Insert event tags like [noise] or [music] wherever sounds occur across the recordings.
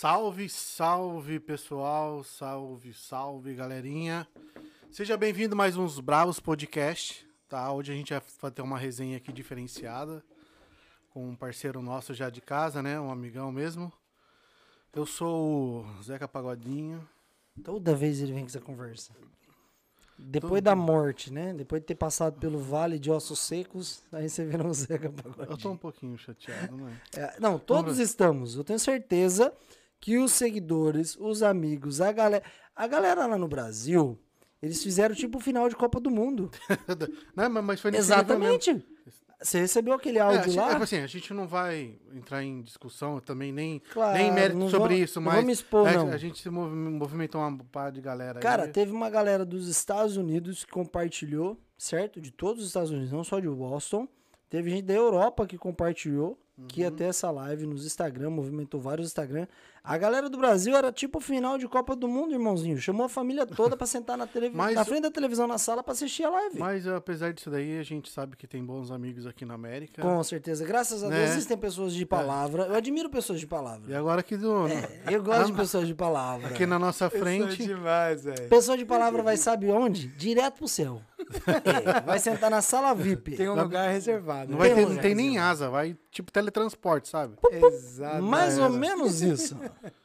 Salve, salve pessoal, salve, salve galerinha. Seja bem-vindo mais uns Bravos Podcast, tá? Hoje a gente vai ter uma resenha aqui diferenciada com um parceiro nosso já de casa, né? Um amigão mesmo. Eu sou o Zeca Pagodinho. Toda vez ele vem com essa conversa. Depois da morte, né? Depois de ter passado pelo vale de ossos secos, aí você vira um Zeca Pagodinho. Eu tô um pouquinho chateado, né? É, não, todos estamos. Eu tenho certeza que os seguidores, os amigos, a galera. A galera lá no Brasil, eles fizeram tipo o final de Copa do Mundo. [laughs] não, mas- foi. Exatamente. Você recebeu aquele É, áudio gente- lá? é, assim, a gente não vai entrar em discussão também, nem, Claro, nem mérito não sobre vou- isso, não mas vou me expor, a, não. a gente se movi- movimentou uma par de galera Cara, aí. teve uma galera dos Estados Unidos que compartilhou, certo? De todos os Estados Unidos, não só de Boston. Teve gente da Europa que compartilhou, que ia ter essa live nos Instagram, movimentou vários Instagram. A galera do Brasil era tipo o final de Copa do Mundo, irmãozinho. Chamou a família toda pra sentar na, televi- Mas na frente da televisão na sala pra assistir a live. Mas apesar disso daí, a gente sabe que tem bons amigos aqui na América. Com certeza. Graças a Deus Né? existem pessoas de palavra. Eu admiro pessoas de E palavra. agora aqui do. É, eu gosto de pessoas de palavra. Aqui na nossa frente. demais, velho. Pessoa de palavra vai sabe onde? Direto pro céu. É, vai sentar na sala VIP. Tem um lugar reservado. Não, né? vai ter, Tem não um tem nem asa, vai tipo teletransporte, sabe? Exato. Mais ou menos isso.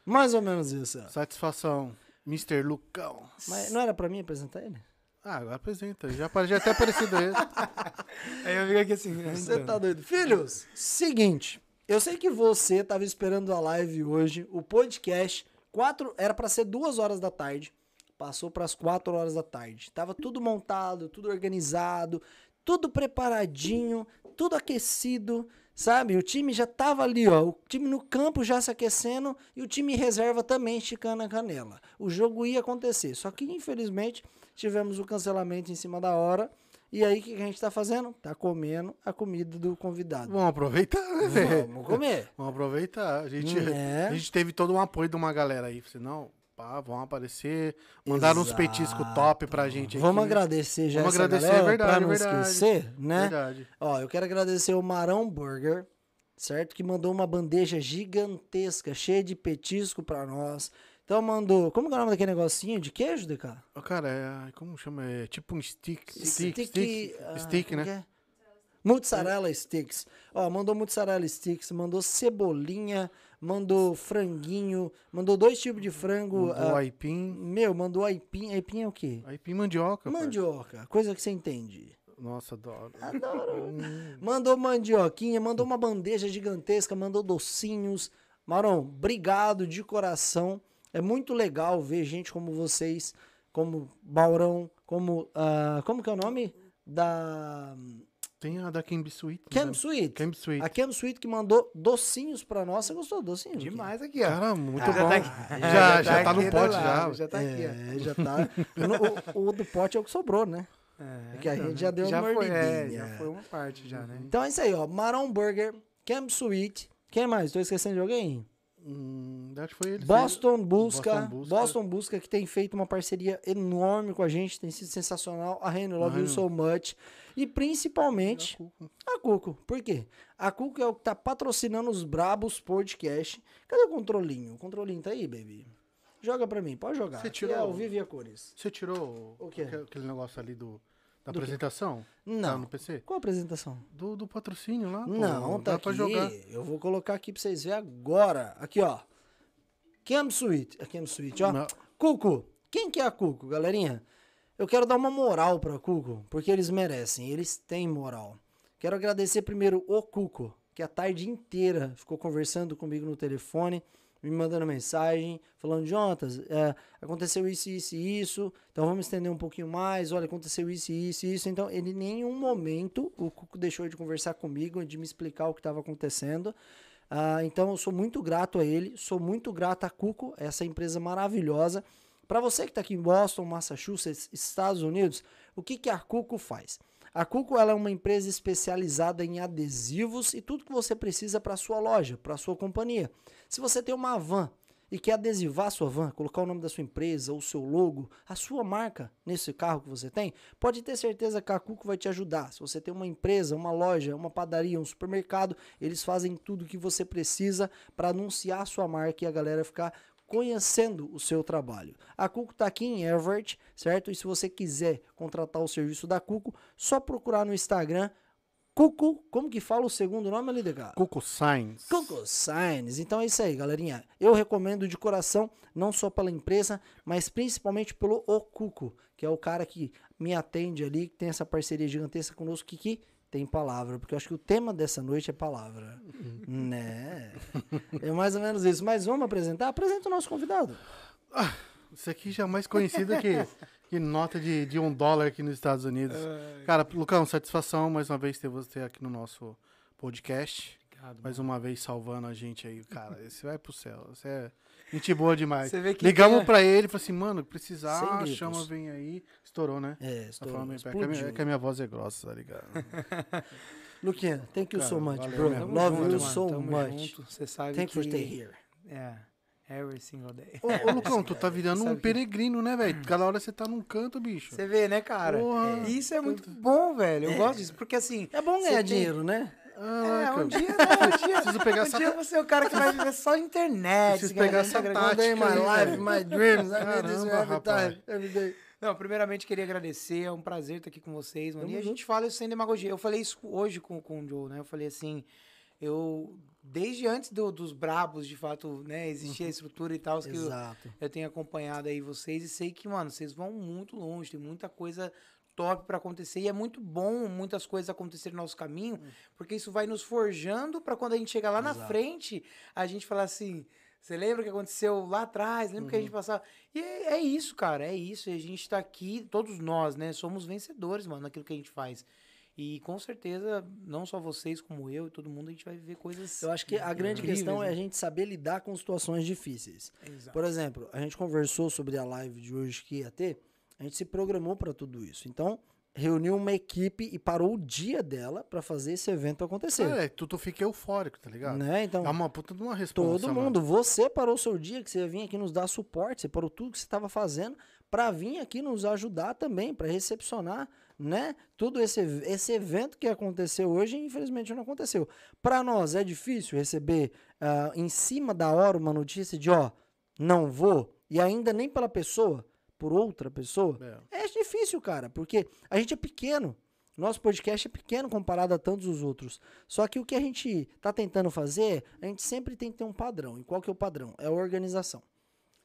Mais ou menos isso. Satisfação. Mr. Lucão. Mas não era pra mim apresentar ele? Ah, agora apresenta. Já, já até aparecido ele. [laughs] Aí eu fico aqui assim. né, Você então. tá doido. Filhos, seguinte. Eu sei que você tava esperando a live hoje, o podcast. Quatro, era pra ser duas horas da tarde. Passou pras quatro horas da tarde. Tava tudo montado, tudo organizado, tudo preparadinho, tudo aquecido. Sabe, o time já tava ali, ó. O time no campo já se aquecendo e o time reserva também esticando a canela. O jogo ia acontecer. Só que, infelizmente, tivemos o cancelamento em cima da hora. E aí, o que a gente tá fazendo? Tá comendo a comida do convidado. Vamos aproveitar, né, velho? Vamos comer. [laughs] Vamos aproveitar. A gente, É. a gente teve todo um apoio de uma galera aí. Falei, pá, vão aparecer. Mandaram uns Exato. petiscos top pra gente Vamos aqui. agradecer já Vamos agradecer, galera, é verdade, pra não é verdade. esquecer, né? Verdade. Ó, eu quero agradecer o Marão Burger, certo? Que mandou uma bandeja gigantesca, cheia de petisco pra nós. Então mandou, como que é o nome daquele negocinho de queijo, DK? Ô, Cara, é, como chama? É tipo um stick. Stick, Stick, stick, ah, stick, como né? é? Mozzarella sticks. Ó, mandou mozzarella sticks, mandou cebolinha, mandou franguinho, mandou dois tipos de frango. Mandou ah, aipim. meu, mandou aipim. Aipim é o quê? Aipim mandioca. Mandioca, coisa que você entende. Nossa, adoro. Adoro. [laughs] mandou mandioquinha, mandou uma bandeja gigantesca, mandou docinhos. Marão, obrigado de coração. É muito legal ver gente como vocês, como Baurão, como. ah, como que é o nome? Da. Tem a da Camp Sweet. Cam né? Sweet. Camp Sweet. A Cam Sweet que mandou docinhos pra nós. Você gostou do docinho? Demais aqui, ó. Cara, muito Ah, bom. já tá aqui. já, já, tá aqui no pote já. Já tá aqui, ó. É, já tá. [laughs] O, o- do pote é o que sobrou, né? É, que a gente já deu uma já foi, é, já foi uma parte já, né? Então é isso aí, ó. Marão Burger, Camp Sweet. Quem mais? Tô esquecendo de alguém? Hum, acho que foi ele. Boston Busca, Boston Boston Busca. Busca. que tem feito uma parceria enorme com a gente, tem sido sensacional. A Reno Love You. So Much. E principalmente a Cuco. Por quê? A Cuco é o que tá patrocinando os Brabos Podcast. Cadê o controlinho? O controlinho tá aí, baby? Joga pra mim, pode jogar. Você Aqui tirou? É ao vivo e a cores. Você tirou O quê? aquele negócio ali do, da Do apresentação? Não. Tá no PC? Qual a apresentação? Do, do patrocínio lá, pô. Não, tá Dá aqui. pra jogar. Eu vou colocar aqui pra vocês verem agora. Aqui, ó. Cam Suite. A Cam Suite, ó. Não. Cuco. Quem que é a Cuco, galerinha? Eu quero dar uma moral pra Cuco, porque eles merecem. Eles têm moral. Quero agradecer primeiro o Cuco, que a tarde inteira ficou conversando comigo no telefone, me mandando mensagem, falando, Jonas, é, aconteceu isso, isso e isso, então vamos estender um pouquinho mais, olha, aconteceu isso, isso e isso. Então, ele em nenhum momento, o Cuco deixou de conversar comigo, de me explicar o que estava acontecendo. Ah, então, eu sou muito grato a ele, sou muito grato a Cuco, essa empresa maravilhosa. Para você que está aqui em Boston, Massachusetts, Estados Unidos, o que, que a Cuco faz? A Cuco é uma empresa especializada em adesivos e tudo que você precisa para sua loja, para sua companhia. Se você tem uma van e quer adesivar a sua van, colocar o nome da sua empresa, o seu logo, a sua marca nesse carro que você tem, pode ter certeza que a Cuco vai te ajudar. Se você tem uma empresa, uma loja, uma padaria, um supermercado, eles fazem tudo que você precisa para anunciar a sua marca e a galera ficar conhecendo o seu trabalho. A Cuco está aqui em Everett, certo? E se você quiser contratar o serviço da Cuco, só procurar no Instagram Cuco, como que fala o segundo nome ali, DK? Cuco Signs. Cuco Signs. Então é isso aí, galerinha. Eu recomendo de coração, não só pela empresa, mas principalmente pelo O Cuco, que é o cara que me atende ali, que tem essa parceria gigantesca conosco, que, que tem palavra, porque eu acho que o tema dessa noite é palavra. [laughs] né? É mais ou menos isso. Mas vamos apresentar? Apresenta o nosso convidado. Isso aqui já é mais conhecido que, que nota de, de um dólar aqui nos Estados Unidos. Cara, Lucão, satisfação mais uma vez ter você aqui no nosso podcast. Obrigado, Mais uma vez salvando a gente aí, cara. Esse vai pro céu. Você é gente boa demais. Você vê que Ligamos tem- pra ele e falou assim, mano, precisar, chama, vem aí. Estourou, né? É, Tá estourou, falando. É que a minha- é que a minha voz é grossa, tá ligado? [laughs] Luquinha, thank you Cara, so much, valeu bro. Love you mano, so much. Você sabe Thank you que... for stay here. É, every single day. Ô, ô, [laughs] Lucão, tu tá virando um peregrino, né, velho? Cada hora você tá num canto, bicho. Você vê, né, cara? Porra. É, Isso é muito bom, velho. Eu gosto disso, porque assim... É bom ganhar tem- dinheiro, né? É, Ah, um dia, né? [laughs] Um dia, Preciso pegar um essa- dia você é o cara que vai viver só na internet. Preciso pegar essa tática day my life, my dreams. I need this Caramba, every time, every day. Não, primeiramente queria agradecer, é um prazer estar aqui com vocês, mano. E a gente fala isso sem demagogia. Eu falei isso hoje com, com o Joe, né? Eu falei assim, eu, desde antes do- dos brabos, de fato, né, existia a estrutura e tal, que eu, eu tenho acompanhado aí vocês e sei que, mano, vocês vão muito longe, tem muita coisa top pra acontecer e é muito bom muitas coisas acontecerem no nosso caminho, porque isso vai nos forjando pra quando a gente chegar lá na Exato. frente, a gente falar assim, você lembra o que aconteceu lá atrás? Lembra que a gente passava? E é, é isso, cara, é isso. E a gente tá aqui, todos nós, né, somos vencedores, mano, naquilo que a gente faz. E com certeza, não só vocês, como eu e todo mundo, a gente vai viver coisas. Eu acho que a grande incríveis, questão é né? a gente saber lidar com situações difíceis. Exato. Por exemplo, a gente conversou sobre a live de hoje que ia ter, a gente se programou para tudo isso. Então, reuniu uma equipe e parou o dia dela para fazer esse evento acontecer. É, tu, tu fica eufórico, tá ligado? né? Então, É uma puta de uma resposta. todo mundo, você parou o seu dia que você ia vir aqui nos dar suporte, você parou tudo que você estava fazendo para vir aqui nos ajudar também, para recepcionar, né? Tudo esse, esse evento que aconteceu hoje, infelizmente não aconteceu. Para nós é difícil receber ah, em cima da hora uma notícia de, ó, não vou, e ainda nem pela pessoa, por outra pessoa. É. É difícil, cara, porque a gente é pequeno. Nosso podcast é pequeno comparado a tantos os outros. Só que o que a gente tá tentando fazer, a gente sempre tem que ter um padrão. E qual que é o padrão? É a organização.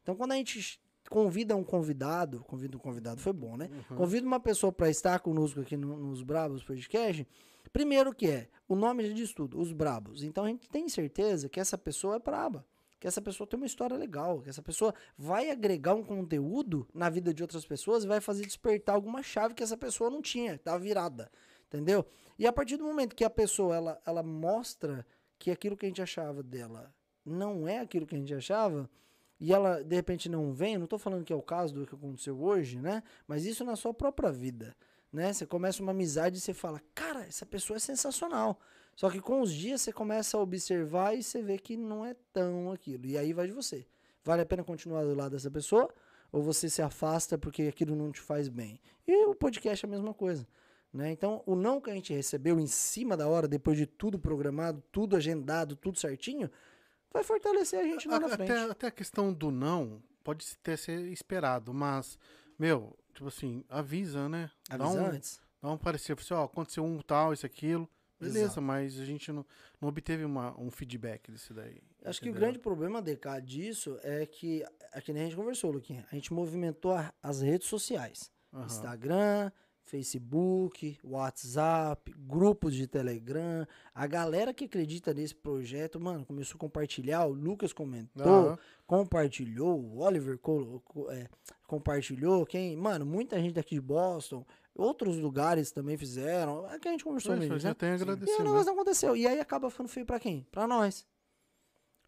Então, quando a gente convida um convidado, convida um convidado, foi bom, né? Convida uma pessoa para estar conosco aqui no- nos Brabos Podcast. Primeiro que é, o nome já diz tudo, os Brabos. Então, a gente tem certeza que essa pessoa é braba. Que essa pessoa tem uma história legal, que essa pessoa vai agregar um conteúdo na vida de outras pessoas e vai fazer despertar alguma chave que essa pessoa não tinha, tá virada, entendeu? E a partir do momento que a pessoa ela, ela mostra que aquilo que a gente achava dela não é aquilo que a gente achava, e ela de repente não vem, não tô falando que é o caso do que aconteceu hoje, né? Mas isso na sua própria vida, né? Você começa uma amizade e você fala, cara, essa pessoa é sensacional. Só que com os dias você começa a observar e você vê que não é tão aquilo. E aí vai de você. Vale a pena continuar do lado dessa pessoa? Ou você se afasta porque aquilo não te faz bem? E o podcast é a mesma coisa. Né? Então, o não que a gente recebeu em cima da hora, depois de tudo programado, tudo agendado, tudo certinho, vai fortalecer a gente lá na frente. Até, até a questão do não pode ter ser esperado, mas, meu, tipo assim, avisa, né? Dá Avisa um, antes. dá um parecer, assim, ó, aconteceu um tal, isso, aquilo. Beleza, Exato. mas a gente não, não obteve uma, um feedback disso daí. Acho que o entendeu? grande problema, DK, disso é que, é que nem a gente conversou, Luquinha, a gente movimentou a- as redes sociais. Aham. Instagram, Facebook, WhatsApp, grupos de Telegram. A galera que acredita nesse projeto, mano, começou a compartilhar. O Lucas comentou, Aham. compartilhou, o Oliver colocou, é, compartilhou. Quem, mano, muita gente daqui de Boston, outros lugares também fizeram. É que a gente conversou Poxa, neles, já né? tem E o negócio não aconteceu. E aí acaba ficando feio pra quem? Pra nós.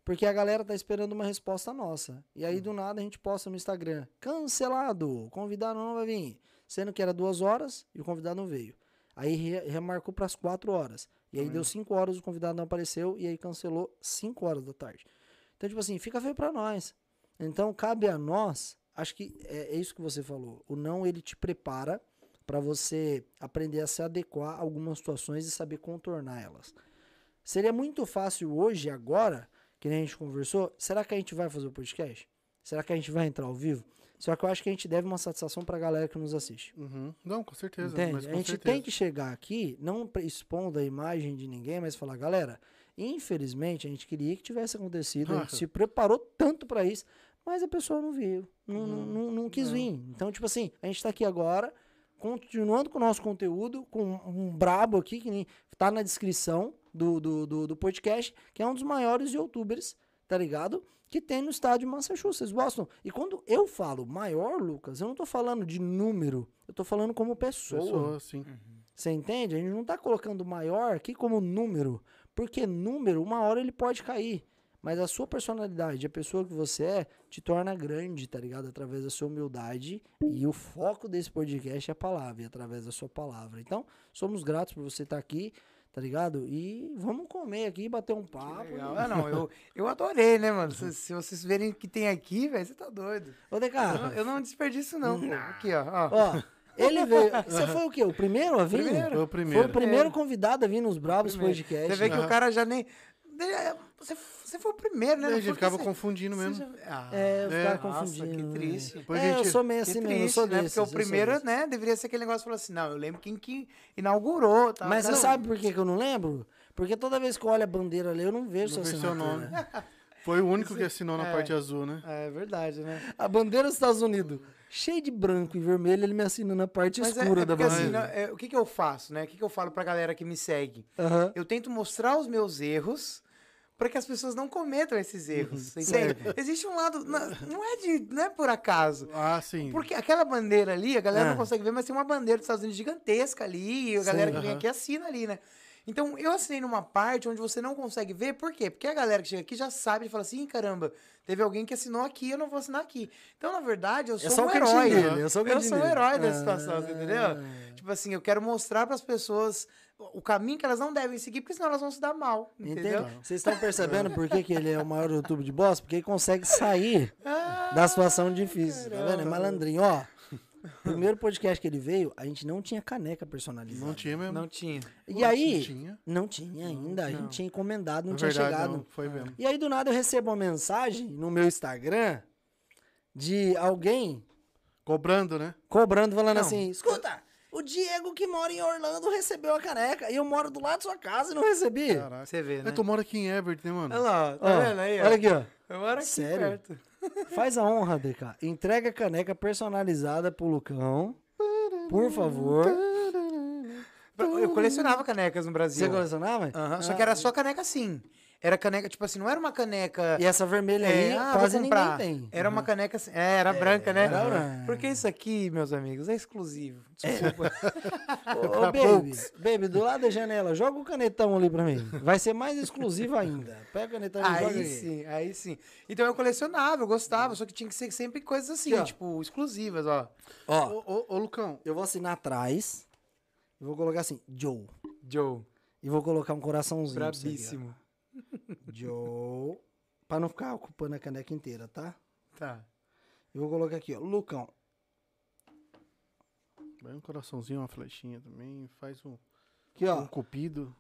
Porque a galera tá esperando uma resposta nossa. E aí, do nada, a gente posta no Instagram. Cancelado. Convidado não vai vir. Sendo que era duas horas e o convidado não veio. Aí re- remarcou pras quatro horas. E aí deu cinco horas, o convidado não apareceu. E aí cancelou cinco horas da tarde. Então, tipo assim, fica feio pra nós. Então, cabe a nós, acho que é, é isso que você falou. O não, ele te prepara para você aprender a se adequar a algumas situações e saber contornar elas. Seria muito fácil hoje, agora, que nem a gente conversou, será que a gente vai fazer o podcast? Será que a gente vai entrar ao vivo? Só que eu acho que a gente deve uma satisfação pra galera que nos assiste. Uhum. Não, com certeza. Mas a com gente certeza. tem que chegar aqui, não expondo a imagem de ninguém, mas falar, galera, infelizmente a gente queria que tivesse acontecido, a gente Ah. se preparou tanto pra isso, mas a pessoa não veio, não, não, Hum, não, não quis não. vir. Então, tipo assim, a gente tá aqui agora, continuando com o nosso conteúdo, com um brabo aqui, que nem tá na descrição do, do, do, do podcast, que é um dos maiores youtubers, tá ligado? Que tem no estado de Massachusetts, Boston. E quando eu falo maior, Lucas, eu não tô falando de número, eu tô falando como pessoa. Pessoa, sim. Você entende? A gente não tá colocando maior aqui como número. Porque número, uma hora ele pode cair. Mas a sua personalidade, a pessoa que você é, te torna grande, tá ligado? Através da sua humildade. E o foco desse podcast é a palavra, e através da sua palavra. Então, somos gratos por você estar aqui, tá ligado? E vamos comer aqui, bater um papo. Legal. Ah, não, eu, eu adorei, né, mano? Se, se vocês verem o que tem aqui, velho, você tá doido. Ô, Eu DK, não, eu não desperdiço, não, pô. Aqui, ó. ó. ó, ele veio. [laughs] Você foi o quê? O primeiro a vir? Primeiro. Foi o Foi primeiro. o primeiro convidado a vir nos Bravos Primeiro. Podcast. Você vê que Aham. o cara já nem. Você, você foi o primeiro, né? a gente ficava você- confundindo mesmo. já- Ah, É, eu É. ficava Nossa, confundindo. que né? triste. A É, eu gente- sou meio assim mesmo, eu triste, sou né? desses. Porque o eu primeiro, né, deveria ser aquele negócio que falou assim, não, eu lembro quem que inaugurou, tá? Mas não, você sabe por que, que eu não lembro? Porque toda vez que eu olho a bandeira ali, eu não vejo Não seu nome. [laughs] Foi o único que assinou na É. parte azul, né? É verdade, né? A bandeira dos Estados Unidos, cheia de branco e vermelho, ele me assina na parte Mas é, escura é da assim, bandeira. né, é, o que que eu faço, né? O que que eu falo pra galera que me segue? Eu tento mostrar os meus erros para que as pessoas não cometam esses erros, você entende? Existe um lado, não, é de, não é por acaso. Ah, sim. Porque aquela bandeira ali, a galera Ah. não consegue ver, mas tem uma bandeira dos Estados Unidos gigantesca ali, e a galera Sim. que vem aqui assina ali, né? Então, eu assinei numa parte onde você não consegue ver, por quê? Porque a galera que chega aqui já sabe e fala assim, "Ih, caramba, teve alguém que assinou aqui, eu não vou assinar aqui. Então, na verdade, eu sou só um o cantinho herói. dele, eu sou o eu sou dele. herói da Ah. situação, você entendeu? Tipo assim, eu quero mostrar para as pessoas o caminho que elas não devem seguir, porque senão elas vão se dar mal, entendeu? Entende? Vocês estão percebendo por que, que ele é o maior YouTube de boss? Porque ele consegue sair Ah, da situação difícil, tá vendo? É caramba. malandrinho, ó. Primeiro podcast que ele veio, a gente não tinha caneca personalizada. Não tinha mesmo. não tinha. E aí, Tinha. não tinha ainda, a Não. gente tinha encomendado, não Na tinha verdade, chegado. não. Foi mesmo. E aí, do nada, eu recebo uma mensagem no meu Instagram de alguém Cobrando, né? cobrando, falando Não. assim: escuta, o Diego que mora em Orlando recebeu a caneca e eu moro do lado da sua casa e não recebi. Caraca. Você vê, né? É, tu mora aqui em Everett, né, mano? Olha lá, tá Ó, vendo aí? ó? Olha aqui, ó. Eu moro aqui Sério? perto. [laughs] Faz a honra, DK. Entrega a caneca personalizada pro Lucão. Por favor. Eu colecionava canecas no Brasil. Você colecionava? Aham, Só Ah, que era só caneca assim. Era caneca, tipo assim, não era uma caneca. E essa vermelha aí, é, ah, vou quase ninguém tem. Era uma caneca assim. É, era branca, né? era branca. Porque isso aqui, meus amigos, é exclusivo. Desculpa. [laughs] Ô, baby, poucos. baby, do lado da janela, joga o canetão ali pra mim. Vai ser mais exclusivo ainda. Pega o canetão e joga aí aí. sim, aí sim. Então eu colecionava, eu gostava, só que tinha que ser sempre coisas assim, Aqui, tipo, exclusivas, ó. Ó, Ô, ô, ô, Lucão. eu vou assinar atrás. e Vou colocar assim, Joe. Joe, E vou colocar um coraçãozinho. pra você aqui, brabíssimo. Joe. Pra não ficar ocupando a caneca inteira, tá? Tá. Eu vou colocar aqui, ó. Lucão. Vai um coraçãozinho, uma flechinha também. Faz um, Aqui, um ó. cupido.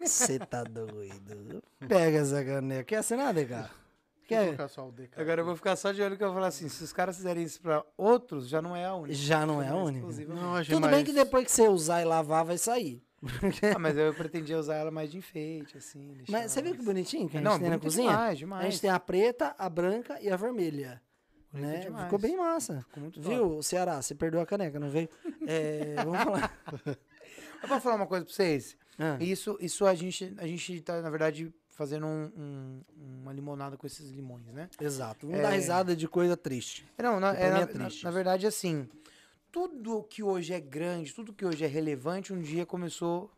Você tá doido. Pega essa caneca. Quer assinar, DK? Vou Quer? colocar só o DK. Agora eu vou ficar só de olho que eu vou falar assim, se os caras fizerem isso pra outros, já não é a única. Já não é a única. Não, Tudo mais... bem que depois que você usar e lavar, vai sair. Ah, mas eu [laughs] pretendia usar ela mais de enfeite, assim. Mas você viu que bonitinho que a gente Não, tem na cozinha? demais, demais. A gente tem a preta, a branca e a vermelha. Né? Ficou bem massa. Ficou muito top. Viu, Ceará? Você perdeu a caneca, não veio? É, vamos falar. [laughs] Eu vou falar uma coisa pra vocês. Ah, Isso, isso a gente, a gente tá, na verdade, fazendo um- um- uma limonada com esses limões, né? exato. Vamos É. dar risada de coisa triste. Não, na, é, na, é triste na- na verdade, assim, tudo que hoje é grande, tudo que hoje é relevante, um dia começou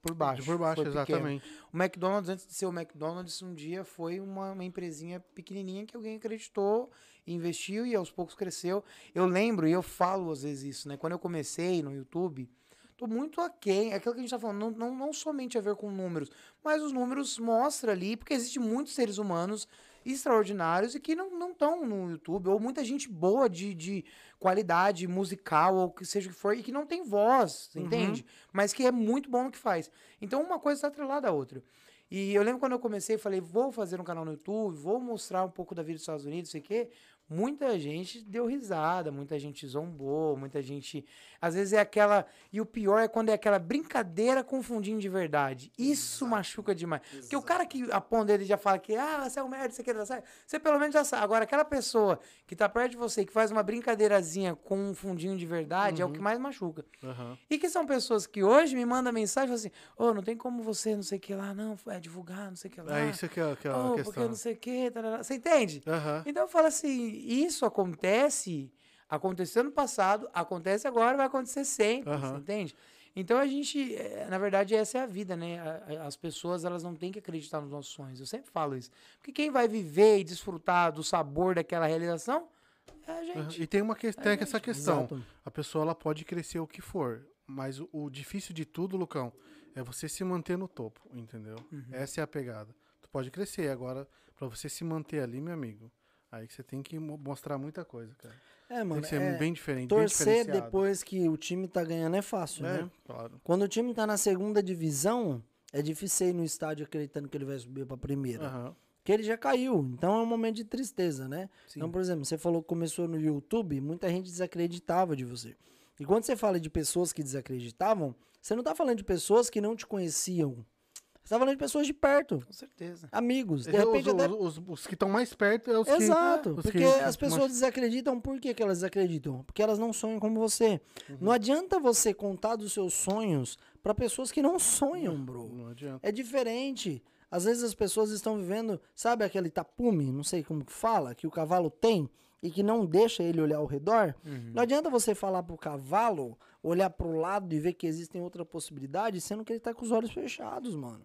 por baixo. Por baixo, exatamente. O McDonald's, antes de ser o McDonald's, um dia foi uma, uma empresinha pequenininha que alguém acreditou, investiu e aos poucos cresceu. Eu lembro, e eu falo às vezes isso, né? Quando eu comecei no YouTube, tô muito aquém. É aquilo que a gente tá falando, não, não, não somente a ver com números, mas os números mostram ali, porque existem muitos seres humanos extraordinários e que não estão no YouTube, ou muita gente boa de, de qualidade musical, ou que seja o que for, e que não tem voz, Uhum. entende? Mas que é muito bom no que faz. Então uma coisa está atrelada à outra. E eu lembro quando eu comecei, falei, vou fazer um canal no YouTube, vou mostrar um pouco da vida dos Estados Unidos, sei o quê. Muita gente deu risada, muita gente zombou, muita gente. Às vezes é aquela. E o pior é quando é aquela brincadeira confundindo de verdade. Isso machuca demais. Porque o cara que aponta ele já fala que, ah, você é um merda, você quer dar Você pelo menos já sabe. Agora, aquela pessoa que tá perto de você, que faz uma brincadeirazinha com um fundinho de verdade, é o que mais machuca. Aham. E que são pessoas que hoje me mandam mensagem e falam assim: Ô, não tem como você, não sei o que lá, não, é divulgar, não sei o que lá. É isso que é, que é a Ô, porque questão. não sei o que, você entende? Aham. Então eu falo assim: isso acontece, aconteceu no passado, acontece agora, vai acontecer sempre, você entende? Então a gente, eh, na verdade, essa é a vida, né? As pessoas, elas não têm que acreditar nos nossos sonhos. Eu sempre falo isso. Porque quem vai viver e desfrutar do sabor daquela realização é a gente. E tem uma que, tem essa questão. Exato. A pessoa ela pode crescer o que for, mas o, o difícil de tudo, Lucão, é você se manter no topo, entendeu? Uhum. Essa é a pegada. Tu pode crescer agora pra você se manter ali, meu amigo. Aí que você tem que mo- mostrar muita coisa, cara. É, Tem mano, que ser é, bem diferente, bem torcer diferenciado. depois que o time tá ganhando é fácil, É, né? claro. Quando o time tá na segunda divisão, é difícil ir no estádio acreditando que ele vai subir pra primeira. Aham. Porque ele já caiu, então é um momento de tristeza, né? Sim. Então, por exemplo, você falou que começou no YouTube, muita gente desacreditava de você. E quando você fala de pessoas que desacreditavam, você não tá falando de pessoas que não te conheciam. Você tá falando de pessoas de perto, Com certeza. amigos. De Os- repente, até os, os- os que estão mais perto é os que. Exato, os porque que- as pessoas mas- desacreditam. Por que, que elas desacreditam? Porque elas não sonham como você. Uhum. Não adianta você contar dos seus sonhos para pessoas que não sonham, bro. Não adianta. É diferente. Às vezes as pessoas estão vivendo, sabe aquele tapume, não sei como que fala, que o cavalo tem e que não deixa ele olhar ao redor? Uhum. Não adianta você falar pro cavalo olhar pro lado e ver que existem outras possibilidades, sendo que ele tá com os olhos fechados, mano.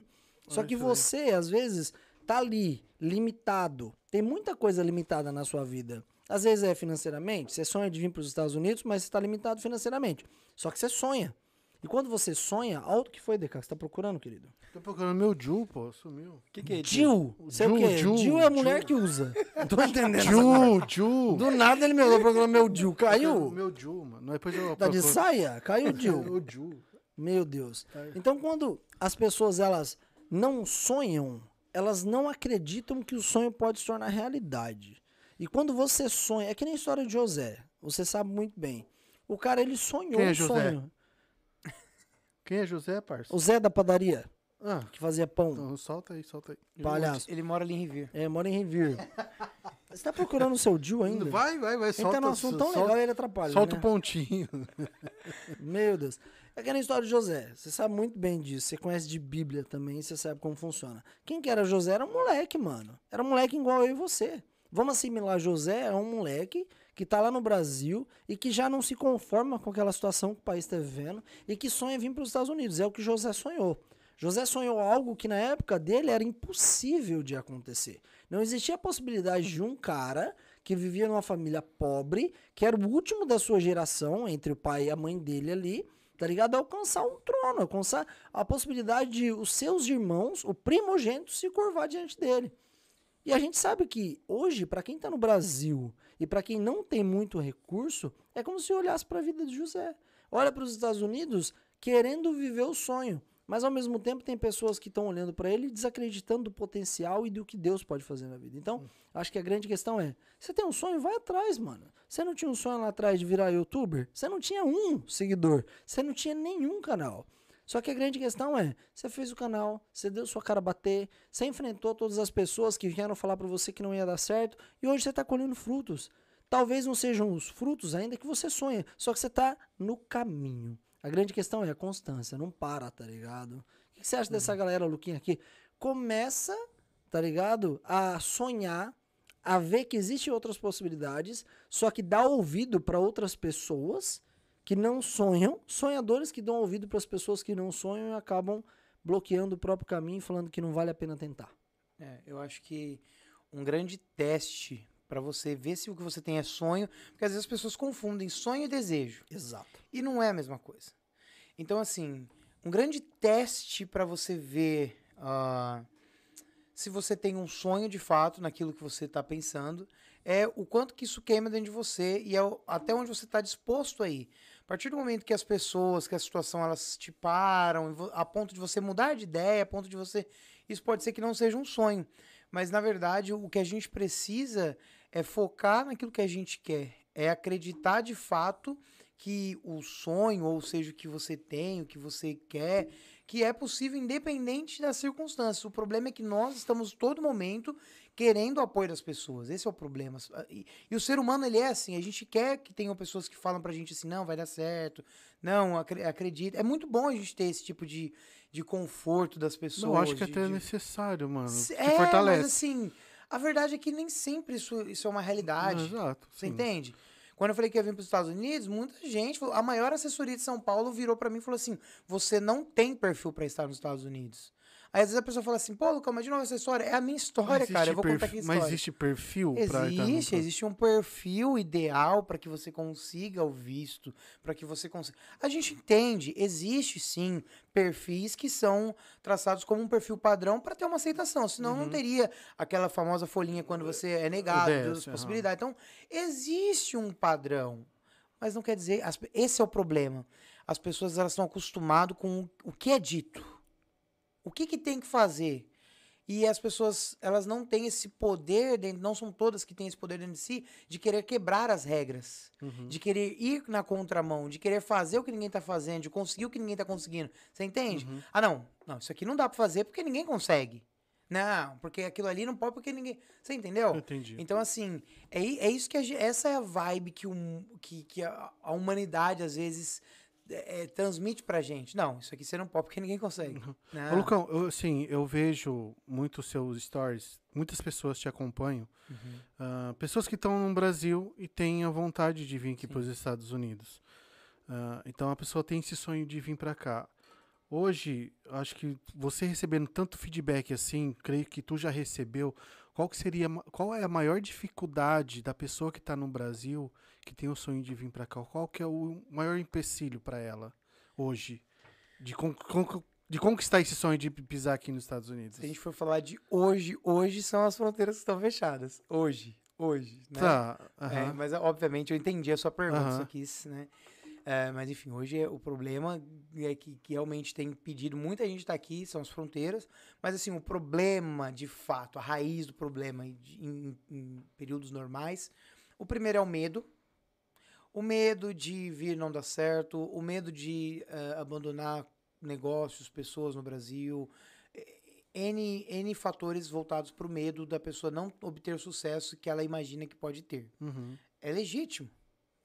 Só que você, às vezes, tá ali, limitado. Tem muita coisa limitada na sua vida. Às vezes é financeiramente, você sonha de vir para os Estados Unidos, mas você está limitado financeiramente. Só que você sonha. E quando você sonha, alto que foi, DK, que você tá procurando, querido? Tô procurando meu Ju, pô, sumiu. O que, que é Jill. Sei o Jill, quê? Jill, Jill é a mulher Jill. que usa. Não tô entendendo. Ju, Ju. Do nada ele me olhou procurando meu Jill. Caiu? Meu Ju, mano. Depois eu Tá de saia? Caiu o Jill. [laughs] O Ju. Meu Deus. Tá Então, quando as pessoas elas não sonham, elas não acreditam que o sonho pode se tornar realidade. E quando você sonha, é que nem a história de José. Você sabe muito bem. O cara ele sonhou Quem é um José? sonho. [laughs] Quem é José, parça? O Zé da padaria Ah, que fazia pão. então solta aí, solta aí. Palhaço. Ele mora ali em Revere. É, mora em Revere. [laughs] Você tá procurando o seu Jill ainda? Vai, vai, vai, Ele solta. tá num assunto tão solta, legal ele atrapalha. solta né? o pontinho. Meu Deus. É aquela história de José. Você sabe muito bem disso. Você conhece de Bíblia também. Você sabe como funciona. Quem que era José era um moleque, mano. Era um moleque igual eu e você. Vamos assimilar José é um moleque que tá lá no Brasil e que já não se conforma com aquela situação que o país está vivendo e que sonha vir para os Estados Unidos. É o que José sonhou. José sonhou algo que na época dele era impossível de acontecer. Não existia a possibilidade de um cara que vivia numa família pobre, que era o último da sua geração, entre o pai e a mãe dele ali, tá ligado? Alcançar um trono, alcançar a possibilidade de os seus irmãos, o primogênito, se curvar diante dele. E a gente sabe que hoje, para quem tá no Brasil e para quem não tem muito recurso, é como se olhasse para a vida de José. Olha para os Estados Unidos querendo viver o sonho, mas ao mesmo tempo tem pessoas que estão olhando para ele desacreditando do potencial e do que Deus pode fazer na vida. Então, acho que a grande questão é: você tem um sonho, vai atrás, mano. Você não tinha um sonho lá atrás de virar youtuber? Você não tinha um seguidor, você não tinha nenhum canal. Só que a grande questão é, você fez o canal, você deu sua cara bater, você enfrentou todas as pessoas que vieram falar pra você que não ia dar certo, e hoje você tá colhendo frutos. Talvez não sejam os frutos ainda que você sonha, só que você tá no caminho. A grande questão é a constância, não para, tá ligado? O que você acha dessa galera, Luquinha, aqui? Começa, tá ligado? A sonhar, a ver que existem outras possibilidades, só que dá ouvido para outras pessoas que não sonham, sonhadores que dão ouvido para as pessoas que não sonham e acabam bloqueando o próprio caminho e falando que não vale a pena tentar. É, eu acho que um grande teste pra você ver se o que você tem é sonho, porque às vezes as pessoas confundem sonho e desejo. Exato. E não é a mesma coisa. Então, assim, um grande teste pra você ver ah, se você tem um sonho de fato naquilo que você está pensando, é o quanto que isso queima dentro de você e é o- até onde você está disposto a ir. A partir do momento que as pessoas, que a situação, elas te param, a ponto de você mudar de ideia, a ponto de você. Isso pode ser que não seja um sonho. Mas, na verdade, o que a gente precisa é focar naquilo que a gente quer. É acreditar de fato que o sonho, ou seja, o que você tem, o que você quer, que é possível independente das circunstâncias. O problema é que nós estamos todo momento querendo o apoio das pessoas. Esse é o problema. E, e o ser humano, ele é assim. A gente quer que tenham pessoas que falam pra gente assim, não, vai dar certo. Não, acre- acredita. É muito bom a gente ter esse tipo de, de conforto das pessoas. Eu acho que de- até é de- necessário, mano. É, fortalece. mas assim, a verdade é que nem sempre isso, isso é uma realidade. Exato. Você sim. entende? Quando eu falei que ia vir para os Estados Unidos, muita gente, falou- a maior assessoria de São Paulo virou para mim e falou assim: você não tem perfil para estar nos Estados Unidos. Aí às vezes a pessoa fala assim: pô, Lucão, mas de novo essa história. É a minha história, cara. Eu existe vou contar aqui a história. Mas existe perfil pra estar no- Existe, existe um perfil ideal para que você consiga o visto, para que você consiga. A gente entende, existe sim perfis que são traçados como um perfil padrão para ter uma aceitação, senão não teria aquela famosa folhinha quando você é negado, DS, duas possibilidades. Então, existe um padrão, mas não quer dizer, esse é o problema. As pessoas elas estão acostumadas com o que é dito. O que que tem que fazer? E as pessoas, elas não têm esse poder, dentro, não são todas que têm esse poder dentro de si, de querer quebrar as regras, Uhum. de querer ir na contramão, de querer fazer o que ninguém tá fazendo, de conseguir o que ninguém tá conseguindo. Você entende? Uhum. Ah, não, não, isso aqui não dá pra fazer porque ninguém consegue. Não, porque aquilo ali não pode porque ninguém. Você entendeu? Entendi. Então, assim, é, é isso que a essa é a vibe que, um, que, que a, a humanidade às vezes é, é, transmite pra gente. Não, isso aqui você não pode porque ninguém consegue. Ô, Não. Lucão, eu, assim, eu vejo muitos seus stories, muitas pessoas te acompanham, Uhum. ah, pessoas que estão no Brasil e têm a vontade de vir aqui para os Estados Unidos. Ah, então a pessoa tem esse sonho de vir para cá. Hoje, acho que você recebendo tanto feedback assim, creio que tu já recebeu. Qual que seria, qual é a maior dificuldade da pessoa que está no Brasil, que tem o sonho de vir para cá? Qual que é o maior empecilho para ela hoje de, con- con- de conquistar esse sonho de pisar aqui nos Estados Unidos? Se a gente for falar de hoje, hoje são as fronteiras que estão fechadas. Hoje, hoje, né? Tá, É, aham. mas obviamente eu entendi a sua pergunta, Aham. só quis, né? É, mas enfim, hoje é- o problema é que, que realmente tem impedido muita gente estar aqui, são as fronteiras, mas assim, o problema de fato, a raiz do problema em, em- em períodos normais, o primeiro é o medo. O medo de vir não dar certo, o medo de eh, abandonar negócios, pessoas no Brasil, eh, N, N fatores voltados para o medo da pessoa não obter o sucesso que ela imagina que pode ter. Uhum. É legítimo.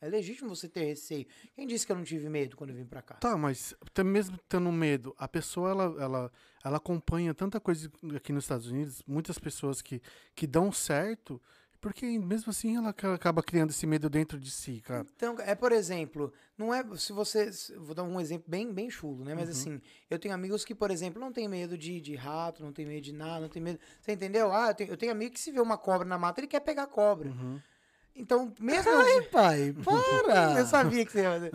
É legítimo você ter receio. Quem disse que eu não tive medo quando eu vim pra cá? Tá, mas até mesmo tendo medo, a pessoa ela, ela, ela acompanha tanta coisa aqui nos Estados Unidos, muitas pessoas que, que dão certo, porque mesmo assim ela ca- acaba criando esse medo dentro de si, cara. Então, é por exemplo, não é se você, vou dar um exemplo bem bem chulo, né? Mas assim, eu tenho amigos que, por exemplo, não tem medo de, de rato, não tem medo de nada, não tem medo, você entendeu? Ah, eu tenho, eu tenho amigo que se vê uma cobra na mata, ele quer pegar a cobra. Uhum. Então, mesmo eu, Pai, para! [laughs] eu sabia que você ia fazer.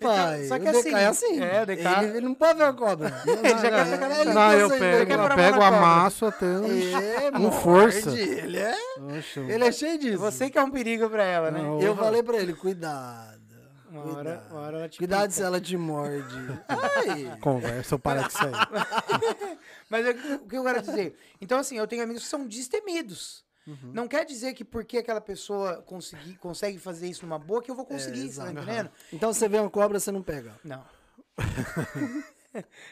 Pai, só que o DK assim, é assim. é, DK Ele, ele não pode ver a cobra. Ele [laughs] já quer sacanear, ele Não, quer eu sair, pego, eu pego, amasso até. um- É, [laughs] Com força. Ele é, Oxa, ele é cheio disso. Você que é um perigo pra ela, né? Não, Eu falei pra ele, cuidado. Uma hora, cuidado. uma hora ela te Cuidado pica. se ela te morde. Ai. Conversa, eu paro com isso aí. Mas o que eu quero dizer? Então, assim, eu tenho amigos que são destemidos. Uhum. Não quer dizer que porque aquela pessoa consegui, consegue fazer isso numa boa, que eu vou conseguir, você tá entendendo? Então você vê uma cobra, você não pega. Não. [laughs]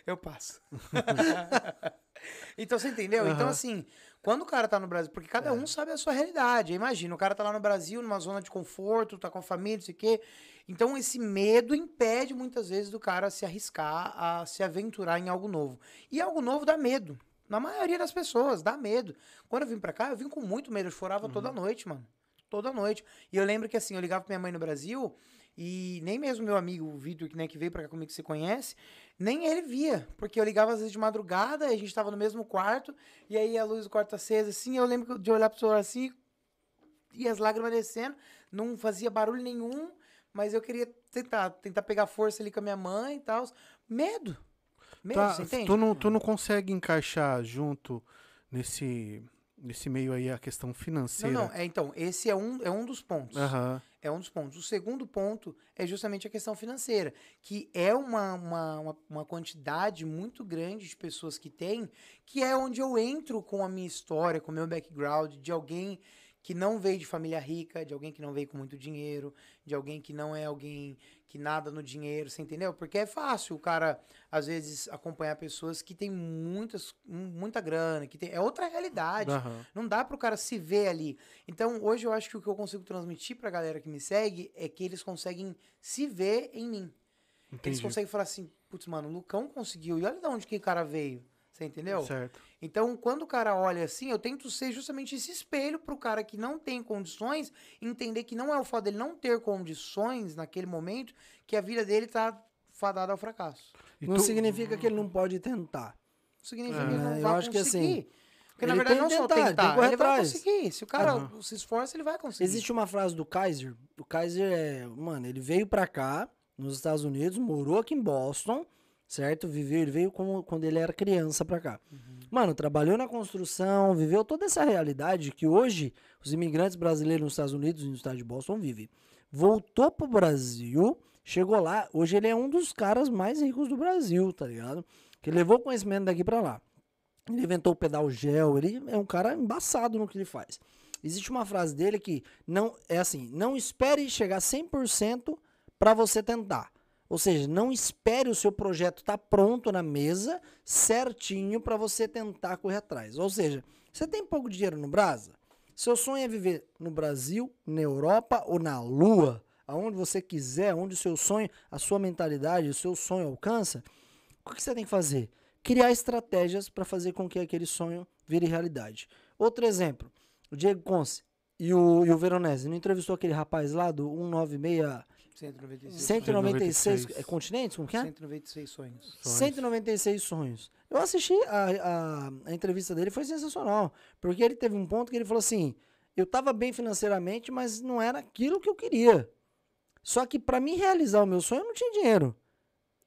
eu passo. [laughs] então, você entendeu? Então, Aham. assim, quando o cara tá no Brasil, porque cada É. um sabe a sua realidade. Imagina, o cara tá lá no Brasil, numa zona de conforto, tá com a família, não sei o quê. Então, esse medo impede muitas vezes do cara se arriscar a se aventurar em algo novo. E algo novo dá medo. Na maioria das pessoas, dá medo. Quando eu vim pra cá, eu vim com muito medo. Eu chorava Uhum. toda noite, mano. Toda noite. E eu lembro que assim, eu ligava pra minha mãe no Brasil e nem mesmo meu amigo, o Vitor, que, né, que veio pra cá comigo, que você conhece, nem ele via. Porque eu ligava às vezes de madrugada, a gente tava no mesmo quarto, e aí a luz do quarto acesa, assim, eu lembro de olhar pro celular assim, e as lágrimas descendo, não fazia barulho nenhum, mas eu queria tentar, tentar pegar força ali com a minha mãe e tal. Medo. Tá, você entende? tu, não, tu não consegue encaixar junto nesse, nesse meio aí a questão Não, financeira. não, é, então, esse é um, é um dos pontos. Aham. É um dos pontos. O segundo ponto é justamente a questão financeira, que é uma, uma, uma, uma quantidade muito grande de pessoas que tem, que é onde eu entro com a minha história, com o meu background, de alguém que não veio de família rica, de alguém que não veio com muito dinheiro, de alguém que não é alguém que nada no dinheiro, você entendeu? Porque é fácil o cara, às vezes, acompanhar pessoas que têm muitas, muita grana, que tem, é outra realidade. Aham. Não dá pro cara se ver ali. Então, hoje eu acho que o que eu consigo transmitir pra galera que me segue é que eles conseguem se ver em mim. Eles Entendi. conseguem falar assim, putz, mano, o Lucão conseguiu. E olha de onde que o cara veio. Você entendeu? Certo. Então, quando o cara olha assim, eu tento ser justamente esse espelho pro cara que não tem condições, entender que não é o fato dele não ter condições naquele momento, que a vida dele tá fadada ao fracasso. E Não tu- significa que ele não pode tentar. Não significa É. que ele não Eu vai acho que assim, conseguir. Porque, na verdade, tem não que só tentar, ele tentar, vai conseguir. Se o cara Aham. se esforça, ele vai conseguir. Existe uma frase do Kaiser. O Kaiser é. Mano, ele veio pra cá, nos Estados Unidos, morou aqui em Boston, certo? Viveu, ele veio como, quando ele era criança pra cá. Mano, trabalhou na construção, viveu toda essa realidade que hoje os imigrantes brasileiros nos Estados Unidos e no estado de Boston vivem. Voltou pro Brasil, chegou lá, hoje ele é um dos caras mais ricos do Brasil, tá ligado? Que levou conhecimento daqui pra lá. Ele inventou o pedal gel, ele é um cara embaçado no que ele faz. Existe uma frase dele que não é assim, não espere chegar 100% para você tentar. Ou seja, não espere o seu projeto estar pronto na mesa, certinho para você tentar correr atrás. Ou seja, você tem pouco dinheiro no Brasa? Seu sonho é viver no Brasil, na Europa ou na Lua, aonde você quiser, onde o seu sonho, a sua mentalidade, o seu sonho alcança. O que você tem que fazer? Criar estratégias para fazer com que aquele sonho vire realidade. Outro exemplo, o Diego Conce e o, e o Veronese. Não entrevistou aquele rapaz lá do 196, 196. 196 196. é, continentes? Como que é? 196 sonhos. Sonhos. 196 sonhos. Eu assisti a, a, a entrevista dele, foi sensacional. Porque ele teve um ponto que ele falou assim: eu estava bem financeiramente, mas não era aquilo que eu queria. Só que para mim realizar o meu sonho, eu não tinha dinheiro.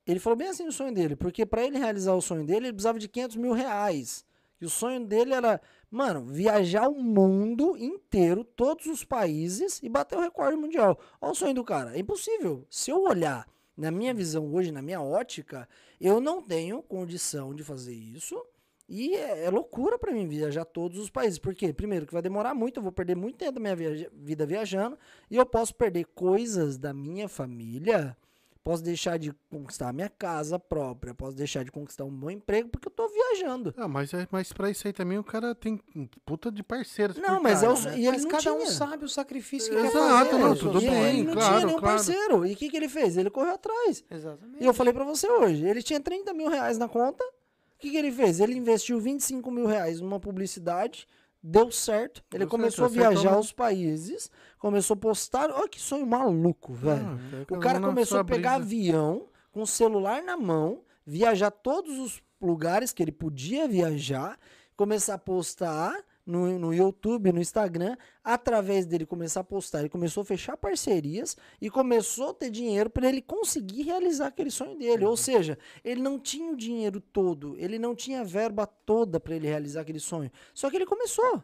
Ele falou bem assim no sonho dele, porque para ele realizar o sonho dele, ele precisava de 500 mil reais. E o sonho dele era, mano, viajar o mundo inteiro, todos os países e bater o recorde mundial. Olha o sonho do cara. É impossível. Se eu olhar na minha visão hoje, na minha ótica, eu não tenho condição de fazer isso. E é, é loucura pra mim viajar todos os países. Por quê? Primeiro, que vai demorar muito, eu vou perder muito tempo da minha viaja- vida viajando. E eu posso perder coisas da minha família. Posso deixar de conquistar a minha casa própria. Posso deixar de conquistar um bom emprego porque eu tô viajando. Ah, mas, é, mas pra isso aí também o cara tem um puta de parceiros. Não, mas é trás, o né? e ele Mas não cada um tinha. sabe o sacrifício que Exato, quer fazer. não, né? tudo e bem, ele não claro, tinha nenhum claro. parceiro. E o que, que ele fez? Ele correu atrás. Exatamente. E eu falei pra você hoje, ele tinha 30 mil reais na conta. O que, que ele fez? Ele investiu 25 mil reais numa publicidade, deu certo. Ele Deu começou certo, a viajar aos países, começou a postar. Olha que sonho maluco, velho. Ah, o cara começou a pegar brisa. avião com o celular na mão, viajar todos os lugares que ele podia viajar, começar a postar no, no YouTube, no Instagram, através dele começar a postar, ele começou a fechar parcerias e começou a ter dinheiro para ele conseguir realizar aquele sonho dele. Ou seja, ele não tinha o dinheiro todo, ele não tinha a verba toda para ele realizar aquele sonho. Só que ele começou.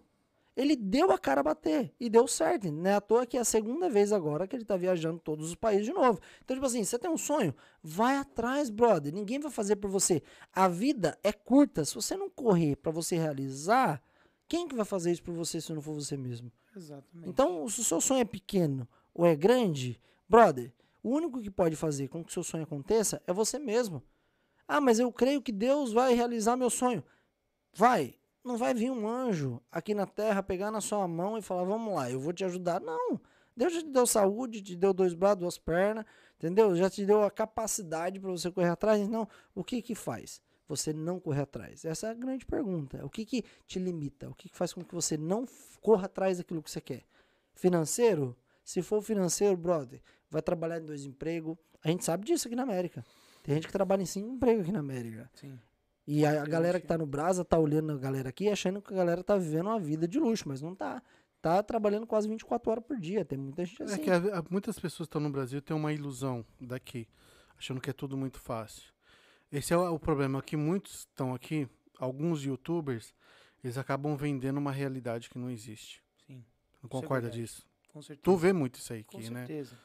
Ele deu a cara a bater e deu certo. Não é à toa que é a segunda vez agora que ele tá viajando todos os países de novo. Então, tipo assim, você tem um sonho? Vai atrás, brother. Ninguém vai fazer por você. A vida é curta. Se você não correr para você realizar, quem que vai fazer isso por você se não for você mesmo? Exatamente. Então, se o seu sonho é pequeno ou é grande, brother, o único que pode fazer com que o seu sonho aconteça é você mesmo. Ah, mas eu creio que Deus vai realizar meu sonho. Vai. Não vai vir um anjo aqui na terra pegar na sua mão e falar: vamos lá, eu vou te ajudar. Não. Deus já te deu saúde, te deu dois braços, duas pernas, entendeu? Já te deu a capacidade para você correr atrás. Então, o que que faz? Você não correr atrás? Essa é a grande pergunta. O que que te limita? O que que faz com que você não corra atrás daquilo que você quer? Financeiro? Se for financeiro, brother, vai trabalhar em dois empregos. A gente sabe disso aqui na América. Tem gente que trabalha em cinco empregos aqui na América. Sim. E a, a galera que tá no Brasa tá olhando a galera aqui achando que a galera tá vivendo uma vida de luxo, mas não tá. Tá trabalhando quase 24 horas por dia. Tem muita gente É assim. que a- a- muitas pessoas que estão no Brasil têm uma ilusão daqui, achando que é tudo muito fácil. Esse é o, o problema, que muitos estão aqui, alguns youtubers, Eles acabam vendendo uma realidade que não existe. Sim, Não é concorda disso? com certeza. Tu vê muito isso aí Com aqui, né? certeza.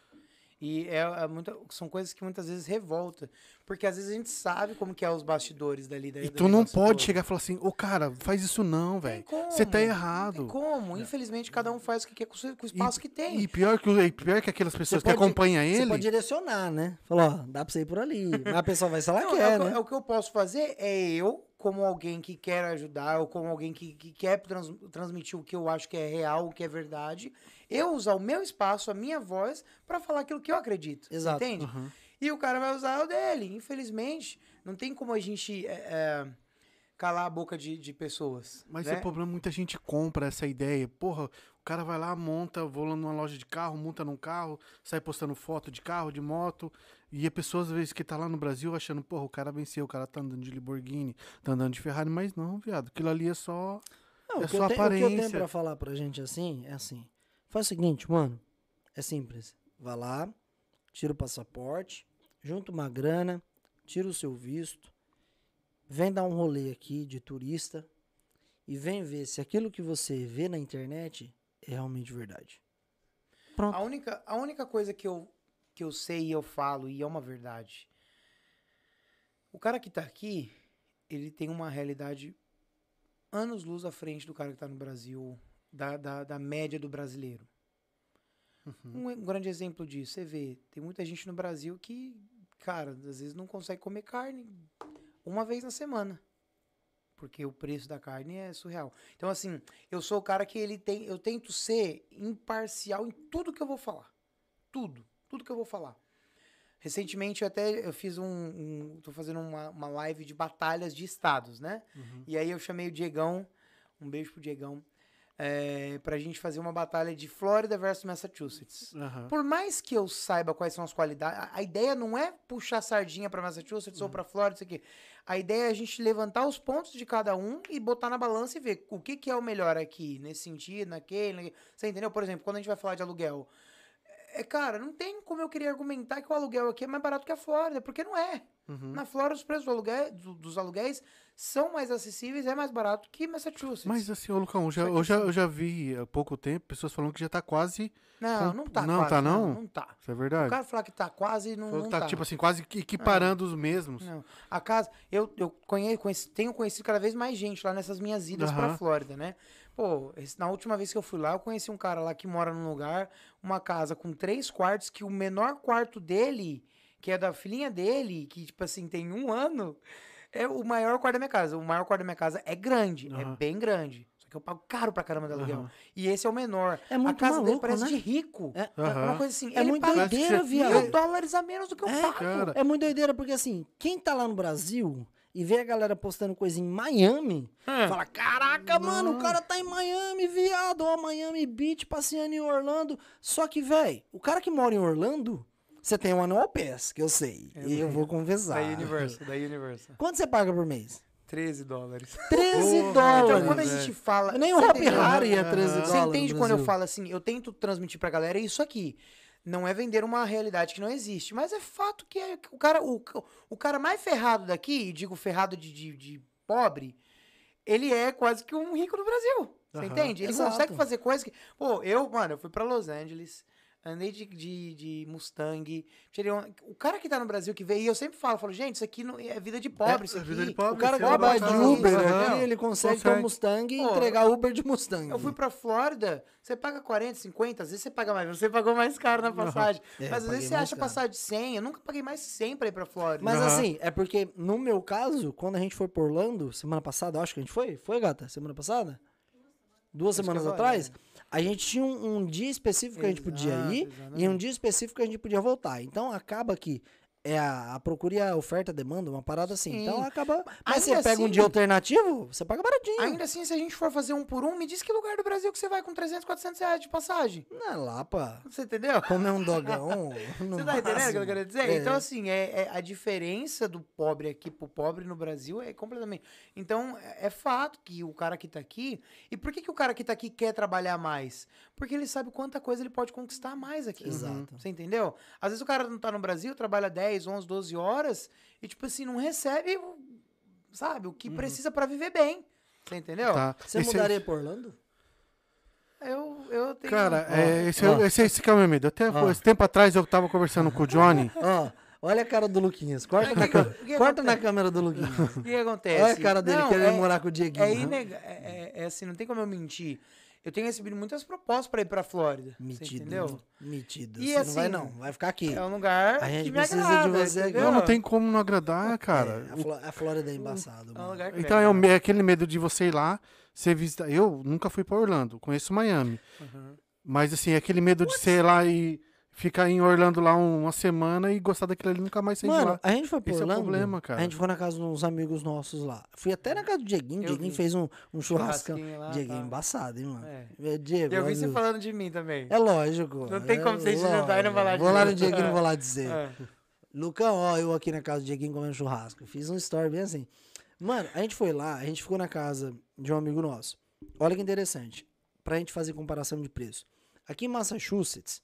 E é, é muita, são coisas que muitas vezes revolta. Porque às vezes a gente sabe como que é os bastidores dali. da- E tu não pode todo. chegar e falar assim, ô cara, faz isso não, velho. Você tá errado. como. Infelizmente, cada um faz o que quer com o espaço que tem. E pior que, e pior que aquelas pessoas que pode- acompanham Você ele. pode direcionar, né? Falar, ó, dá pra você ir por ali. Mas a pessoa vai se ela Não, é, quer, o que, né? é o que eu posso fazer é eu, como alguém que quer ajudar, ou como alguém que, que quer trans- transmitir o que eu acho que é real, o que é verdade, eu usar o meu espaço, a minha voz, pra falar aquilo que eu acredito. Exato. Entende? Uhum. E o cara vai usar o dele. Infelizmente, não tem como a gente é, é, calar a boca de, de pessoas. Mas né? o problema, muita gente compra essa ideia. Porra, o cara vai lá, monta, vou lá numa loja de carro, monta num carro, sai postando foto de carro, de moto. E a pessoa, às vezes, que tá lá no Brasil achando, porra, o cara venceu, o cara tá andando de Lamborghini, tá andando de Ferrari, mas não, viado. Aquilo ali é só. Não, É o, que só eu tenho, o que eu tenho aparência. pra falar pra gente assim, é assim. Faz o seguinte, mano. É simples. Vai lá, tira o passaporte, junta uma grana, tira o seu visto, vem dar um rolê aqui de turista e vem ver se aquilo que você vê na internet é realmente verdade. Pronto. A única, a única coisa que eu, que eu sei e eu falo, e é uma verdade. O cara que tá aqui, ele tem uma realidade anos-luz à frente do cara que tá no Brasil, da, da, da média do brasileiro. Um, um grande exemplo disso, você vê, tem muita gente no Brasil que, cara, às vezes não consegue comer carne uma vez na semana. Porque o preço da carne é surreal. Então, assim, eu sou o cara que ele tem. Eu tento ser imparcial em tudo que eu vou falar. Tudo. Tudo que eu vou falar. Recentemente eu até eu fiz um. um tô fazendo uma, uma live de batalhas de estados, né? E aí eu chamei o Diegão. Um beijo pro Diegão. É, pra gente fazer uma batalha de Flórida versus Massachusetts. Aham. Por mais que eu saiba quais são as qualidades, a, a ideia não é puxar sardinha pra Massachusetts ou pra Flórida, isso aqui. A ideia é a gente levantar os pontos de cada um e botar na balança e ver o que, que é o melhor aqui, nesse sentido, naquele, naquele. Você entendeu? Por exemplo, quando a gente vai falar de aluguel. É, cara, não tem como eu querer argumentar que o aluguel aqui é mais barato que a Flórida, porque não é. Uhum. Na Flórida, os preços do aluguel, do- dos aluguéis são mais acessíveis, é mais barato que Massachusetts. Mas assim, ô Lucão, já, eu, já, assim- eu já vi há pouco tempo pessoas falando que já tá quase. não, com- não tá não, quase, tá não? Não, tá. Isso é O verdade? cara falar que tá quase, não, Falou não tá, tá. tipo assim, quase equiparando os mesmos. Não. A casa, eu, eu conheço, conheci- tenho conhecido cada vez mais gente lá nessas minhas idas pra Aham. Flórida, né? Pô, na última vez que eu fui lá, eu conheci um cara lá que mora num lugar, uma casa com três quartos, que o menor quarto dele, que é da filhinha dele, que, tipo assim, tem um ano, é o maior quarto da minha casa. O maior quarto da minha casa é grande, é Aham. bem grande. Só que eu pago caro pra caramba de aluguel. Aham. E esse é o menor. É muito a casa dele maluco, parece né? de rico. É. Aham. Uma coisa assim, É ele muito paga doideira, viado. mil dólares a menos do que eu É, pago. cara. É muito doideira, porque assim, quem tá lá no Brasil e vê a galera postando coisa em Miami, É. fala: Caraca, mano, o cara tá em Miami, viado, ó, Miami Beach, passeando em Orlando. Só que, velho, o cara que mora em Orlando, você tem um Annual Pass, que eu sei. Eu e eu vou Da confessar. Universal, da Universal. Quanto você paga por mês? 13 dólares. 13 Porra, dólares. Então, quando a é. gente fala. Nem o Você Hop entendeu? Harry é Aham. 13 Você dólares. Você entende no quando eu falo assim, eu tento transmitir pra galera isso aqui. Não é vender uma realidade que não existe, mas é fato que é- o cara, o, o cara mais ferrado daqui, e digo ferrado de, de, de pobre, ele é quase que um rico do Brasil. Você Aham. entende? Ele Exato. consegue fazer coisas que. Pô, eu, mano, eu fui pra Los Angeles, andei de, de, de Mustang, tirei O cara que tá no Brasil que veio, e eu sempre falo, falo, gente, isso aqui não, é vida de pobre, É, isso é vida de pobre, O cara trabalha pode de Uber, isso, né? ele consegue ter um. Mustang e entregar Uber de Mustang. Eu fui pra Flórida, você paga 40, 50, às vezes você paga mais, você pagou mais caro na passagem. É, mas às vezes você acha caro. passagem de 100, eu nunca paguei mais 100 pra ir pra Flórida. Mas Aham. assim, é porque no meu caso, quando a gente foi por Orlando, semana passada, acho que a gente foi? Foi, gata? Semana passada? Duas Acho semanas foi, atrás? A gente tinha um, um dia específico que a gente podia Exato, ir e um dia específico que a gente podia voltar. Então acaba que é a, a procura e a oferta, a demanda, uma parada assim. Sim. Então acaba. Mas Ainda você pega um assim- dia alternativo, você paga baratinho. Ainda assim, se a gente for fazer um por um, me diz que lugar do Brasil que você vai com 300, 400 reais de passagem. Não é lá, pá. Você entendeu? Comer um dogão. [laughs] Você tá entendendo o que eu quero dizer? É. Então, assim, é, é- a diferença do pobre aqui pro pobre no Brasil é completamente. Então, é, é fato que o cara que tá aqui. E por que, que o cara que tá aqui quer trabalhar mais? Porque ele sabe quanta coisa ele pode conquistar mais aqui. Exato. Você entendeu? Às vezes o cara não tá no Brasil, trabalha 10, 11, 12 horas e, tipo assim, não recebe, o- sabe, o que Uhum. precisa pra viver bem. Você entendeu? Tá. Você Esse- mudaria pra Orlando? Eu, eu tenho. Cara, é, esse, é- ó. esse, esse que é o meu medo. Até Ó. esse tempo atrás eu tava conversando com o Johnny. Ó, [laughs] olha a cara do Luquinhas. Corta, É, na, que- que corta na câmera do Luquinhas. O que acontece? Olha a cara dele Não, querendo é- morar com o Dieguinho. É, inega- é, é- é assim, não tem como eu mentir. Eu tenho recebido muitas propostas pra ir pra Flórida. Você Metido. entendeu? Metido. E você não vai assim, não, vai ficar aqui. É um lugar A gente que me precisa de agrada, você aqui. entendeu? Não, não tem como não agradar, cara. É, a, Fló- a Flórida é embaçado, É um Então é, é aquele medo de você ir lá, você visitar. Eu nunca fui pra Orlando, conheço Miami. Uhum. Mas assim, é aquele medo de ser lá e ficar em Orlando lá um- uma semana e gostar daquilo ali e nunca mais sair de Mano, lá. a gente foi pro Esse é o Orlando, problema, cara. a gente foi na casa de uns amigos nossos lá. Fui até na casa do Dieguinho, Eu Dieguinho vi. fez um, um churrascão. Churrasquinho lá, Dieguinho tá. embaçado, hein, mano? É. É, Diego, Eu vi olha você o- falando de mim também. É lógico. Não tem como é você jantar e não falar de Vou lá no mim. Dieguinho e não vou lá dizer. É. Lucão, ó, eu aqui na casa do Dieguinho comendo churrasco. Fiz um story bem assim. Mano, a gente foi lá, a gente ficou na casa de um amigo nosso. Olha que interessante. Pra gente fazer comparação de preço. Aqui em Massachusetts,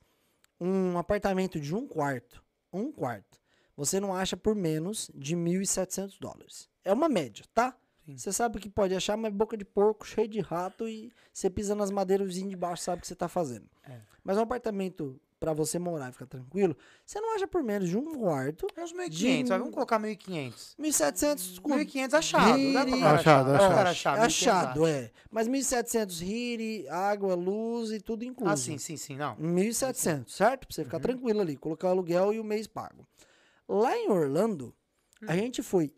um apartamento de um quarto, um quarto, você não acha por menos de 1.700 dólares. É uma média, tá? Você sabe que pode achar, mas boca de porco, cheio de rato e você pisa nas madeiras, o vizinho de baixo sabe o que você tá fazendo. É. Mas um apartamento pra você morar e ficar tranquilo, você não acha por menos de um quarto, É uns 1.500, De- vamos colocar 1.500. 1.700 com 1.500 achado. Dá pra Riri- cara Achado, achado. achado. cara achar, 1.500 achado, é. Mas 1.700 rire, água, luz e tudo incluso. Ah, sim, sim, sim, não. 1.700, certo? Pra você Uhum. ficar tranquilo ali, colocar o aluguel e o mês pago. Lá em Orlando, a Hum. gente foi,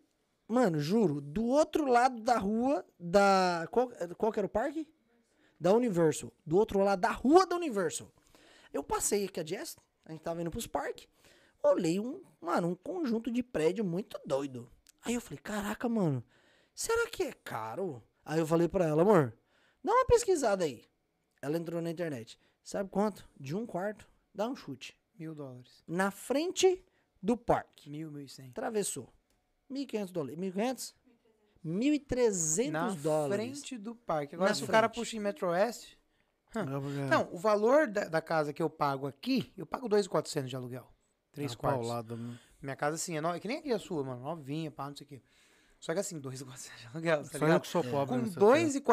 mano, juro, do outro lado da rua da. Qual, qual que era o parque? Da Universal. Do outro lado da rua da Universal. Eu passei aqui a Jess, a gente tava indo pros parques, olhei um, mano, um conjunto de prédio muito doido. Aí eu falei, caraca, mano, será que é caro? Aí eu falei pra ela, amor, dá uma pesquisada aí. Ela entrou na internet. Sabe quanto? De um quarto. Dá um chute. Mil dólares. Na frente do parque. Mil, mil e cem. Atravessou. 1.500 dólares. 1.500? 1.300 Na dólares. frente do parque. Agora, Na se o cara frente. puxa em Metro Oeste... É. Não, o valor da, da casa que eu pago aqui, eu pago 2.400 de aluguel. Três Uma quartos. paulada, né? Minha casa, assim, é, no... é que nem aqui a sua, mano. Novinha, pá, não sei o quê. Só que assim, 2.400 de aluguel, tá Só eu ligado? que sou pobre. Com nessa terra.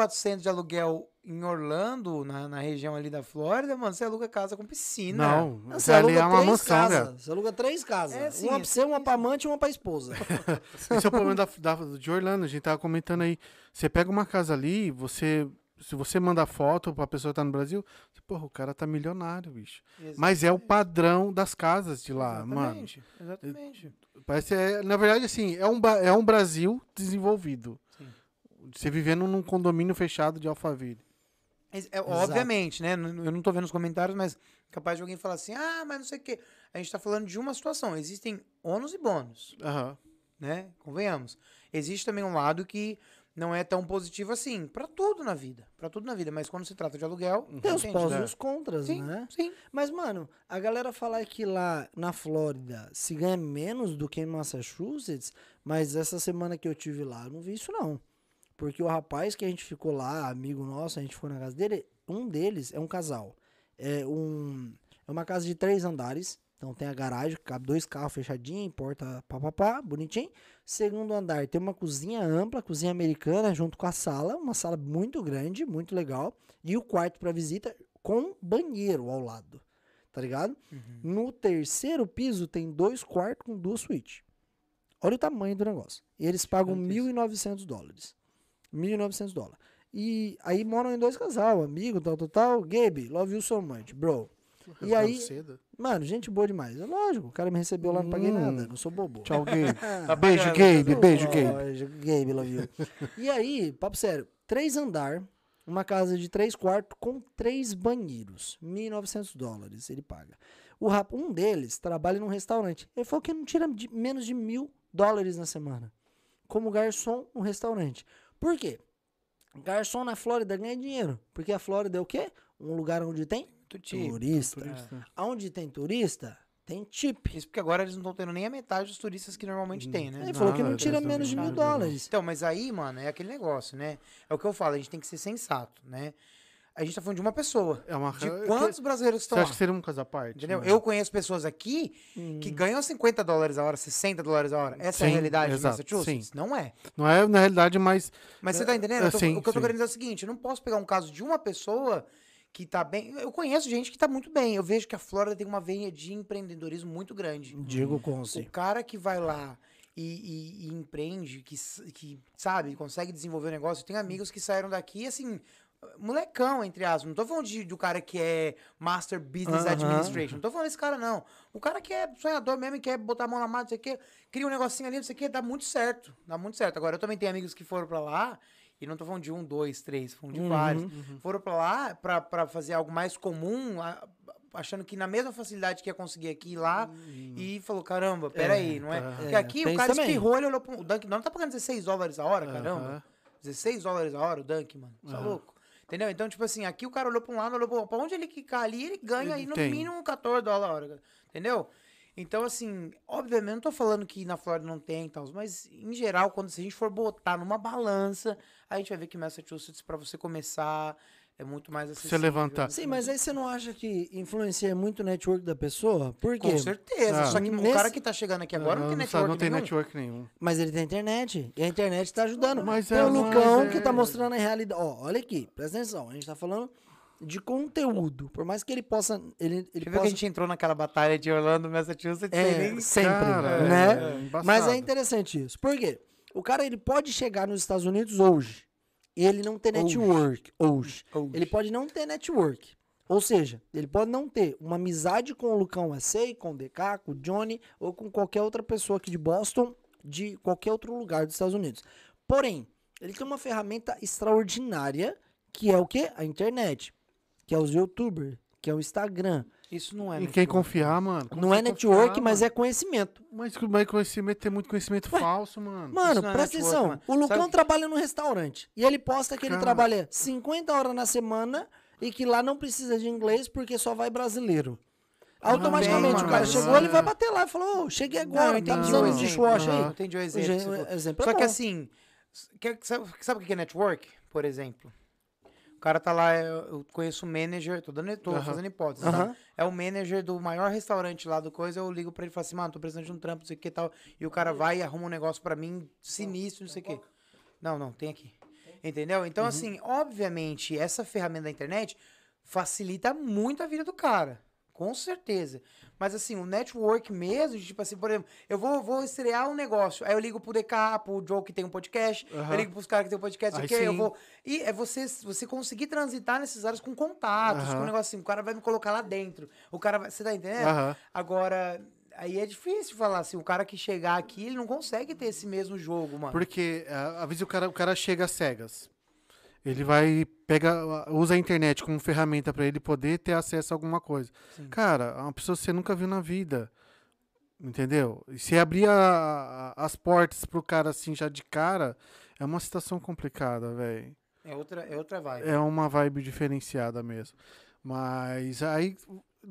2.400 de aluguel em Orlando, na, na região ali da Flórida, mano, você aluga casa com piscina. Não, Não, você ali é uma três mansão, casas. Você aluga três casas. É, sim, uma é pra você, uma pra amante e uma pra esposa. [laughs] Esse é o problema da, da- de Orlando, a gente tava comentando aí. Você pega uma casa ali, você. Se você manda foto pra pessoa que tá no Brasil, você, porra, o cara tá milionário, bicho. Mas é o padrão das casas de lá, mano. Exatamente, exatamente. Parece, é, na verdade, assim, é um, é um Brasil desenvolvido. Sim. Você vivendo num condomínio fechado de Alphaville. É, obviamente, né? Eu não tô vendo os comentários, mas capaz de alguém falar assim, ah, mas não sei o quê. A gente tá falando de uma situação. Existem ônus e bônus, Aham. né? Convenhamos. Existe também um lado que não é tão positivo assim, pra tudo na vida. Pra tudo na vida. Mas quando se trata de aluguel, Tem os pós né? e os contras, Sim, né? sim. Mas, mano, a galera fala que lá na Flórida se ganha menos do que em Massachusetts, mas essa semana que eu tive lá, eu não vi isso não. Porque o rapaz que a gente ficou lá, amigo nosso, a gente foi na casa dele, um deles é um casal. É, um, é uma casa de três andares, então tem a garagem, cabe dois carros fechadinhos, porta papapá, bonitinho. Segundo andar tem uma cozinha ampla, cozinha americana, junto com a sala, uma sala muito grande, muito legal. E o quarto para visita com banheiro ao lado, tá ligado? No terceiro piso tem dois quartos com duas suítes. Olha o tamanho do negócio. E eles pagam Gigantesco. 1.900 dólares. 1.900 dólares. E aí moram em dois casal, amigo, tal, tal, tal. Gabe, love you so much, bro. E aí, Cedo. mano, gente boa demais. É lógico, o cara me recebeu lá, não paguei Hum. nada, não sou bobo. Tchau, Gabe. Tá [laughs] beijo, Gabe. Beijo. Gabe. Lógico, Gabe, love you. e aí, papo sério, três andar, uma casa de três quartos com três banheiros. 1.900 dólares ele paga. O rap, um deles trabalha num restaurante. Ele falou que não tira de- menos de mil dólares na semana. Como garçom no restaurante. Por quê? Garçom na Flórida ganha dinheiro. Porque a Flórida é o quê? Um lugar onde tem Tuti. turista. Turista. Onde tem turista, tem tip. Isso porque agora eles não estão tendo nem a metade dos turistas que normalmente tem, né? Ele falou que Não, não, tira menos de mil não. dólares. Então, mas aí, mano, é aquele negócio, né? É o que eu falo, a gente tem que ser sensato, né? a gente tá falando de uma pessoa. É uma De que- quantos brasileiros Você estão lá? acha que seria um caso à parte? Entendeu? né? Eu conheço pessoas aqui Hum. que ganham 50 dólares a hora, 60 dólares a hora. Essa é a Sim, realidade exato, de Massachusetts? Não é. Não é na realidade, mas. Mas você tá entendendo? Eu tô- sim, o que eu tô sim. querendo dizer é o seguinte: eu não posso pegar um caso de uma pessoa que tá bem. Eu conheço gente que tá muito bem. Eu vejo que a Flórida tem uma veia de empreendedorismo muito grande. Digo O Conce. cara que vai lá e, e- e empreende, que, que, sabe, consegue desenvolver o negócio. Eu tenho amigos que saíram daqui, assim, molecão, entre aspas. Não tô falando de, do cara que é Master Business. Administration. Não tô falando desse cara, não. O cara que é sonhador mesmo e quer botar a mão na massa, não sei o quê, cria um negocinho ali, não sei o quê, dá muito certo. Dá muito certo. Agora, eu também tenho amigos que foram pra lá. E não tô falando de um, dois, três, falando de Uhum, vários. Foram pra lá pra, pra fazer algo mais comum, achando que na mesma facilidade que ia conseguir aqui e lá, e falou, caramba, peraí, não é? tá. Porque É, aqui o cara espirrou, ele olhou pro... O Dunk não tá pagando 16 dólares a hora, caramba. Aham. 16 dólares a hora o Dunk, mano. Tá louco? Entendeu? Então, tipo assim, aqui o cara olhou pra um lado, olhou outro. Pra onde ele quicar ali, ele ganha Ele aí no tem. mínimo 14 dólares a hora. Entendeu? Então, assim, obviamente, não tô falando que na Flórida não tem e tal, mas em geral, quando se a gente for botar numa balança, a gente vai ver que Massachusetts, pra você começar, é muito mais acessível. levantar. muito Sim, mas aí você não acha que influencia muito o network da pessoa? Por quê? Com certeza. Ah. Só que Nesse- o cara que tá chegando aqui agora não, tem sabe, network Não tem nenhum. network nenhum. Mas ele tem internet. E a internet tá ajudando. Mas tem é, o Lucão mas que tá é- mostrando a realidade. Ó, olha aqui, presta atenção. A gente tá falando de conteúdo. Por mais que ele possa. Ele, ele Você viu que possa a gente entrou naquela batalha de Orlando, Massachusetts, É, sempre, Cara, né? é embaçado. Mas é interessante isso. Por quê? O cara ele pode chegar nos Estados Unidos hoje e ele não ter network hoje. Hoje. Ele pode não ter network. Ou seja, ele pode não ter uma amizade com o Lucão SA, com o DK, com o Johnny ou com qualquer outra pessoa aqui de Boston, de qualquer outro lugar dos Estados Unidos. Porém, ele tem uma ferramenta extraordinária que é o quê? A internet, que é os youtubers, que é o Instagram. Isso não é Em quem confiar, mano. não é network, mas é conhecimento. Mas, mas conhecimento, tem muito conhecimento falso, mano. Mano, não é presta network, atenção. mano. O Lucão Sabe- trabalha num restaurante. E ele posta que ele trabalha 50 horas na semana e que lá não precisa de inglês porque só vai brasileiro. Automaticamente Também, o cara mano. chegou, ele vai bater lá e falou: "Ô, cheguei Não, agora, eu tá precisando de exemplo. dishwasher aí? Entendi o exemplo. que o falou. exemplo é Só que bom. assim, sabe o que é network, por exemplo? O cara tá lá, eu eu conheço o manager, tô, dando, tô fazendo hipótese, tá? É o manager do maior restaurante lá do coisa, eu ligo pra ele e falo assim, mano, tô precisando de um trampo, não sei o que tal. E o cara vai e arruma um negócio pra mim, sinistro, não sei o que. Não, não, tem aqui. Entendeu? Então, Uhum. assim, obviamente, essa ferramenta da internet facilita muito a vida do cara. Com certeza. Mas assim, o network mesmo, tipo assim, por exemplo, eu vou, vou estrear um negócio. Aí eu ligo pro DK, pro Joe que tem um podcast, Aham. eu ligo pros caras que tem um podcast, ok? Eu vou. E é você, você conseguir transitar nesses áreas com contatos, com Aham. um negócio assim, o cara vai me colocar lá dentro. O cara vai. Você tá entendendo? Aham. Agora. Aí é difícil falar assim, o cara que chegar aqui, ele não consegue ter esse mesmo jogo, mano. Porque, às vezes, o cara, o cara chega cegas. Ele vai, pega, usa a internet como ferramenta pra ele poder ter acesso a alguma coisa. Sim. Cara, é uma pessoa que você nunca viu na vida. Entendeu? E se abrir a- a- as portas pro cara assim já de cara, é uma situação complicada, velho. É outra, é outra vibe. É uma vibe diferenciada mesmo. Mas aí,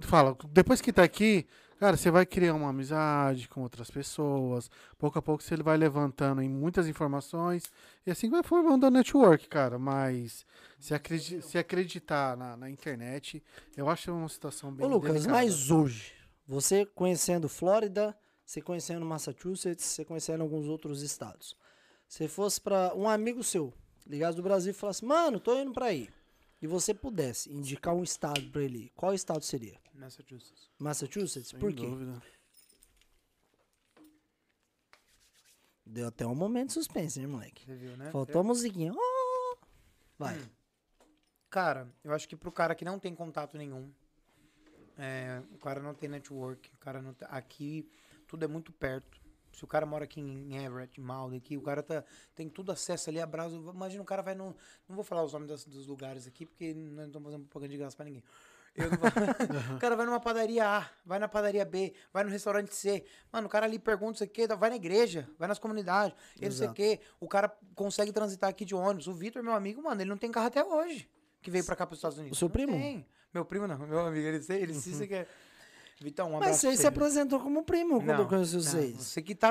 fala, depois que tá aqui, cara, você vai criar uma amizade com outras pessoas. Pouco a pouco você vai levantando em muitas informações. E assim vai formando a network, cara. Mas se, acredi se acreditar na, na internet, eu acho uma situação bem Ô, Lucas, delicada. mas hoje, você conhecendo Flórida, você conhecendo Massachusetts, você conhecendo alguns outros estados. Se fosse pra um amigo seu, ligado do Brasil, e falasse, mano, tô indo pra aí. E você pudesse indicar um estado pra ele qual estado seria? Massachusetts. Massachusetts? Sem Por quê? dúvida. Deu até um momento de suspense, né, moleque? Você viu, né? Faltou a musiquinha. Oh! Vai. Cara, eu acho que pro cara que não tem contato nenhum, é, o cara não tem network, o cara não tá- aqui tudo é muito perto. Se o cara mora aqui em Everett, Malden, aqui, o cara tá, tem tudo acesso ali, abraço. Imagina o cara vai no. Não vou falar os nomes das- dos lugares aqui, porque não estamos fazendo propaganda de graça pra ninguém. Vou- [laughs] [laughs] o cara vai numa padaria A, vai na padaria B, vai no restaurante C. Mano, o cara ali pergunta isso aqui, vai na igreja, vai nas comunidades, ele não sei o quê. O cara consegue transitar aqui de ônibus. O Vitor, meu amigo, mano, ele não tem carro até hoje. Que veio pra cá pros Estados Unidos. O seu Não primo? Tem. Meu primo não, meu amigo, ele, ele se que é. Vitão, um Mas abraço você pra se apresentou como primo quando eu conheci não, vocês. Você que tá,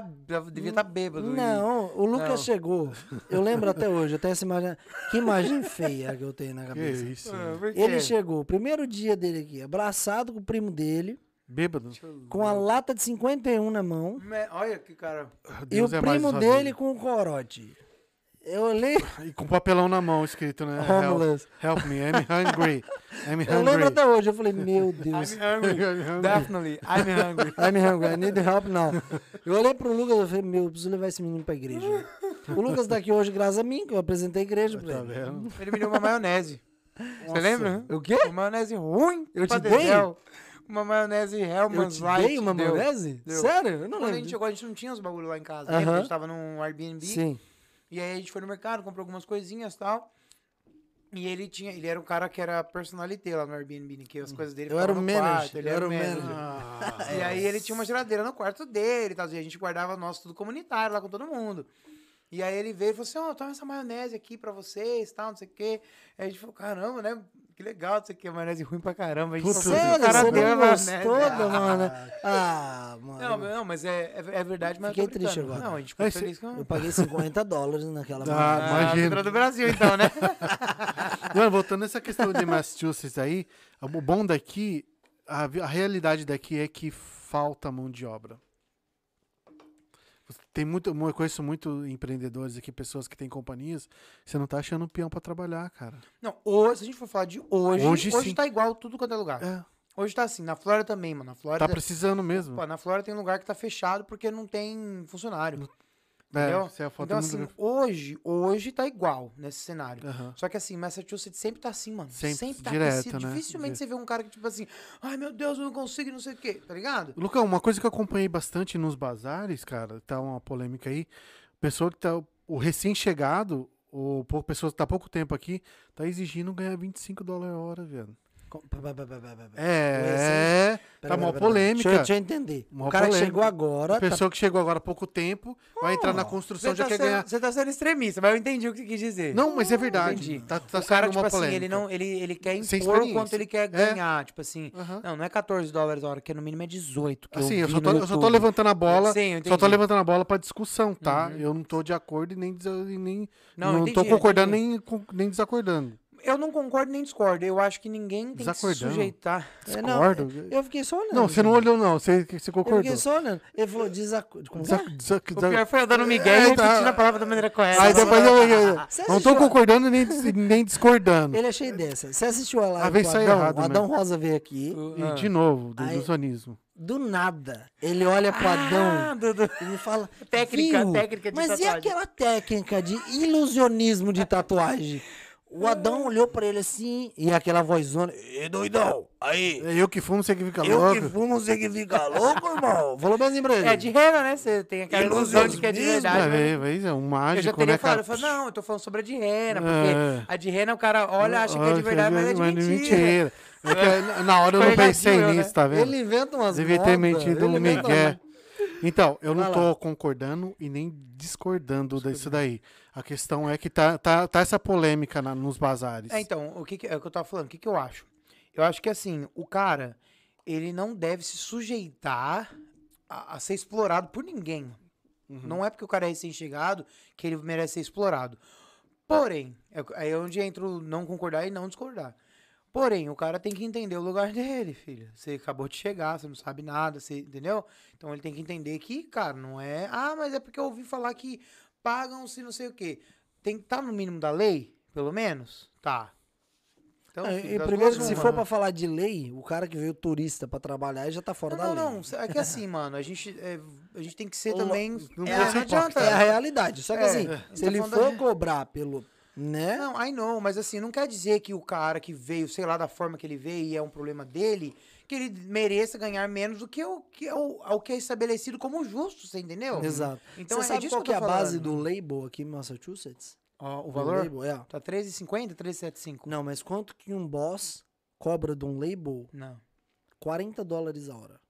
devia estar bêbado. e- Não, o Lucas Não. chegou. Eu lembro até [laughs] hoje, eu tenho essa imagem. Que imagem feia que eu tenho na Que cabeça. isso. Ah? Ele chegou, primeiro dia dele aqui, abraçado com o primo dele, Bêbado. com a lata de 51 na mão, Me- Olha que cara. e o Deus é primo dele com o corote. Eu olhei, E com papelão na mão escrito, né? homeless. Help, help me, I'm hungry. I'm Eu lembro hungry. até hoje, eu falei, meu [laughs] Deus. I'm hungry. hungry. [laughs] Definitely. I'm hungry. [laughs] I'm hungry, I need help now. Eu olhei pro Lucas e falei, meu, eu preciso levar esse menino pra igreja. O Lucas tá aqui hoje graças a mim, que eu apresentei a igreja pra Tá ele. vendo? Ele me deu uma maionese. Você lembra? O quê? Uma maionese ruim. Eu te dei? Uma maionese Eu Hellman's te Light. dei uma deu. maionese? Deu. Sério? Eu não Quando a gente lembro. chegou, a gente não tinha os bagulho lá em casa. Aham. Lembra? A gente tava num Airbnb. Sim. E aí a gente foi no mercado, comprou algumas coisinhas e tal. E ele tinha, ele era um cara que era personalité lá no Airbnb, né, que as coisas dele Eu era o manager, quarto, ele eu era o manager. manager. Ah, E aí ele tinha uma geladeira no quarto dele e tal. E a gente guardava nosso tudo comunitário lá com todo mundo. E aí ele veio e falou assim, ó, toma essa maionese aqui pra vocês, tal, não sei o quê. Aí a gente falou, caramba, né? Que legal, não sei o quê, maionese ruim pra caramba. A gente Puta, Sério, o cara você não maionese. gostou da mano? Ah, mano. Não, não, mas é, é, é verdade, mas Fiquei triste agora. Não, a gente ficou feliz com... Eu paguei 50 dólares naquela Ah. Ah, imagina. do Brasil, então, né? [laughs] Não, voltando nessa questão de Massachusetts aí, o bom daqui, a, a realidade daqui é que falta mão de obra. Tem muito, eu conheço muito empreendedores aqui, pessoas que têm companhias, você não tá achando peão pra trabalhar, cara. Não, hoje, se a gente for falar de hoje, Hoje hoje, sim. tá igual tudo quanto é lugar. É, Hoje tá assim, na Flórida também, mano. Na Flórida, tá precisando mesmo. pô, na Flórida tem lugar que tá fechado porque não tem funcionário. É, entendeu? se a foto Então, assim, hoje, hoje tá igual nesse cenário. Aham. Só que assim, Massachusetts sempre tá assim, mano. Sempre, Sempre, tá direto, aquecido. né? Dificilmente Di- você vê um cara que, tipo assim, ai meu Deus, eu não consigo, não sei o quê, tá ligado? Lucão, uma coisa que eu acompanhei bastante nos bazares, cara, tá uma polêmica aí. Pessoa que tá. O recém-chegado, ou pessoa que tá há pouco tempo aqui, tá exigindo ganhar 25 dólares a hora, velho. É, tá mó polêmica. Deixa eu, deixa eu entender. Mó o cara que chegou agora. A tá- pessoa que chegou agora há pouco tempo vai entrar na Oh, construção já tá, quer sendo, ganhar. você tá sendo extremista, mas eu entendi o que você quis dizer. Não, mas é verdade. Entendi. Tá, tá o cara, sendo tipo uma assim, polêmica. ele, não, ele, ele quer impor o quanto ele quer É. ganhar. Tipo assim, não, não é 14 dólares a hora, que no mínimo é 18. Que Assim, eu, só, tô, eu só tô YouTube. levantando a bola. Sim, Só tô levantando a bola pra discussão, tá? Uhum. Eu não tô de acordo e nem, nem Não, não, entendi, tô concordando nem, nem desacordando. Eu não concordo nem discordo. Eu acho que ninguém tem que se sujeitar. É, não, Discordo. Eu fiquei só olhando. Não, você não olhou, não. Você, você Eu concordou. fiquei só olhando. Ele falou desacordo. Como é? O pior foi eu dando migué É, e tá. repetindo a palavra da maneira correta. Aí depois eu, eu- eu não a- concordando nem, [laughs] nem discordando. Ele é cheio dessa. Você assistiu a Às live vezes com o sai Adão? errado Adão mesmo. Rosa veio aqui. E ah. de novo, do Aí- ilusionismo. Do nada, ele olha pro Ah, Adão Dudu. e me fala. Técnica, "Viu? técnica de Mas e tatuagem." aquela técnica de ilusionismo de tatuagem? O Adão olhou pra ele assim e aquela vozona. Ê, doidão, aí. É eu que fumo, você que fica Eu louco. que fumo, você que fica louco, irmão. Falou bem assim pra ele. É de rena, né? Você tem aquela ilusão de que é de Ilusionismo, verdade. mas- É, mas é um Eu mágico, já teria né, falado, cara? eu falei, não, eu tô falando sobre a de rena, porque É. a de rena o cara olha, acha que é de verdade, mas é de mentira. É que [laughs] na hora eu não pensei né? nisso, tá vendo? Ele inventa umas Devia ter modas, ele um inventa migué. Então, eu não Vai tô concordando e nem discordando disso daí. A questão é que tá, tá, tá essa polêmica na- nos bazares. É, então, o que, que- é o que eu tava falando, o que, que eu acho? Eu acho que assim, o cara, ele não deve se sujeitar a, a ser explorado por ninguém. Uhum. Não é porque o cara é recém-chegado que ele merece ser explorado. Porém, é, aí é onde entra o não concordar e não discordar. Porém, o cara tem que entender o lugar dele, filho. Você acabou de chegar, você não sabe nada, você, entendeu? Então ele tem que entender que, cara, não é. Ah, mas é porque eu ouvi falar que pagam-se não sei o quê. Tem que estar no mínimo da lei, pelo menos? Tá. Então, É, e primeiro, se uma, for pra falar de lei, o cara que veio turista pra trabalhar já tá fora Não, da não, lei. não. É que assim, mano, a gente, é, a gente tem que ser Lo- também. não é, não adianta. É a realidade. Só que É, assim, é. se Tá ele for da- cobrar pelo. Né? Não, I know, mas assim, não quer dizer que o cara que veio, sei lá, da forma que ele veio e é um problema dele, que ele mereça ganhar menos do que o que é, o, o que é estabelecido como justo, você entendeu? Exato. Então Você é sabe qual que é a base do label aqui em Massachusetts? Ó, o Do valor? label, é. Tá 13,50, 13,75? Não, mas quanto que um boss cobra de um label? Não. 40 dólares a hora.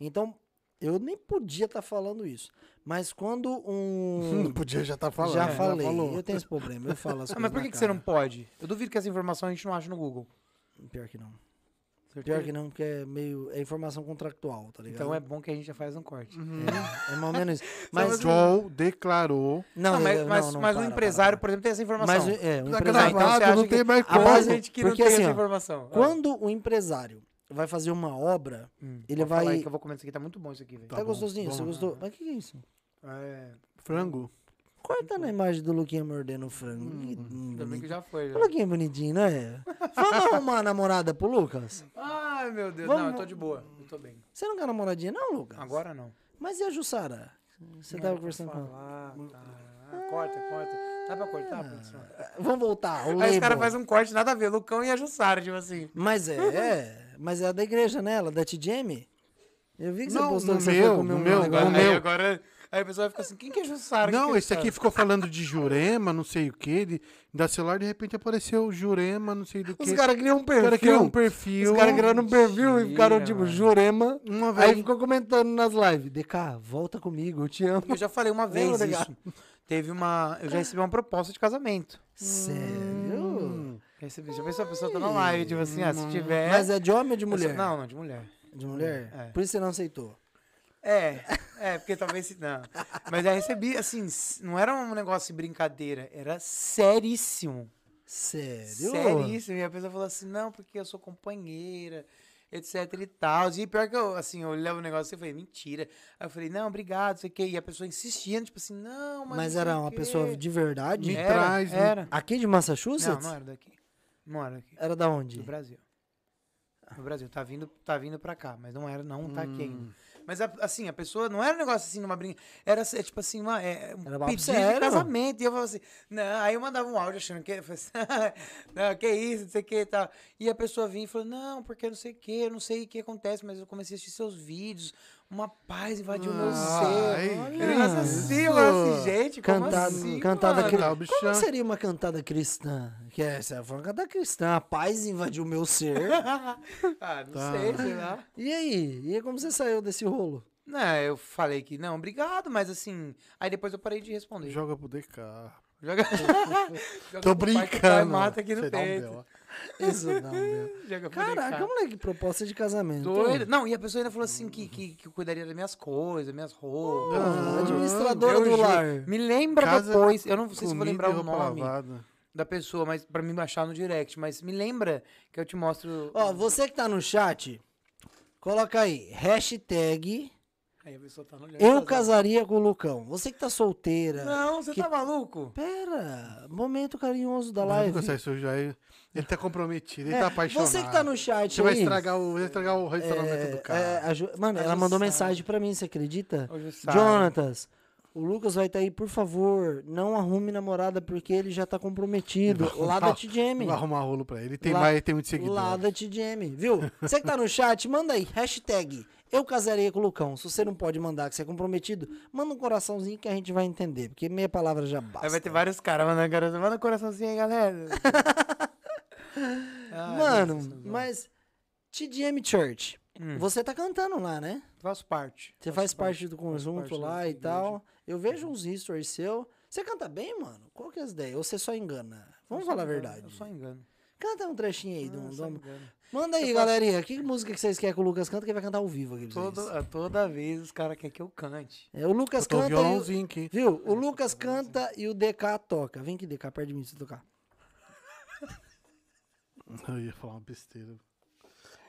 Então, eu nem podia estar falando isso. Mas quando um. [laughs] Não podia já tá falando. já né? falei, falou. eu tenho esse problema. Eu falo as [laughs] Ah, coisas mas por que, que você não pode? Eu duvido que essa informação a gente não acha no Google. Pior que não. Pior que não, porque é meio. É informação contractual, tá ligado? Então é bom que a gente já faz um corte. É, é mais ou menos isso. [laughs] Mas. Joe declarou. Não, Não, mas, não, mas, não, mas para, o para, empresário, para. por exemplo, tem essa informação. Mas é, o Tá empresário. Então você gravado, acha não que- tem mais A como. gente que não Porque tem assim, essa informação. Ah. Quando o empresário vai fazer uma obra, Hum, ele falar vai- aí que eu vou comer isso aqui, tá muito bom isso aqui, velho. tá, Tá bom, gostosinho? bom. Você gostou? Mas o que, que é isso? É, Frango. Corta na imagem do Luquinha mordendo o frango. Que ainda bem que já foi. Já. O Luquinha é bonitinho, não é? [laughs] Vamos arrumar a namorada pro Lucas? Ai, meu Deus. Vamos- Não, eu tô de boa. Eu tô bem. Você não quer namoradinha, não, Lucas? Agora não. Mas e a Jussara? Você tava conversando com ela. falar, tá. Ah, corta, corta. Dá pra cortar, produção? Vamos voltar. Aí os caras fazem um corte, nada a ver. Lucão e a Jussara, tipo assim. Mas é, é. [laughs] Mas é da igreja, né? Ela da TGM? Eu vi que você Não, postou que você meu, foi comer um meu, aí meu. agora. Aí a pessoa fica assim, quem que é Jussara? Não, que é esse aqui ficou falando de Jurema, não sei o que. De, da celular, de repente apareceu Jurema, não sei do que. Os caras criam um O cara criou perfil. um perfil. Os caras criaram um perfil e ficaram tipo, mano. Jurema. Uma Aí vez. ficou comentando nas lives. DK, volta comigo, eu te amo. Eu já falei uma vez Lembra, isso. Teve uma. Eu já recebi uma proposta de casamento. Sério? Já recebi. Já pensou a pessoa tá na live, tipo assim, ah, se tiver. Mas é de homem ou de mulher? sou- Não, não, de mulher. De mulher? É. Por isso você não aceitou. É, é, porque talvez. se- Não. Mas já recebi, assim, não era um negócio de brincadeira, era seríssimo. Sério? Seríssimo. E a pessoa falou assim, não, porque eu sou companheira, etc e tal. E pior que eu, assim, eu olhava o negócio e falei, mentira. Aí eu falei, não, obrigado, sei o quê. E a pessoa insistia, tipo assim, não, mas. Mas não era uma quê. pessoa de verdade? Me Era, traz, Era. Aqui de Não, Massachusetts? não era daqui. Não era daqui. Era da onde? Do Brasil. Do Brasil. Tá vindo, tá vindo pra cá, mas não era, não tá aqui Hum. ainda. Mas assim, a pessoa não era um negócio assim, numa brincadeira. Era é, tipo assim, uma, é, um Era papo pedido sério. de casamento. E eu falava assim, não, aí eu mandava um áudio achando que. [laughs] Eu falei assim, não, que isso, não sei o que e tal. E a pessoa vinha e falou, não, porque não sei o que, eu não sei o que acontece, mas eu comecei a assistir seus vídeos. Uma paz invadiu meu Ai, ser. olha assim, eu assim, gente, como Cantada, assim, cantada mano? Tá, o. Como seria uma cantada cristã? Que é, essa foi uma cantada cristã. A paz invadiu meu ser. [laughs] ah, não Tá. sei, sei lá. e aí? E aí como você saiu desse rolo? Não, eu falei que não, obrigado, mas assim. Aí depois eu parei de responder. Joga pro DK. Joga. [laughs] Joga Tô pro pai o brincando. mata aqui no Você um peito. [laughs] Isso não, meu. [laughs] Caraca, moleque, proposta de casamento. Não, e a pessoa ainda falou assim que, que, que cuidaria das minhas coisas, minhas roupas. Ah, Ah, administradora do lar. Me lembra Casa, depois, eu não sei se vou lembrar o nome lavada. da pessoa, mas pra me baixar no direct, mas me lembra que eu te mostro. Ó, você que tá no chat, coloca aí, hashtag tá no eu casaria com o Lucão. Você que tá solteira. Não, você Que- tá maluco? Pera, momento carinhoso da Não live. consegue sujar ele. Ele tá comprometido, ele É, tá apaixonado. Você que tá no chat Você vai aí, estragar o, vai estragar o relacionamento do cara. é, a Ju- Mano, A ela mandou mensagem pra mim, você acredita? Jonatas, o Lucas vai estar aí, por favor, não arrume namorada porque ele já tá comprometido. Vai Lá da arrumar- TGM. Vai arrumar rolo pra ele. Ele tem, Lá- mais, tem muito seguidor. Lá da TGM, viu? Você que tá no chat, manda aí, hashtag eu casaria com o Lucão. Se você não pode mandar que você é comprometido, manda um coraçãozinho que a gente vai entender, porque meia palavra já basta. Aí vai ter vários caras mandando coração. Manda um coraçãozinho aí, galera. Ai, [laughs] Mano, Deus do céu. mas TGM Church, Hum. você tá cantando lá, né? Faço parte. Você faz parte do faço conjunto parte lá e tal. Eu vejo uns stories seu. Você canta bem, mano? Qual que é as ideias? Ou você só engana? Vamos Eu falar a engano, verdade. Eu só engano. Canta um trechinho aí. Não, do- só do- engano. Manda aí, Eu faço- galerinha. Que música que vocês querem que o Lucas canta que ele vai cantar ao vivo aqui? pra Todo, vocês? a- toda vez os caras querem que eu cante. É, o Lucas Eu tô canta e o, aqui. Viu? O Lucas canta e o DK toca. Vem aqui, DK, perto de mim pra você tocar. [laughs] Eu ia falar uma besteira.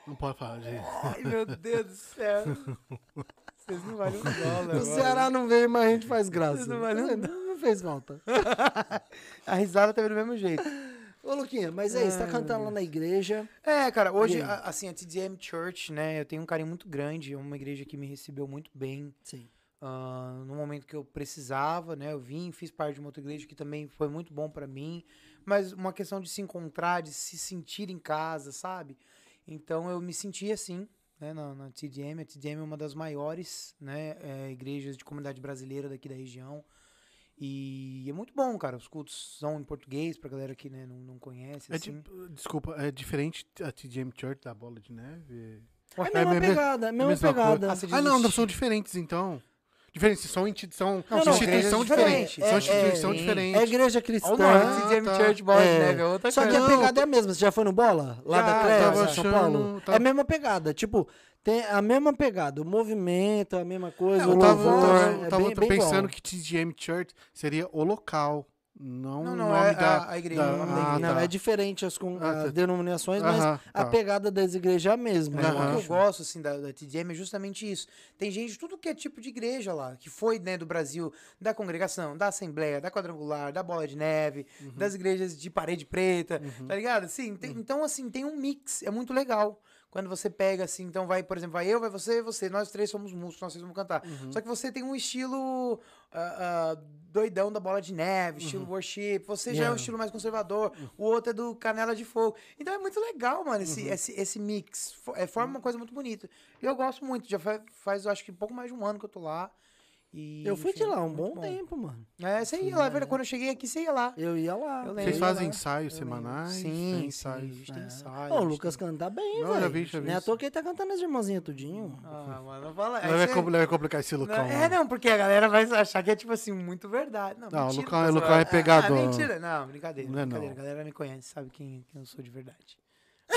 Não pode falar, gente. Ai, meu Deus do céu. Vocês não valem um dólar. O. Ceará não veio, mas a gente faz graça. Isso não vale um não, não fez falta. [laughs] A risada tá do mesmo jeito. Ô, Luquinha, mas é isso, tá cantando lá na igreja. É, cara, hoje, a- assim, a TDM Church, né, eu tenho um carinho muito grande, é uma igreja que me recebeu muito bem, Sim. ah, no momento que eu precisava, né, eu vim, fiz parte de uma outra igreja que também foi muito bom pra mim, mas uma questão de se encontrar, de se sentir em casa, sabe? Então eu me senti assim, né, na, na TDM, a TDM é uma das maiores, né, é, igrejas de comunidade brasileira daqui da região, e é muito bom, cara, os cultos são em português, pra galera que, né, não, não conhece, É assim. tipo- desculpa, é diferente a TGM Church da Bola de Neve? É a É mesma mesmo- pegada, é a mesma mesma pegada. coisa. Ah, Ah, não, não são diferentes então. Diferentes, são, inti- são Não, não, instituição igrejas diferente. diferentes. São É, instituição é, diferente. É igreja cristã. o nome, CGM tá. Church Boys, É. né? velho? Outra Só que coisa. a pegada é a mesma. Você já foi no Bola? Lá Já, da Cleo, São achando- Paulo? tava- É a mesma pegada. Tipo, tem a mesma pegada. O movimento, a mesma coisa. É, o eu tava, louvor. tava- é tava bem- bem pensando igual. que TGM Church seria o local, não, Não, o não, nome é da, a- a igreja, da- o nome da ah, igreja. Não, tá. é diferente as, com- Ah, as tá. denominações, mas Aham, a tá. pegada das igrejas é a mesma. Mas eu o que eu gosto, assim, da, da TDM é justamente isso. Tem gente de tudo que é tipo de igreja lá, que foi, né, do Brasil, da congregação, da assembleia, da quadrangular, da bola de neve, Uhum. das igrejas de parede preta, tá ligado? Assim, tem- Então, assim, tem um mix, é muito legal. Quando você pega, assim, então vai, por exemplo, vai eu, vai você, você, nós três somos músicos, nós três vamos cantar. Uhum. Só que você tem um estilo ah, ah, doidão da bola de neve, Uhum. estilo worship, você já é Yeah. um estilo mais conservador, o outro é do canela de fogo. Então é muito legal, mano, Uhum. esse, esse, esse mix. É, forma uma coisa muito bonita. E eu gosto muito, já faz, faz, acho que pouco mais de um ano que eu tô lá. E, Eu fui enfim, de lá um muito bom, tempo, mano. É, você ia lá, é verdade. Quando eu cheguei aqui, você ia lá. Eu ia lá. Eu. Vocês fazem ensaios semanais? Sim, Tem sim, ensaios. a gente tem É. ensaio. Ô, a o Lucas tem- canta bem, Não, já velho. vi, já vi Não é à toa que ele tá cantando as irmãzinhas tudinho. Ah, mano, não fala. Não você- compl- vai complicar esse Não, Lucão. é, não, porque a galera vai achar que é, tipo assim, muito verdade. Não, Não, o Lucão- tá o zoando. Lucão é pegador. Ah, mentira. Não, brincadeira. Não é brincadeira. não. A galera me conhece, sabe quem, quem eu sou de verdade.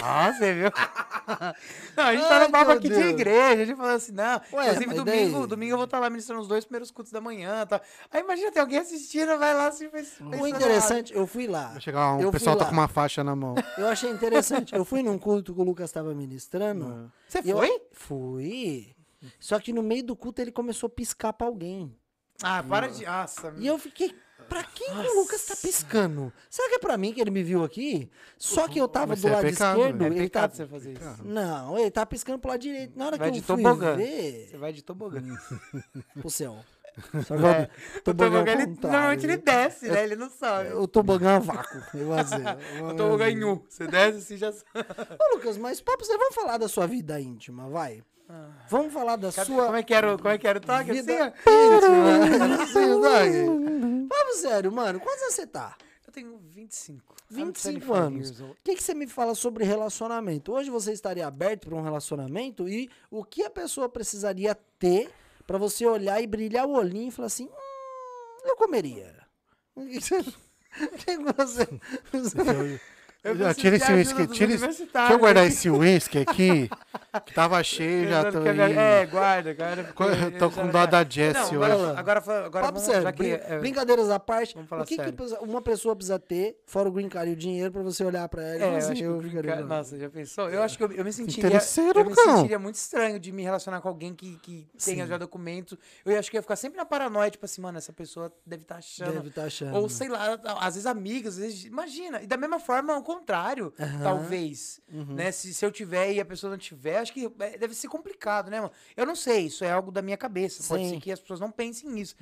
Ah, você viu? [laughs] não, a gente tá Ai, no papo aqui de Deus. igreja, a gente falou assim, não. Ué, inclusive, domingo, daí- domingo eu vou estar lá ministrando os dois primeiros cultos da manhã. Tá? Aí imagina, tem alguém assistindo, vai lá assim, faz, O interessante, eu fui lá. Vai chegar um, Eu o pessoal tá lá. com uma faixa na mão. [laughs] Eu achei interessante. Eu fui num culto que o Lucas tava ministrando. Você e eu- foi? Fui. Só que no meio do culto ele começou a piscar pra alguém. Ah, para de. Nossa, E eu fiquei, pra quem que o Lucas tá piscando? Será que é pra mim que ele me viu aqui? Só que eu tava Mas do é lado pecado, esquerdo, né? é ele tá... você fazer isso. Não, ele tá piscando pro lado direito. Na hora Vai que eu fui tobogã. ver... Você vai de tobogã. [laughs] Pro céu. [laughs] Só que É, o tobogã ele, normalmente ele desce, né? Ele não sobe. O tobogã é vácuo. Eu vou dizer. [laughs] O tobogã em U. Você desce assim já. Ô, Lucas, mas papo, você vamos falar da sua vida íntima, vai. Vamos falar da Cadê- sua Como é que era, o- como é que era o toque? vida Assim. Assim. Papo sério, mano. Quantos anos você tá? Eu tenho 25. 25 I'm 25 anos. O que, que você me fala sobre relacionamento? Hoje você estaria aberto para um relacionamento e o que a pessoa precisaria ter para você olhar e brilhar o olhinho e falar assim: hum, eu comeria. [laughs] O que você- o que você- você- Eu [laughs] Já, preciso tira esse uísque. Tira deixa eu guardar esse uísque aqui, [laughs] que tava cheio, já tô que minha- É, guarda, guarda. porque [laughs] tô com já- dó da Jessie Não, hoje. agora, agora, agora vamos, sério, que, é, brincadeiras à parte, Vamos falar o que, que sério. precisa- uma pessoa precisa ter, fora o green card e o dinheiro, para você olhar para ela e É, assim, acho que eu o green card-. Nossa, já pensou? Eu acho que eu, eu me sentiria. Interesseiro, eu me sentiria muito estranho de me relacionar com alguém que, que tenha já documento. Eu acho que ia ficar sempre na paranoia, tipo assim, mano, essa pessoa deve estar achando. Deve estar achando. Ou sei lá, às vezes amigas, às vezes. Imagina. E da mesma forma, ao contrário, talvez. Né? Se, se eu tiver e a pessoa não tiver, acho que é, deve ser complicado, né, mano? Eu não sei, isso é algo da minha cabeça. Pode Sim. ser que as pessoas não pensem nisso.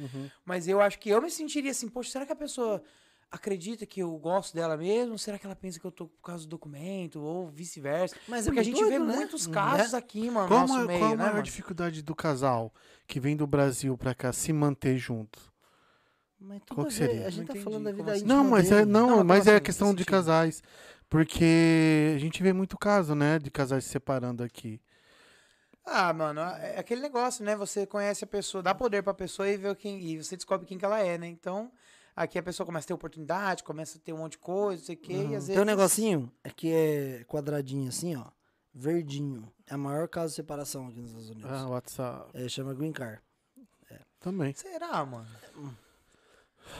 Mas eu acho que eu me sentiria assim, poxa, será que a pessoa acredita que eu gosto dela mesmo? Será que ela pensa que eu tô por causa do documento? Ou vice-versa? Mas é Porque a muito gente vê doido, né? muitos Uhum. casos aqui, mano, no Qual, nosso a- meio, qual a né, maior mano? dificuldade do casal que vem do Brasil pra cá se manter junto? Mas tudo Qual a que seria? A gente Não tá falando entendi, da como vida assim? íntima Não, mas é, não, Não, mas é a questão Que de sentido? casais. Porque a gente vê muito caso, né? De casais se separando aqui. Ah, mano, é aquele negócio, né? Você conhece a pessoa, dá poder pra pessoa e vê quem. E você descobre quem que ela é, né? Então, aqui a pessoa começa a ter oportunidade, começa a ter um monte de coisa, não sei o quê, e às vezes. Tem um negocinho é que é quadradinho assim, ó. Verdinho. É o maior caso de separação aqui nos Estados Unidos. Ah, WhatsApp. É, chama Green Card. Também. Será, mano?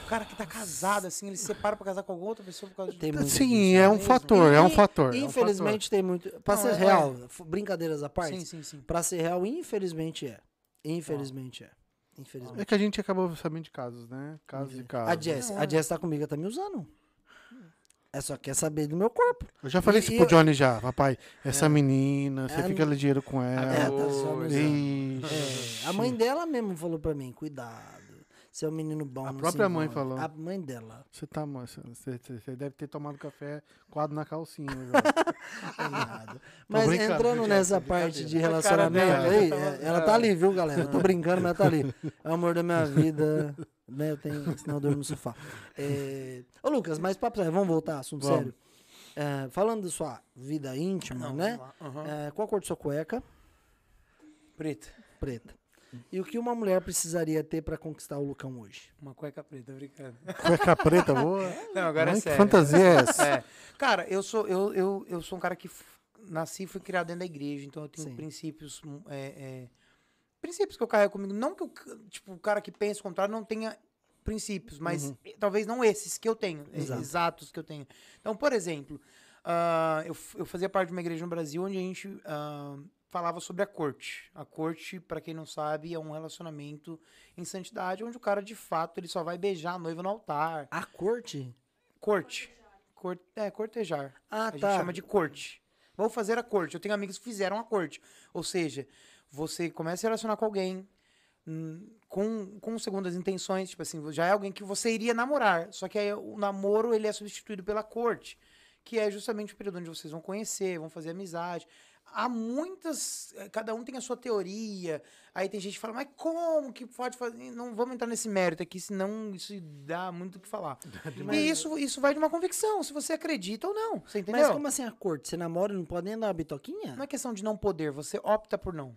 O cara que tá casado, assim, ele se separa pra casar com alguma outra pessoa por causa de. Tem muito Sim, é um mesmo? fator, é um fator. é um Infelizmente tem muito. Pra Não, ser é- real, f- brincadeiras à parte. Sim, sim, sim. Pra ser real, infelizmente é. Infelizmente é. fator. Infelizmente. É que a gente acabou sabendo de casos, né? Casos e casos. A Jess, a é. Jess tá comigo, ela tá me usando. É só quer saber do meu corpo. Eu já falei E- isso e pro eu- Johnny já. Papai, essa menina, você É, fica ligeiro com É, ela. tá só me usando. Ixi. É, a mãe dela mesmo falou pra mim, cuidado. Você é um menino bom. A não própria mãe envolve." falou. A mãe dela. Você tá. Você, você- deve ter tomado café coado na calcinha. É nada. [laughs] Mas entrando nessa parte de relacionamento dela, aí, tá é, ela tá ali, viu, galera? Eu tô brincando, mas ela tá ali. É o amor da minha [laughs] vida, né? Eu tenho, senão eu durmo no sofá. É... Ô, Lucas, mas papo sério, vamos voltar, assunto Vamos. sério. É, falando da sua vida íntima, Não, né? Aham. É, qual a cor da sua cueca? Preta. Preta. E o que uma mulher precisaria ter pra conquistar o Lucão hoje? Uma cueca preta, brincando. Cueca preta, boa. [laughs] Não, agora Ai, é que sério. fantasia é essa? É. Cara, eu sou, eu, eu, eu sou um cara que nasci e fui criado dentro da igreja, então eu tenho Sim. princípios. hum, é, é, princípios que eu carrego comigo. Não que o, ca- tipo, o cara que pensa o contrário não tenha princípios, mas eh, talvez não esses que eu tenho, eh, Exato. exatos que eu tenho. Então, por exemplo, ah, eu, eu fazia parte de uma igreja no Brasil onde a gente ah, falava sobre a corte. A corte, pra quem não sabe, é um relacionamento em santidade onde o cara, de fato, ele só vai beijar a noiva no altar. A corte? Corte. Cor, é, cortejar. Ah, a gente tá. chama de corte. Vou fazer a corte. Eu tenho amigos que fizeram a corte. Ou seja, você começa a se relacionar com alguém hum, com, com segundas intenções, tipo assim, já é alguém que você iria namorar. Só que aí o namoro ele é substituído pela corte, que é justamente o período onde vocês vão conhecer, vão fazer amizade. Há muitas. eh, Cada um tem a sua teoria. Aí tem gente que fala, mas como que pode fazer? Não vamos entrar nesse mérito aqui, senão isso dá muito o que falar. E isso, isso vai de uma convicção, se você acredita ou não. Você entendeu? Mas como assim a corte? Você namora e não pode nem dar uma bitoquinha? Não é questão de não poder, você opta por não.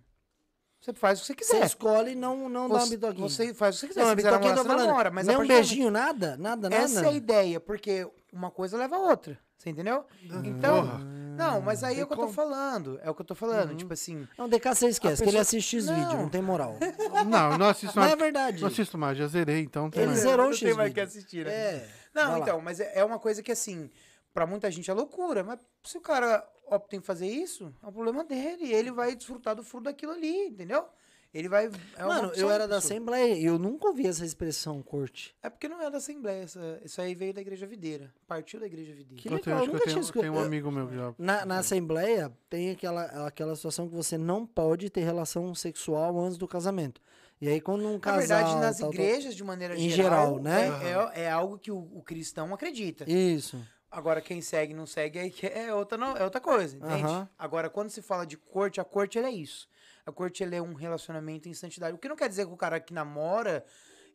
Você faz o que você Você quiser. escolhe não, não dar uma Você, bitoquinha. você faz o que você quiser. não, Se a quiser namorar, você falando. namora. Mas nem um beijinho, nada? Nada, nada? Essa é a ideia, porque uma coisa leva a outra. Você entendeu? Então. Porra. Não, mas aí é o que eu tô falando. É o que eu tô falando. Tipo assim. Não, DK você esquece, que ele pessoa- assiste X-vídeo, não. Não. tem moral. [laughs] Não, não assisto Não mais. é verdade. Não assisto mais, já zerei, então. tem Ele mais. zerou o não tem mais que assistir, né? É. Não, vai lá. então, mas é é uma coisa que assim, pra muita gente é loucura, mas se o cara opta em fazer isso, é o problema dele. Ele vai desfrutar do fruto daquilo ali, entendeu? Ele vai. É Mano, eu era da. Assembleia e eu nunca ouvi essa expressão corte. É porque não é da Assembleia, essa- isso aí veio da Igreja Videira. Partiu da Igreja Videira. Que Eu legal, tenho, eu nunca eu tinha tenho, tenho um escutado. amigo meu que já. Na, na Assembleia tem aquela, aquela situação que você não pode ter relação sexual antes do casamento. E aí quando um Na casal... verdade, nas tal, tal- igrejas, de maneira Em geral, geral, né? É, é- é algo que o, o cristão acredita. Isso. Agora, quem segue e não segue aí que é outra, não, é outra coisa, entende? Aham. Agora, quando se fala de corte, a corte ela é isso. A corte é um relacionamento em santidade. O que não quer dizer que o cara que namora,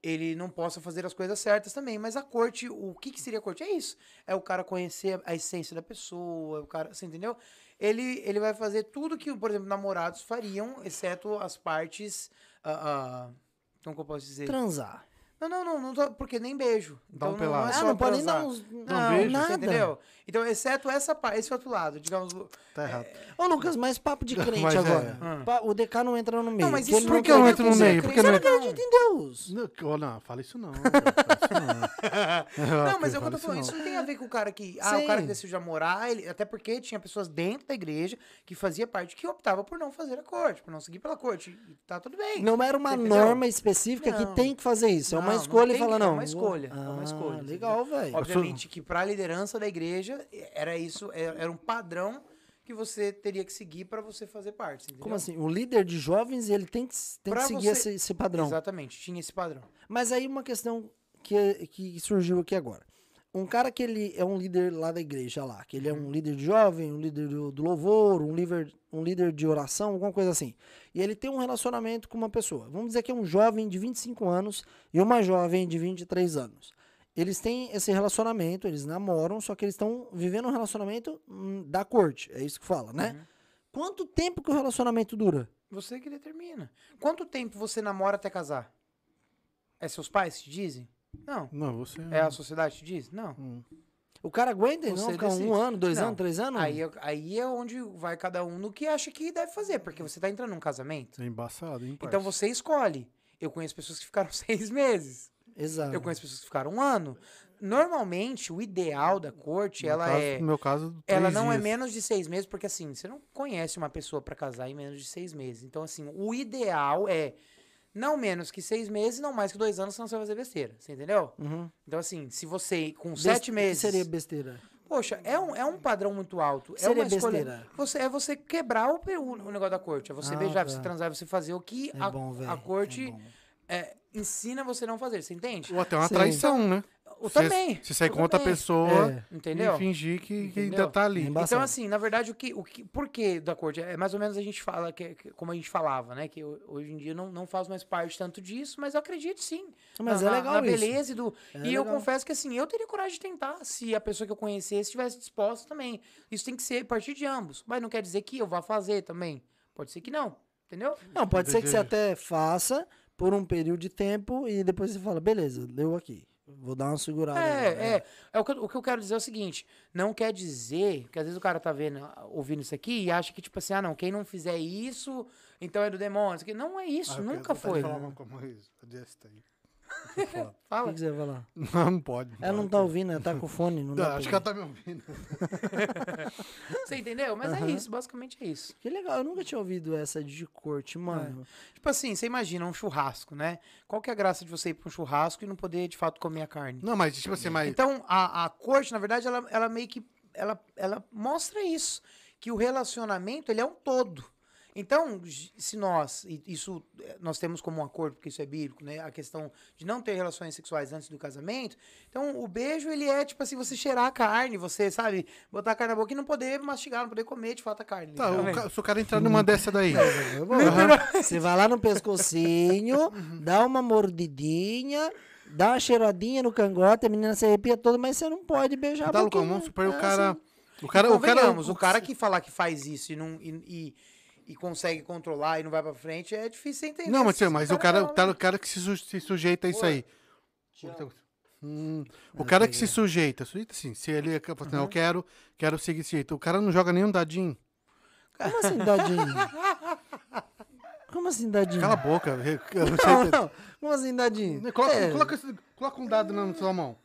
ele não possa fazer as coisas certas também. Mas a corte, o que, que seria a corte? É isso. É o cara conhecer a essência da pessoa, o cara, você entendeu? Ele, ele vai fazer tudo que, por exemplo, namorados fariam, exceto as partes. ah, ah, como que eu posso dizer? Transar. Não, não, não, não tô, porque nem beijo. Dá um Então não, não pelado. é Ah, não pode nem dar uns... Não, beijo, você nada. entendeu? Então, exceto essa parte, esse outro lado, digamos. Tá errado. Ô, Lucas, mas papo de crente Mas é. agora. Pa- O DK não entra no meio. Não, mas porque isso ele Por não que eu não entro no meio? que Porque Você não não é- acredita em Deus. Não, não, fala isso não. [laughs] fala isso não. [laughs] Não, mas é o que eu tô falando. isso não tem a ver com o cara que. Ah, o cara que Sim. decidiu já morar, ele, até porque tinha pessoas dentro da igreja que fazia parte que optava por não fazer a corte, por não seguir pela corte. E tá tudo bem. Não era uma norma específica que Não. tem que fazer isso. É uma Não, não escolha e tem fala, que- é não. uma escolha, é Ah, uma escolha, Legal, velho. Obviamente que pra liderança da igreja era isso, era era um padrão que você teria que seguir pra você fazer parte. entendeu? Como assim? O líder de jovens, ele tem que, tem que seguir você- esse, esse padrão. Exatamente, tinha esse padrão. Mas aí uma questão que, que surgiu aqui agora. Um cara que ele é um líder lá da igreja lá, que ele é um líder de jovem, um líder do, do louvor, um líder, um líder de oração, alguma coisa assim. E ele tem um relacionamento com uma pessoa. Vamos dizer que é um jovem de 25 anos e uma jovem de 23 anos. Eles têm esse relacionamento, eles namoram, só que eles estão vivendo um relacionamento hum, da corte. É isso que fala, né? Uhum. Quanto tempo que o relacionamento dura? Você que determina. Quanto tempo você namora até casar? É seus pais que dizem? Não. Não, você. É a sociedade que te diz? Não. Hum. O cara aguenta não decide. um ano, dois Não. anos, três anos? Aí, é- aí é onde vai cada um no que acha que deve fazer, porque você tá entrando num casamento. É embaçado, hein, Então você escolhe. Eu conheço pessoas que ficaram [laughs] seis meses. Exato. Eu conheço pessoas que ficaram um ano. Normalmente, o ideal da corte, No ela caso- é. No meu caso, Ela não é dias. menos de seis meses, porque assim, você não conhece uma pessoa pra casar em menos de seis meses. Então, assim, o ideal é não menos que seis meses, não mais que dois anos, senão você vai fazer besteira. Você entendeu? Uhum. Então, assim, se você com Best- sete que meses. seria besteira? Poxa, é um, é um padrão muito alto. É Seria uma escolha. besteira. Você, é você quebrar o, o, o negócio da corte. É você Ah, beijar, tá. você transar, você fazer o que É a, bom, a corte É é, ensina você não fazer. Você entende? Ou até uma Sim. traição, né? Eu Você- também. Você sair eu com outra também. pessoa É. Entendeu? e fingir que, que ainda tá ali. Então, assim, na verdade, o que, o que, por que da corte? É mais ou menos a gente fala, que, que- como a gente falava, né? Que eu- hoje em dia não, não faz mais parte tanto disso, mas eu acredito sim. Mas na, é legal Na isso. beleza e do. É e eu legal. confesso que assim, eu teria coragem de tentar, se a pessoa que eu conhecesse estivesse disposta também. Isso tem que ser a partir de ambos. Mas não quer dizer que eu vá fazer também. Pode ser que não. Entendeu? Não, pode ser que você até faça por um período de tempo e depois você fala, beleza, deu aqui. Vou dar uma segurada. agora, É, é. é o, que, eu- o que eu quero dizer é o seguinte: não quer dizer que às vezes o cara tá vendo, ouvindo isso aqui e acha que, tipo assim, ah, não, quem não fizer isso, então é do demônio. Não é isso, Ah, eu nunca foi. falar uma coisa dessa aí. [laughs] O que, Fala. que você vai falar? Não, não pode. Ela não tá ouvindo, ela tá com fone, não [laughs] Não, acho que ela tá me ouvindo. [laughs] Você entendeu? Mas é isso, basicamente é isso. Que legal, eu nunca tinha ouvido essa de corte, mano. Tipo assim, você imagina um churrasco, né? Qual que é a graça de você ir pra um churrasco e não poder, de fato, comer a carne? Não, mas tipo assim, mas. Então, a, a corte, na verdade, ela, ela meio que. Ela, ela mostra isso. Que o relacionamento, ele é um todo. Então, se nós, e isso eh, nós temos como um acordo, porque isso é bíblico, né? A questão de não ter relações sexuais antes do casamento. Então, o beijo, ele é tipo assim, você cheirar a carne, você, sabe, botar a carne na boca e não poder mastigar, não poder comer de fato a carne. Tá, o ca- se o cara entrar numa dessa daí. Eu vou- [laughs] Você vai lá no pescocinho, dá uma mordidinha, dá uma cheiradinha no cangote, a menina se arrepia toda, mas você não pode beijar a Dá boquinha. vamos supor, o cara. assim. O cara. O cara, o cara que falar que faz isso e, não, e, e, e consegue controlar e não vai pra frente, é difícil você entender. Não, mas, mas o cara, cara, o cara que se, su- se sujeita a isso aí. Hum, o cara que se sujeita, sujeita assim, se ele fala assim, não, eu quero, quero seguir esse jeito. O cara não joga nenhum dadinho. Como assim, dadinho? Como assim, dadinho? Cala a boca. não Não. Como assim, dadinho? Coloca, É. coloca, coloca um dado na sua mão.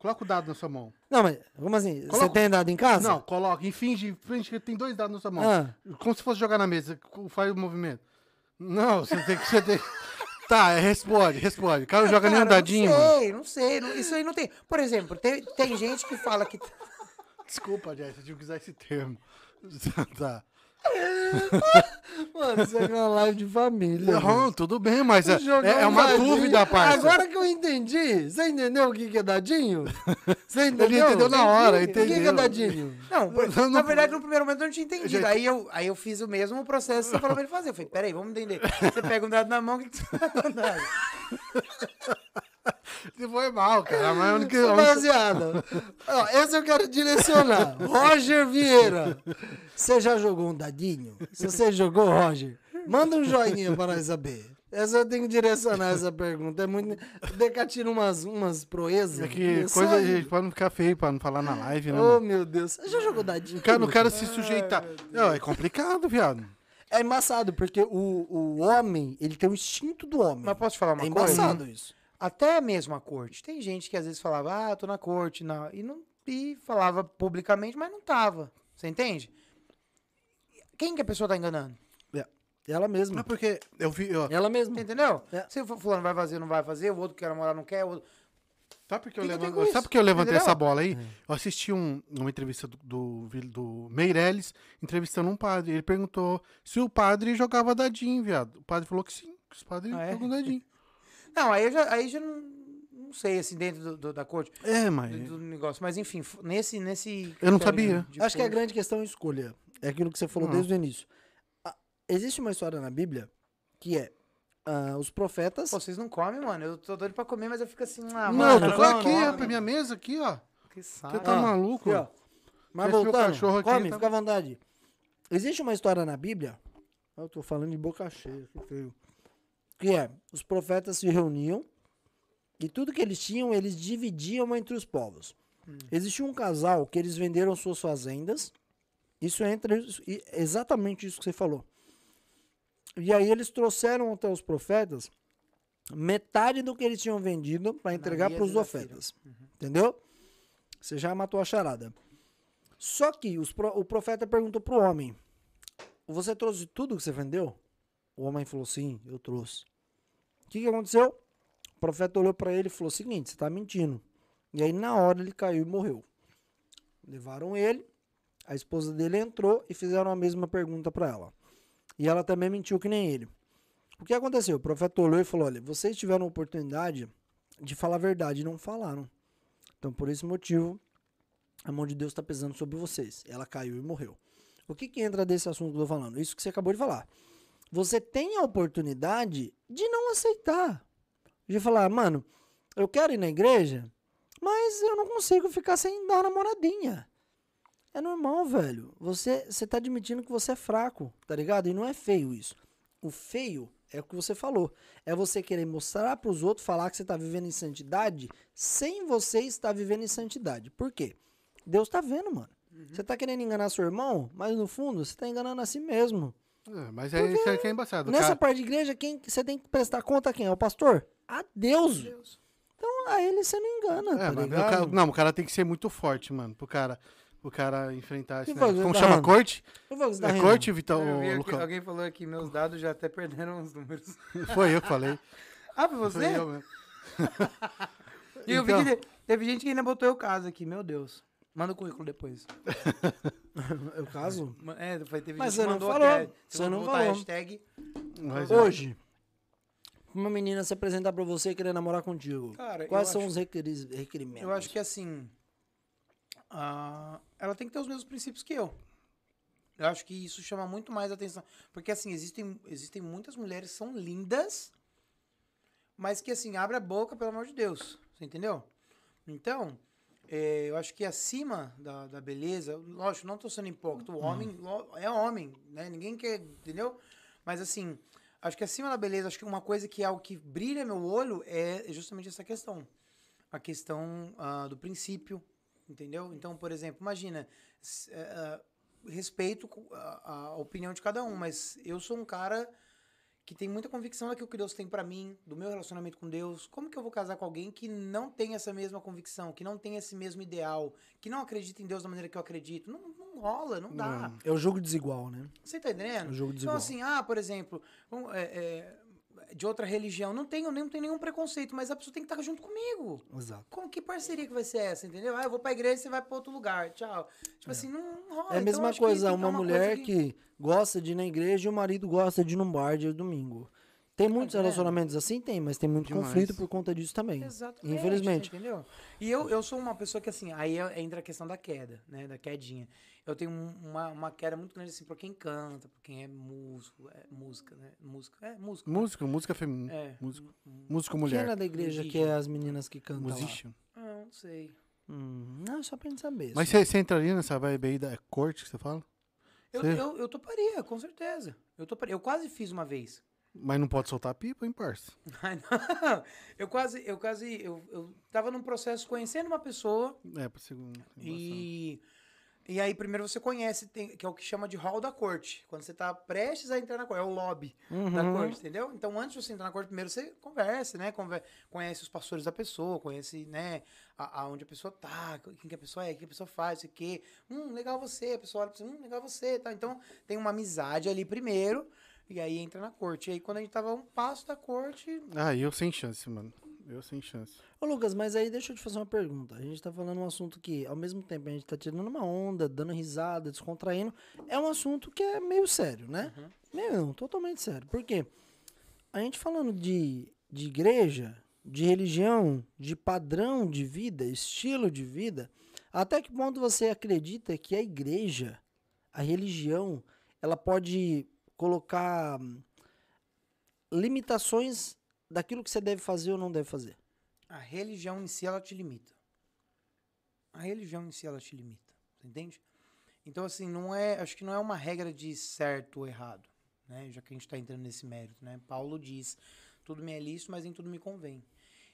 Coloca o dado na sua mão. Não, mas como assim? Você Coloca- tem dado em casa? Não, coloca e finge, finge que tem dois dados na sua mão. Ah. Como se fosse jogar na mesa. Faz o movimento. Não, você tem que. Você tem... Tá, é, responde, responde. O cara não joga nenhum Cara, dadinho, Não sei, não sei. não- isso aí não tem. Por exemplo, tem, tem gente que fala que. Desculpa, Jess, eu tive que usar esse termo. [laughs] tá. [laughs] Mano, isso é uma live de família. Não, tudo bem, mas é, é- é um uma dadinho. dúvida, parça. Agora que eu entendi. Você entendeu o que que é dadinho? Você entendeu? Ele entendeu na hora, O que que é entendeu. dadinho? [laughs] Não, Não, na verdade, no primeiro momento eu não tinha entendido. Aí, eu, aí eu fiz o mesmo processo que você falou pra ele fazer. Eu falei, peraí, vamos entender. Você pega um dado na mão, o que, que você mandar? [laughs] [laughs] Você foi mal, cara. Mas a única, a única- Rapaziada, ó, esse eu quero direcionar. Roger Vieira. Você já jogou um dadinho? Se você jogou, Roger, manda um joinha para nós saber. Essa eu tenho que direcionar essa pergunta. É muito. Deca tira umas, umas proezas. É que coisa de, pra não ficar feio, pra não falar na live, né? Oh, mano? meu Deus. Você já jogou dadinho? O cara, o cara se sujeitar. Não, é complicado, viado. É embaçado, porque o, o homem, ele tem o instinto do homem. Mas posso te falar uma é coisa? embaçado isso. Até mesmo a corte. Tem gente que às vezes falava, ah, tô na corte, não. E, não, e falava publicamente, mas não tava. Você entende? Quem que a pessoa tá enganando? Ela É mesma. porque eu vi. Ó, Ela mesma. Você entendeu? É. Se o fulano vai fazer, não vai fazer, o outro que quer namorar não quer, o outro... sabe por que eu, Fica levan- com isso, sabe por que eu levantei entendeu? essa bola aí? Eu assisti um- uma entrevista do, do, do Meirelles entrevistando um padre. Ele perguntou se o padre jogava dadinho, viado. O padre falou que sim, que os padres Ah, é? jogam dadinho. [laughs] Não, aí eu já, aí já não, não sei, assim, dentro do- do- da corte, É, mas. do, do negócio. Mas enfim, nesse... nesse Eu não sabia. Acho que a corte- grande questão é escolha. É aquilo que você falou Não. desde o início. Ah, Existe uma história na Bíblia que é ah, os profetas. Pô, vocês não comem, mano. Eu tô doido pra comer, mas eu fico assim, ah, não, mano. eu tô não, aqui, não, rapaz, minha mesa aqui, ó. Que saco. Você tá Ah, maluco? aqui, ó. Mas Esse meu voltando, cachorro aqui come, tá- fica à vontade. Existe uma história na Bíblia. Eu tô falando de boca cheia, que feio. Que é: os profetas se reuniam e tudo que eles tinham, eles dividiam entre os povos. Existia um casal que eles venderam suas fazendas. Isso entra e- exatamente isso que você falou. E aí eles trouxeram até os profetas metade do que eles tinham vendido para entregar para os profetas. Entendeu? Você já matou a charada. Só que os o profeta perguntou pro homem: Você trouxe tudo que você vendeu? O homem falou: Sim, eu trouxe. O que, que aconteceu? O profeta olhou para ele e falou: Seguinte, você tá mentindo. E aí, na hora, ele caiu e morreu. Levaram ele, a esposa dele entrou e fizeram a mesma pergunta para ela. E ela também mentiu que nem ele. O que aconteceu? O profeta olhou e falou: Olha, vocês tiveram a oportunidade de falar a verdade e não falaram. Então, por esse motivo, a mão de Deus está pesando sobre vocês. Ela caiu e morreu. O que, que entra desse assunto que eu tô falando? Isso que você acabou de falar. Você tem a oportunidade de não aceitar. De falar, mano, eu quero ir na igreja, mas eu não consigo ficar sem dar namoradinha. É normal, velho. Você, você tá admitindo que você é fraco, tá ligado? E não é feio isso. O feio é o que você falou. É você querer mostrar para os outros, falar que você está vivendo em santidade, sem você estar vivendo em santidade. Por quê? Deus está vendo, mano. Você está querendo enganar seu irmão, mas no fundo você está enganando a si mesmo. É, mas é isso aí que é embaçado. Nessa cara. parte de igreja, quem você tem que prestar conta a quem? É o pastor? A Deus. Deus. Então a ele você não engana, É, tá mas o ligado? cara- não, o cara tem que ser muito forte, mano, pro cara, pro cara enfrentar esse negócio. Como chama? rindo? Corte? É corte, Vitão? Aqui- alguém falou aqui, meus dados já até perderam os números. [laughs] Foi eu que falei. Ah, foi você? Foi eu mesmo. [laughs] E eu vi Então. que te- teve gente que ainda botou eu caso aqui, meu Deus. Manda o currículo depois. [laughs] Eu caso? Ma- É, foi, teve Mas você não mandou falou, até- você não botar a falou. hashtag. Mas, é. Hoje, uma menina se apresentar pra você e querer namorar contigo. Cara, Quais são acho- os requeri- requerimentos? Eu acho que assim. ah, ela tem que ter os mesmos princípios que eu. Eu acho que isso chama muito mais atenção. Porque, assim, existem, existem muitas mulheres que são lindas, mas que, assim, abre a boca, pelo amor de Deus. Você entendeu? Então, é, eu acho que acima da, da beleza, lógico, não tô sendo hipócrita, o homem lo- é homem, né? Ninguém quer, entendeu? Mas, assim, acho que acima da beleza, acho que uma coisa que é o que brilha meu olho é justamente essa questão a questão ah, do princípio, entendeu? Então, por exemplo, imagina, ah, respeito a, a opinião de cada um, mas eu sou um cara que tem muita convicção daquilo que Deus tem pra mim, do meu relacionamento com Deus. Como que eu vou casar com alguém que não tem essa mesma convicção, que não tem esse mesmo ideal, que não acredita em Deus da maneira que eu acredito? Não, não rola, não dá. Não. É o jogo desigual, né? Você tá entendendo? O jogo Então, desigual. assim, ah, por exemplo, um, é, é, de outra religião, não tenho, nem- não tem nenhum preconceito, mas a pessoa tem que estar junto comigo. Exato. Como que parceria que vai ser essa, entendeu? Ah, eu vou pra igreja, você vai pra outro lugar. Tchau. Tipo assim, não, não rola. É a Então, mesma que coisa, que uma ter mulher coisa que... gosta de ir na igreja e o marido gosta de ir num bar de domingo. Tem muitos entendendo? relacionamentos assim? Tem, mas tem muito Demais. conflito por conta disso também. Exatamente. Infelizmente. Entendeu? E eu, eu sou uma pessoa que, assim, aí é- entra a questão da queda, né? Da quedinha. Eu tenho um- uma, uma queda muito grande, assim, pra quem canta, pra quem é músico, é música, né? Música, é música. Músico, música feminina. É. Músico. Músico Quem é mulher. lá da igreja que Musician. é as meninas que cantam lá? Musician. Ah, não sei. Hum, não, só pra gente saber. Mas você, entraria nessa vibe aí da corte que você fala? Eu, Você- eu, eu toparia, com certeza. Eu toparia. Eu quase fiz uma vez. Mas não pode soltar pipa, hein, parça? [laughs] Eu quase, eu quase, eu, eu tava num processo conhecendo uma pessoa É, pra segundo. e, e aí primeiro você conhece, tem- que é o que chama de hall da corte. Quando você tá prestes a entrar na corte, é o lobby da Uhum. corte, entendeu? Então antes de você entrar na corte, primeiro você conversa, né? Conver- conhece os pastores da pessoa, conhece, né, a, aonde a pessoa tá, quem que a pessoa é, o que a pessoa faz, isso aqui. Hum, legal você, a pessoa olha pra você, hum, legal você, tá? Então tem uma amizade ali primeiro. E aí entra na corte. E aí, quando a gente tava a um passo da corte, Ah, eu sem chance, mano. Eu sem chance. Ô, Lucas, mas aí deixa eu te fazer uma pergunta. A gente tá falando um assunto que, ao mesmo tempo, a gente tá tirando uma onda, dando risada, descontraindo. É um assunto que é meio sério, né? Meio não, totalmente sério. Por quê? A gente falando de, de igreja, de religião, de padrão de vida, estilo de vida, até que ponto você acredita que a igreja, a religião, ela pode colocar hum, limitações daquilo que você deve fazer ou não deve fazer? A religião em si, ela te limita. A religião em si, ela te limita. Entende? Então, assim, não é. Acho que não é uma regra de certo ou errado. Né? Já que a gente está entrando nesse mérito. Né? Paulo diz: tudo me é lícito, mas nem tudo me convém.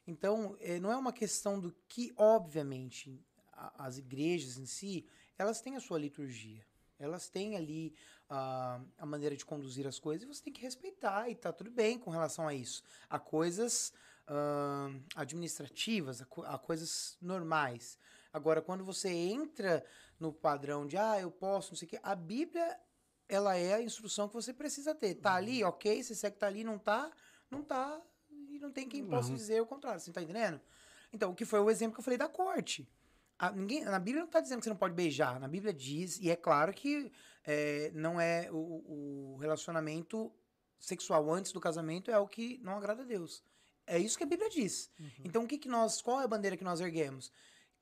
Então, eh, não é uma questão do que, obviamente, as igrejas em si, elas têm a sua liturgia. Elas têm ali ah, a maneira de conduzir as coisas e você tem que respeitar e tá tudo bem com relação a isso. Há coisas ah, administrativas, co- há coisas normais. Agora, quando você entra no padrão de, ah, eu posso, não sei o quê, a Bíblia, ela é a instrução que você precisa ter. Tá ali, ok, se você que tá ali, não tá, não tá, e não tem quem possa Uhum. dizer o contrário, você tá entendendo? Então, o que foi o exemplo que eu falei da corte. A, ninguém, na Bíblia não está dizendo que você não pode beijar. Na Bíblia diz, e é claro que é, não é o, o relacionamento sexual antes do casamento é o que não agrada a Deus. É isso que a Bíblia diz. Então, o que, que nós. Qual é a bandeira que nós erguemos?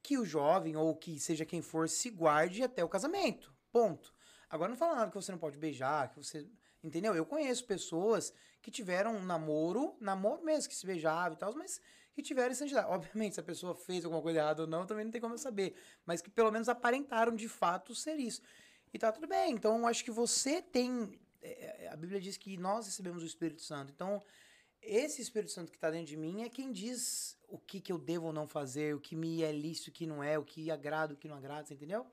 Que o jovem, ou que seja quem for, se guarde até o casamento. Ponto. Agora não fala nada que você não pode beijar, que você. Entendeu? Eu conheço pessoas que tiveram um namoro, namoro mesmo, que se beijavam e tal, mas que tiveram santidade. Obviamente, se a pessoa fez alguma coisa errada ou não, também não tem como eu saber. Mas que pelo menos aparentaram de fato ser isso. E tá tudo bem. Então, acho que você tem é, é, a Bíblia diz que nós recebemos o Espírito Santo. Então, esse Espírito Santo que está dentro de mim é quem diz o que, que eu devo ou não fazer, o que me é lícito, o que não é, o que agrada, o que não agrada, você entendeu?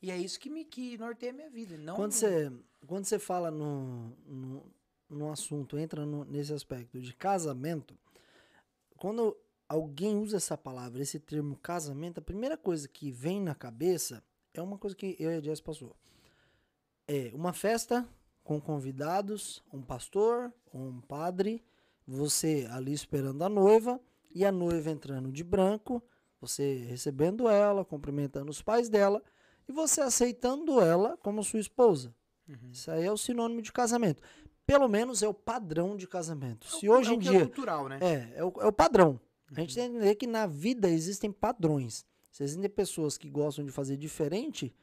E é isso que me que norteia a minha vida. Não Quando você, quando você fala no, no, no assunto, entra no- nesse aspecto de casamento, quando alguém usa essa palavra, esse termo casamento, a primeira coisa que vem na cabeça é uma coisa que eu e a Jess passou. É uma festa com convidados, um pastor, um padre, você ali esperando a noiva e a noiva entrando de branco, você recebendo ela, cumprimentando os pais dela e você aceitando ela como sua esposa. Isso aí é o sinônimo de casamento. Pelo menos é o padrão de casamento. Se hoje é em o que é dia. cultural, né? É, é o, é o padrão. A gente tem que entender que na vida existem padrões. Se existem pessoas que gostam de fazer diferente,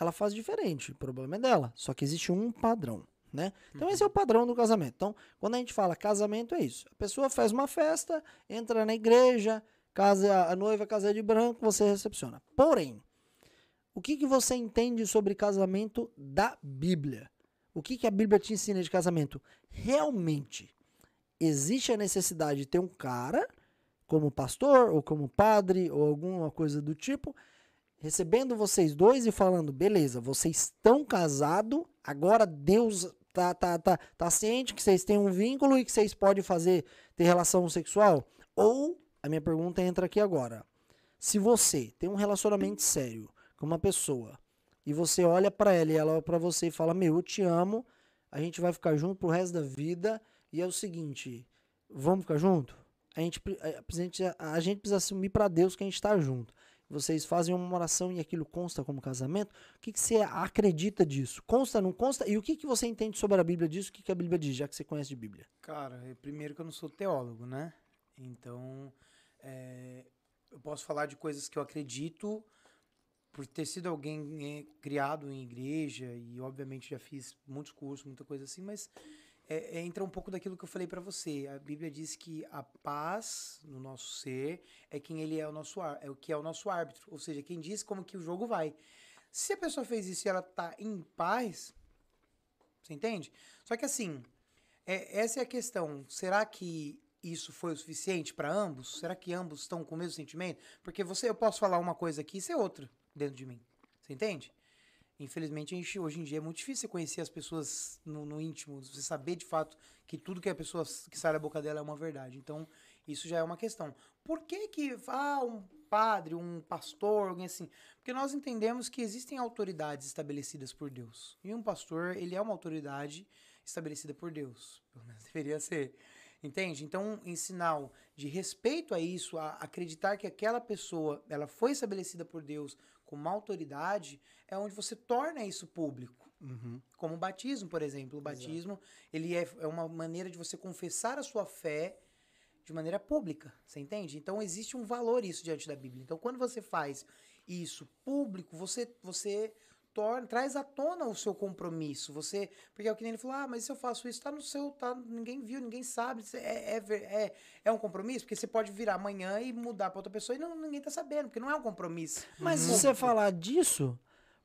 ela faz diferente. O problema é dela. Só que existe um padrão, né? Então esse é o padrão do casamento. Então, quando a gente fala casamento, é isso. A pessoa faz uma festa, entra na igreja, casa, a noiva casa de branco, você recepciona. Porém, o que, que você entende sobre casamento da Bíblia? O que, que a Bíblia te ensina de casamento? Realmente, existe a necessidade de ter um cara, como pastor, ou como padre, ou alguma coisa do tipo, recebendo vocês dois e falando, beleza, vocês estão casados, agora Deus tá, tá, tá, tá ciente que vocês têm um vínculo e que vocês podem fazer, ter relação sexual? Ou, a minha pergunta entra aqui agora, se você tem um relacionamento sério com uma pessoa e você olha pra ela e ela olha pra você e fala: Meu, eu te amo, a gente vai ficar junto pro resto da vida. E é o seguinte: vamos ficar junto? A gente, a, a gente, a gente precisa assumir pra Deus que a gente tá junto. Vocês fazem uma oração e aquilo consta como casamento. O que, que você acredita disso? Consta, não consta? E o que, que você entende sobre a Bíblia disso? O que, que a Bíblia diz, já que você conhece de Bíblia? Cara, é, primeiro que eu não sou teólogo, né? Então, é, eu posso falar de coisas que eu acredito por ter sido alguém é, criado em igreja e, obviamente, já fiz muitos cursos, muita coisa assim, mas é, é, entra um pouco daquilo que eu falei pra você. A Bíblia diz que a paz no nosso ser é quem ele é o nosso é o que é o nosso árbitro, ou seja, quem diz como que o jogo vai. Se a pessoa fez isso e ela tá em paz, você entende? Só que assim, é, essa é a questão. Será que isso foi o suficiente para ambos? Será que ambos estão com o mesmo sentimento? Porque você, eu posso falar uma coisa aqui e ser outra dentro de mim. Você entende? Infelizmente, gente, hoje em dia é muito difícil conhecer as pessoas no, no íntimo, você saber de fato que tudo que a pessoa que sai da boca dela é uma verdade. Então, isso já é uma questão. Por que que ah, um padre, um pastor, alguém assim? Porque nós entendemos que existem autoridades estabelecidas por Deus. E um pastor, ele é uma autoridade estabelecida por Deus. Pelo menos [laughs] deveria ser. Entende? Então, em sinal de respeito a isso, a acreditar que aquela pessoa ela foi estabelecida por Deus como uma autoridade, é onde você torna isso público. Como o batismo, por exemplo. O batismo ele é, é uma maneira de você confessar a sua fé de maneira pública, você entende? Então existe um valor isso diante da Bíblia. Então quando você faz isso público, você você torna, traz à tona o seu compromisso. Você, porque é o que nem ele falou: "Ah, mas se eu faço isso, tá no seu, tá, ninguém viu, ninguém sabe". É, é, é, é um compromisso, porque você pode virar amanhã e mudar para outra pessoa e não, ninguém tá sabendo, porque não é um compromisso. Mas se você falar disso,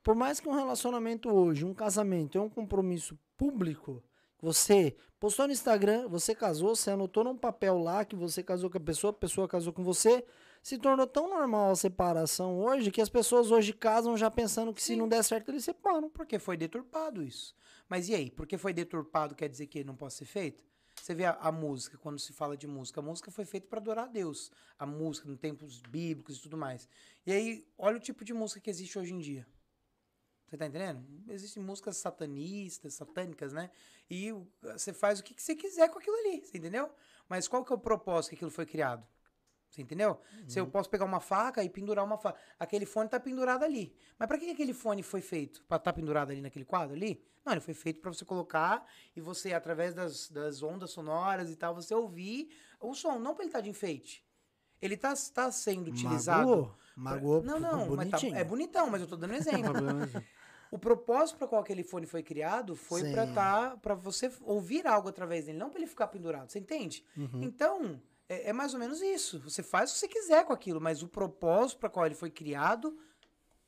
por mais que um relacionamento hoje, um casamento, é um compromisso público, você postou no Instagram, você casou, você anotou num papel lá que você casou com a pessoa, a pessoa casou com você, se tornou tão normal a separação hoje que as pessoas hoje casam já pensando que se Sim. não der certo eles separam. Porque foi deturpado isso. Mas e aí? Porque foi deturpado quer dizer que não pode ser feito? Você vê a, a música, quando se fala de música, a música foi feita para adorar a Deus. A música, no tempos bíblicos e tudo mais. E aí, olha o tipo de música que existe hoje em dia. Você tá entendendo? Existem músicas satanistas, satânicas, né? E você faz o que, que você quiser com aquilo ali, você entendeu? Mas qual que é o propósito que aquilo foi criado? Você entendeu? Se eu posso pegar uma faca e pendurar uma faca. Aquele fone tá pendurado ali. Mas para que que aquele fone foi feito? Para estar pendurado ali naquele quadro ali? Não, ele foi feito para você colocar e você, através das, das ondas sonoras e tal, você ouvir o som, não para ele estar de enfeite. Ele tá, tá sendo utilizado. Magoou, magoou, Não, ficou não, mas tá- é bonitão, mas eu tô dando [laughs] exemplo. O propósito para qual aquele fone foi criado foi para tá, para você ouvir algo através dele, não para ele ficar pendurado. Você entende? Uhum. Então, é, é mais ou menos isso. Você faz o que você quiser com aquilo, mas o propósito para qual ele foi criado,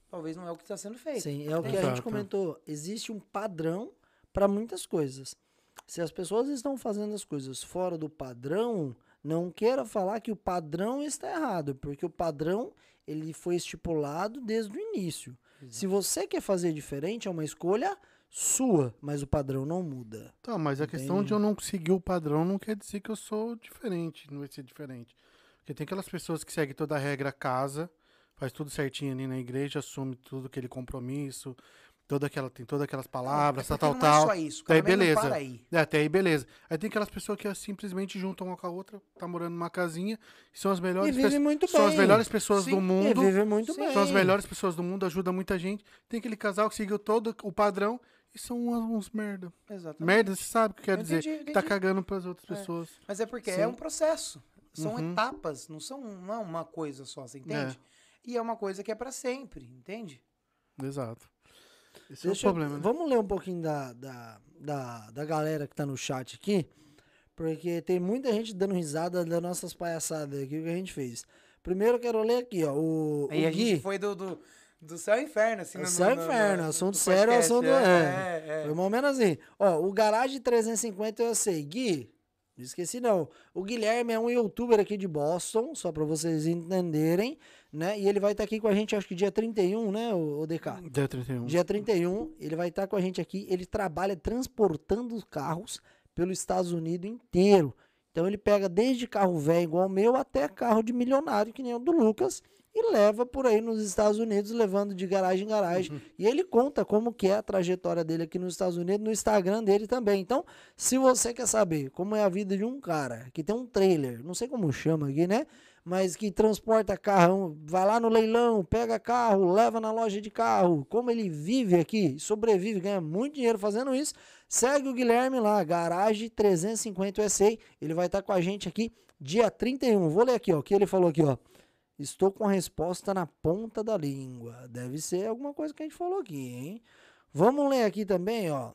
talvez não é o que está sendo feito. Sim, é o que a Exato. gente comentou. Existe um padrão para muitas coisas. Se as pessoas estão fazendo as coisas fora do padrão, não queira falar que o padrão está errado, porque o padrão ele foi estipulado desde o início. Se você quer fazer diferente, é uma escolha sua, mas o padrão não muda. Tá, mas a questão de eu não seguir o padrão não quer dizer que eu sou diferente, não vai ser diferente. Porque tem aquelas pessoas que seguem toda a regra casa, faz tudo certinho ali na igreja, assume tudo aquele compromisso, toda aquela, tem todas aquelas palavras, É tal, porque tal, não tal. é só isso, mas não beleza. aí. É, até aí beleza. Aí tem aquelas pessoas que simplesmente juntam uma com a outra, tá morando numa casinha, e são as melhores pessoas. São as melhores pessoas Sim, do mundo. vive muito Sim. bem. São as melhores pessoas do mundo, ajuda muita gente. Tem aquele casal que seguiu todo o padrão e são uns, uns merda. Exatamente. Merda, você sabe o que quer Eu dizer. entendi, Que tá entendi. cagando pras outras É. pessoas. Mas é porque Sim. é um processo. São Uhum. etapas, não são não é uma coisa só, você entende? E é uma coisa que é pra sempre, entende? Exato. Esse Deixa é eu- o problema, né? Vamos ler um pouquinho da, da, da, da galera que tá no chat aqui. Porque tem muita gente dando risada das nossas palhaçadas aqui que a gente fez. Primeiro eu quero ler aqui, ó. O, Aí o a Gui. gente foi do, do, do céu ao inferno, assim. Do céu ao no- no- inferno, no- assunto sério, podcast, assunto- É, é, Foi é. mais ou menos assim. Ó, o Garage 350 eu sei. Gui, não esqueci não. O Guilherme é um youtuber aqui de Boston, só pra vocês entenderem, né? E ele vai estar aqui com a gente, acho que dia 31, né, o, o DK? Dia 31. Dia 31, ele vai estar com a gente aqui. Ele trabalha transportando os carros pelos Estados Unidos inteiro. Então ele pega desde carro velho igual o meu até carro de milionário, que nem o do Lucas, e leva por aí nos Estados Unidos, levando de garagem em garagem. E ele conta como que é a trajetória dele aqui nos Estados Unidos, no Instagram dele também. Então, se você quer saber como é a vida de um cara que tem um trailer, não sei como chama aqui, né? Mas que transporta carro, vai lá no leilão, pega carro, leva na loja de carro, como ele vive aqui, sobrevive, ganha muito dinheiro fazendo isso. Segue o Guilherme lá, Garage 350 USA. Ele vai estar com a gente aqui dia 31. Vou ler aqui, ó, o que ele falou aqui, ó. Estou com a resposta na ponta da língua. Deve ser alguma coisa que a gente falou aqui, hein? Vamos ler aqui também, ó.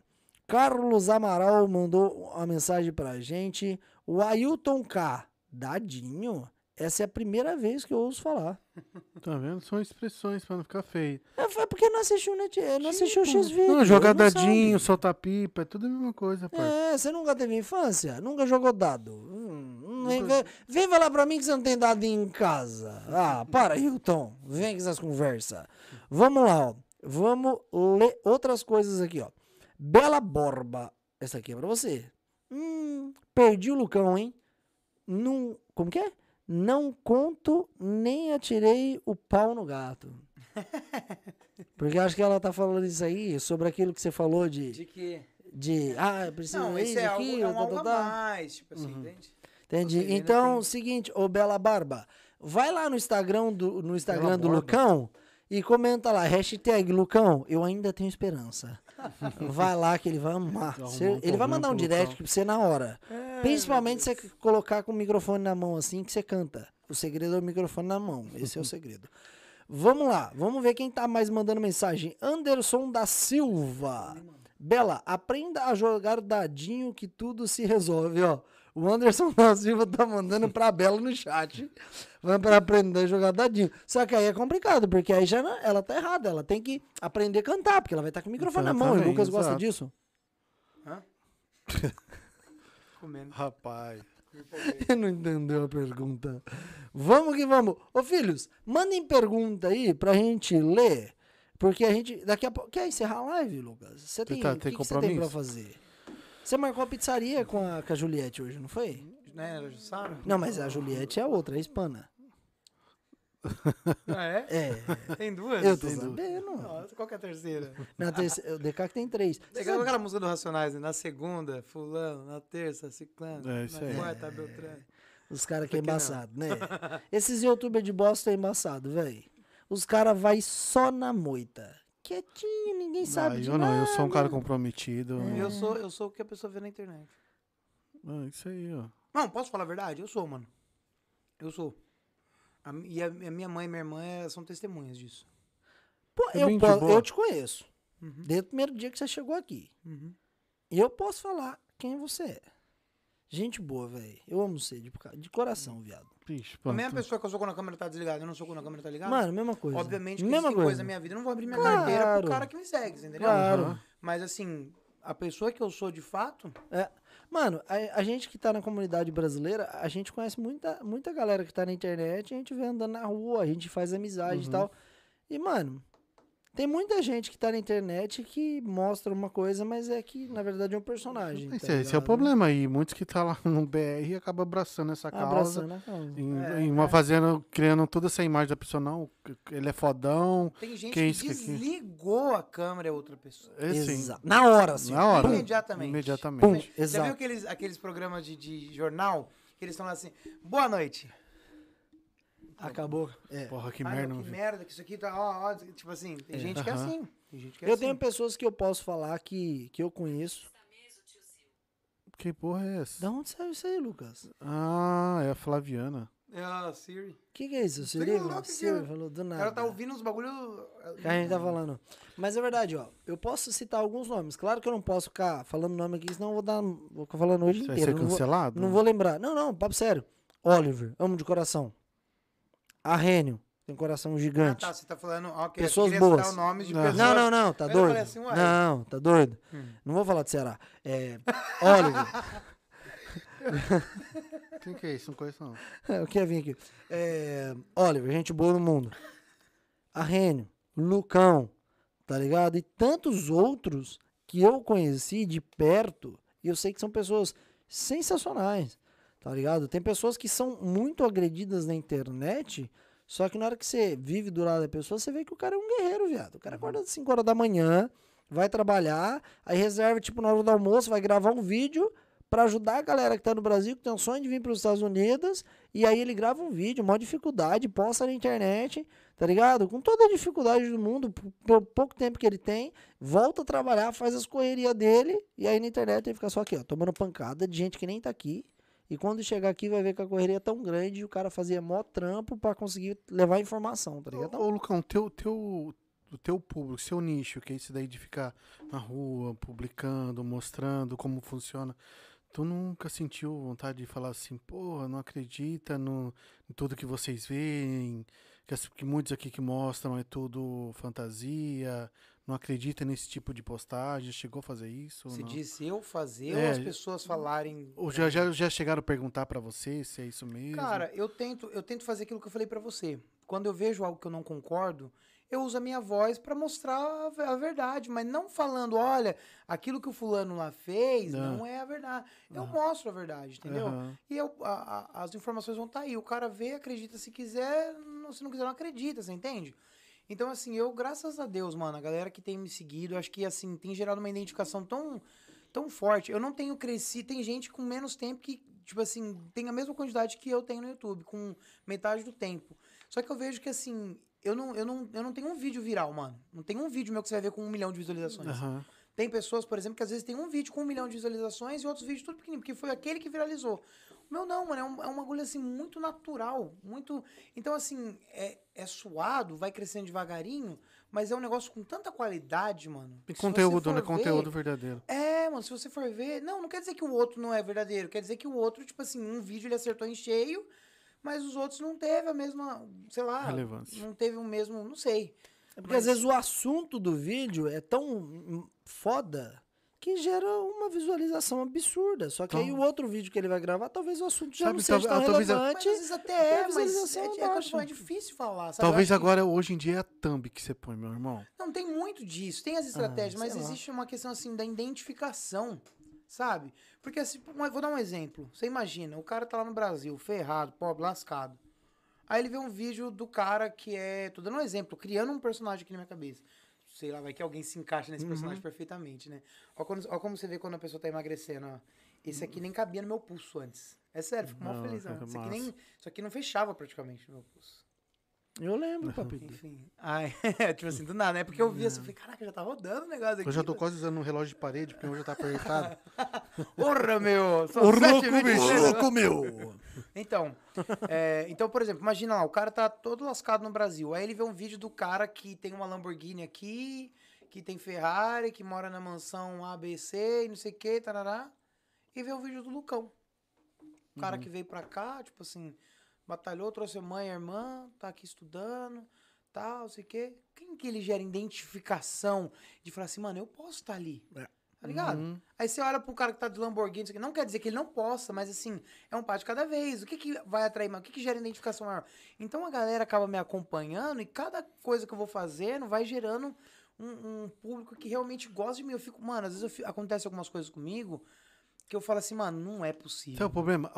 Carlos Amaral mandou uma mensagem pra gente. O Ailton K. Dadinho? Essa é a primeira vez que eu ouço falar. Tá vendo? São expressões pra não ficar feio. É, foi porque não assistiu, tia? Não assistiu o. Não, ele jogar não dadinho, sabe. soltar pipa, é tudo a mesma coisa, parça. É, você nunca teve infância? Nunca jogou dado? Hum, hum, vem, Nunca- vem- vem falar pra mim que você não tem dado em casa. Ah, para, Hilton. Vem com essas conversas. Vamos lá, ó. Vamos ler outras coisas aqui, ó. Bela Borba. Essa aqui é pra você. Hum, perdi o Lucão, hein? Não, como que é? Não conto nem atirei o pau no gato. [laughs] Porque acho que ela tá falando isso aí sobre aquilo que você falou de. De que? de ah, eu preciso Não, isso isso é algo, aqui, é um tá, algo tá, a tá. mais, tipo assim, entende? Entendi. Seja, Então, tem- seguinte, ô Bela Barba, vai lá no Instagram do, no Instagram Bela do Borba. Lucão e comenta lá, hashtag Lucão, eu ainda tenho esperança. Vai lá que ele vai amar. Arrumar Cê- um ele vai mandar um direct pra você na hora. É, Principalmente se você colocar com o microfone na mão assim que você canta. O segredo é o microfone na mão. Esse é o [laughs] segredo. Vamos lá, vamos ver quem tá mais mandando mensagem. Anderson da Silva. Bela, aprenda a jogar dadinho que tudo se resolve, ó. O Anderson [laughs] da Silva tá mandando pra Bela no chat. Vai pra aprender a jogar dadinho. Só que aí é complicado, porque aí já não- ela tá errada. Ela tem que aprender a cantar, porque ela vai estar com o microfone na mão. E o Exatamente, Lucas gosta exato. disso. [laughs] Comendo. Rapaz. não entendeu a pergunta. Vamos que vamos. Ô filhos, mandem pergunta aí pra gente ler. Porque a gente. Daqui a pouco. Quer encerrar a live, Lucas? Você tem, tá- o tem que, que você tem pra fazer? Você marcou a pizzaria com a, com a Juliette hoje, não foi? Né, era Jussara? Não, mas a Juliette é a outra, é a hispana. Ah, é? É. Tem duas? Eu tô Tem sabendo. Nossa, qual que é a terceira? Na terceira, o DK que tem três. É igual aquela música do Racionais, né? Na segunda, fulano, na terça, ciclano, É, isso na aí. quarta, beltrano. Os caras que é não? embaçado, né? [laughs] Esses youtubers de bosta é embaçado, velho. Os caras vai só na moita. Quietinho, ninguém sabe Ah, de eu não, eu sou um cara nada. comprometido. Eu sou, eu sou o que a pessoa vê na internet. Ah, isso aí, ó. Não, posso falar a verdade? Eu sou, mano. Eu sou. A e a, a minha mãe e minha irmã é- são testemunhas disso. Pô, É eu, boa. eu te conheço. Uhum. Desde o primeiro dia que você chegou aqui. Uhum. E eu posso falar quem você é. Gente boa, velho. Eu amo você, de, de coração, viado. Vixe, A mesma pessoa que eu sou quando a câmera tá desligada, eu não sou quando a câmera tá ligada. Mano, mesma coisa. Obviamente que mesma coisa. coisas na minha vida. Eu não vou abrir minha Claro. carteira pro cara que me segue, entendeu? Claro. Mas assim, a pessoa que eu sou de fato. É. Mano, a, a gente que tá na comunidade brasileira, a gente conhece muita, muita galera que tá na internet, a gente vê andando na rua, a gente faz amizade e Uhum. tal. E, mano, tem muita gente que tá na internet que mostra uma coisa, mas é que, na verdade, é um personagem. Esse, tá esse é o problema aí. Muitos que tá lá [laughs] no BR acabam abraçando essa causa. Abraçando a causa. Em, É, em uma fazendo, criando toda essa imagem da pessoa, não, ele é fodão. Tem gente Que que, isso, que desligou a câmera é outra pessoa. Assim, Exa- Na hora, assim. na hora. Imediatamente. Imediatamente. Pum, Já viu exato. aqueles, aqueles programas de, de jornal que eles estão lá assim, boa noite. Acabou. É. Porra, que Ai, merda. não que merda, que isso aqui tá, ó, ó, tipo assim, tem gente que é assim. Tem gente que é Eu assim. tenho pessoas que eu posso falar que, que eu conheço. Que porra é essa? Da onde saiu isso aí, Lucas? Ah, é a Flaviana. É a Siri. O que, que é isso? Siri? Siri é. falou do O nada. cara tá ouvindo uns bagulho. que a gente tá falando. Mas é verdade, ó. Eu posso citar alguns nomes. Claro que eu não posso ficar falando nome aqui, senão eu vou dar. Vou ficar falando hoje Você vai inteiro. ser Não vou, cancelado? não vou lembrar. Não, não, papo sério. Oliver, amo de coração. Arrênio, tem um coração Ah, gigante. tá, você tá falando. ok, Pessoas boas. o nome de Não. pessoas. Não, não, não, tá Eu doido. assim, não, tá doido. Hum. Não vou falar de Ceará. É. Oliver. [laughs] Quem que é isso? Não conheço, não. [laughs] o que é vir aqui? É, Oliver, gente boa no mundo. Arrênio, Lucão, tá ligado? E tantos outros que eu conheci de perto e eu sei que são pessoas sensacionais, tá ligado? Tem pessoas que são muito agredidas na internet, só que na hora que você vive do lado da pessoa, você vê que o cara é um guerreiro, viado. O cara acorda às 5 horas da manhã, vai trabalhar, aí reserva, tipo, na hora do almoço, vai gravar um vídeo pra ajudar a galera que tá no Brasil, que tem um sonho de vir para os Estados Unidos, e aí ele grava um vídeo, maior dificuldade, posta na internet, tá ligado? Com toda a dificuldade do mundo, pelo pouco tempo que ele tem, volta a trabalhar, faz as correrias dele, e aí na internet ele fica só aqui, ó, tomando pancada de gente que nem tá aqui. E quando chegar aqui vai ver que a correria é tão grande e o cara fazia mó trampo pra conseguir levar informação, tá ligado? Ô, ô, Lucão, teu, teu, o teu público, seu nicho, que é isso daí de ficar na rua, publicando, mostrando como funciona, tu nunca sentiu vontade de falar assim, porra, não acredita no, em tudo que vocês veem, que, as- que muitos aqui que mostram é tudo fantasia, não acredita nesse tipo de postagem, chegou a fazer isso? Se disse eu fazer É. ou as pessoas falarem. Ou já, já, já chegaram a perguntar pra você se é isso mesmo? Cara, eu tento, eu tento fazer aquilo que eu falei pra você. Quando eu vejo algo que eu não concordo, eu uso a minha voz pra mostrar a ve- a verdade, mas não falando, olha, aquilo que o fulano lá fez Não. não, é a verdade. Eu mostro a verdade, entendeu? Aham. E eu, a- a- as informações vão estar aí. O cara vê, acredita se quiser, não- se não quiser, não acredita, você entende? Então, assim, eu, graças a Deus, mano, a galera que tem me seguido, acho que, assim, tem gerado uma identificação tão, tão forte. Eu não tenho crescido, tem gente com menos tempo que, tipo assim, tem a mesma quantidade que eu tenho no YouTube, com metade do tempo. Só que eu vejo que, assim, eu não, eu não, eu não tenho um vídeo viral, mano. Não tem um vídeo meu que você vai ver com um milhão de visualizações. Aham. Tem pessoas, por exemplo, que às vezes tem um vídeo com um milhão de visualizações e outros vídeos tudo pequenininho, porque foi aquele que viralizou. Meu não, mano, é um, é um bagulho assim muito natural, muito... Então, assim, é, é suado, vai crescendo devagarinho, mas é um negócio com tanta qualidade, mano. E conteúdo, né? for Conteúdo ver- verdadeiro. é, mano, se você for ver. Não, não quer dizer que o outro não é verdadeiro. Quer dizer que o outro, tipo assim, um vídeo ele acertou em cheio, mas os outros não teve a mesma, sei lá. Relevância. Não teve o mesmo, não sei. É porque às vezes o assunto do vídeo é tão foda que gera uma visualização absurda. Só que aí Então- o outro vídeo que ele vai gravar, talvez o assunto já Sabe, não seja tão Mas relevante. às vezes até e a é, mas é, visualização é, é é, é difícil falar, sabe? Talvez acho que- agora, hoje em dia, é a thumb que você põe, meu irmão. Não, tem muito disso. Tem as estratégias, mas Ah, lá. existe uma questão assim da identificação, sabe? Porque assim, vou dar um exemplo. Você imagina, o cara tá lá no Brasil, ferrado, pobre, lascado. Aí ele vê um vídeo do cara que é. Tô dando um exemplo, criando um personagem aqui na minha cabeça. Sei lá, vai que alguém se encaixa nesse personagem perfeitamente, né? Ó, quando- ó como você vê quando a pessoa tá emagrecendo, ó. Esse aqui nem cabia no meu pulso antes. É sério, fico mal Não, feliz. cara, Isso aqui, nem, isso aqui não fechava praticamente no meu pulso. Eu lembro, papito. Enfim. Ai, [laughs] tipo assim, do nada, né? Porque eu vi assim, falei, caraca, já tá rodando o negócio aqui. Eu já tô né? quase usando um relógio de parede, porque meu já tá apertado. [laughs] Porra, meu! São louco, bicho. Louco, meu! Então, é, então, por exemplo, imagina lá, o cara tá todo lascado no Brasil. Aí ele vê um vídeo do cara que tem uma Lamborghini aqui, que tem Ferrari, que mora na mansão ABC e não sei o que, tarará. E vê o vídeo do Lucão. O cara que veio pra cá, tipo assim, batalhou, trouxe a mãe e irmã, tá aqui estudando, tal, não sei o quê. Quem que ele gera identificação de falar assim, mano, eu posso estar ali? É. Tá ligado? Uhum. Aí você olha pro cara que tá de Lamborghini, aqui, não quer dizer que ele não possa, mas assim, é um passo de cada vez. O que que vai atrair mais? O que que gera identificação maior? Então a galera acaba me acompanhando e cada coisa que eu vou fazendo vai gerando um, um público que realmente gosta de mim. Eu fico, mano, às vezes eu fi- acontece algumas coisas comigo que eu falo assim, mano, não é possível. É o problema.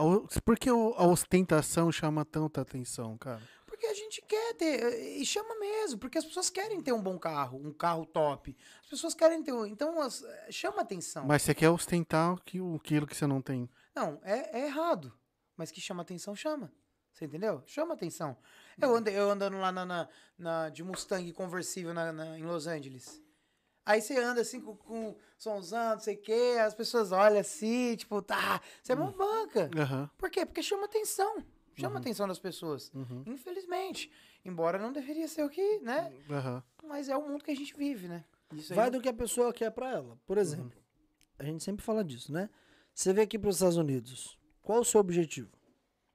Por que a ostentação chama tanta atenção, cara? Porque a gente quer ter, e chama mesmo, porque as pessoas querem ter um bom carro, um carro top. As pessoas querem ter, então as- chama atenção. Mas você quer ostentar que, o- aquilo que você não tem. Não, é, é errado. Mas que chama atenção, chama. Você entendeu? Chama atenção. Eu, ando, eu andando lá na, na- na- de Mustang conversível na, na- em Los Angeles. Aí você anda assim com, com somzão, não sei o quê, as pessoas olham assim, tipo, tá, você é uma banca. Aham. Por quê? Porque chama atenção. Chama a atenção das pessoas. Uhum. Infelizmente. Embora não deveria ser o que, né? Mas é o mundo que a gente vive, né? Isso aí Vai do que a pessoa quer pra ela. Por exemplo, a gente sempre fala disso, né? Você veio aqui para os Estados Unidos. Qual o seu objetivo?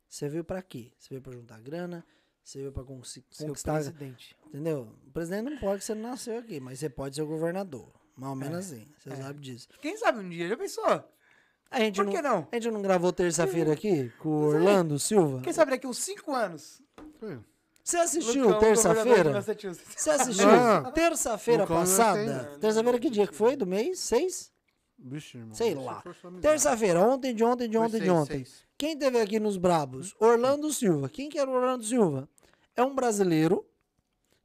Você veio pra quê? Você veio pra juntar grana? Você veio pra conquistar, Ser o conquistar presidente. entendeu? O presidente não pode que você não nasceu aqui, mas você pode ser o governador. Mais ou menos assim. Você é. sabe disso. Quem sabe um dia? Já pensou? A gente Por não, que não? A gente não gravou terça-feira aqui com o Orlando Silva? Quem sabe daqui uns cinco anos? Foi. Você assistiu terça-feira? Você assistiu Não. terça-feira passada? Terça-feira que dia que foi? Do mês? Seis? Bicho, irmão. Sei se lá. Terça-feira, ontem, de ontem, de ontem, de ontem. seis. Quem teve aqui nos Brabos? Orlando Silva. Quem que era o Orlando Silva? É um brasileiro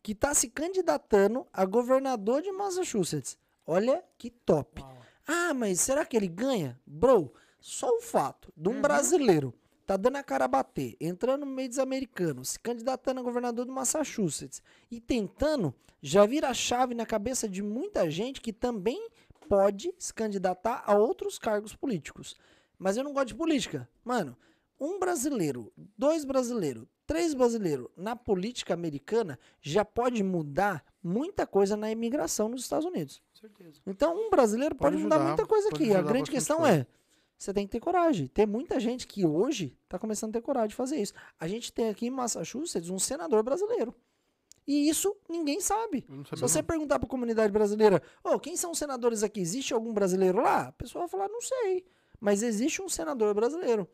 que tá se candidatando a governador de Massachusetts. Olha que top. Uau. Ah, mas será que ele ganha? Bro, só o fato de um Uhum. brasileiro tá dando a cara a bater, entrando no meio dos americanos, se candidatando a governador do Massachusetts e tentando, já vira a chave na cabeça de muita gente que também pode se candidatar a outros cargos políticos. Mas eu não gosto de política. Mano, um brasileiro, dois brasileiros, três brasileiros na política americana já pode mudar muita coisa na imigração nos Estados Unidos. Com certeza. Então, um brasileiro pode, Pode mudar ajudar, muita coisa aqui. A grande questão coisa. é, você tem que ter coragem. Tem muita gente que hoje está começando a ter coragem de fazer isso. A gente tem aqui em Massachusetts um senador brasileiro. E isso ninguém sabe. Se você não. perguntar para a comunidade brasileira, "Ô, quem são os senadores aqui? Existe algum brasileiro lá? A pessoa vai falar, não sei. Mas existe um senador brasileiro.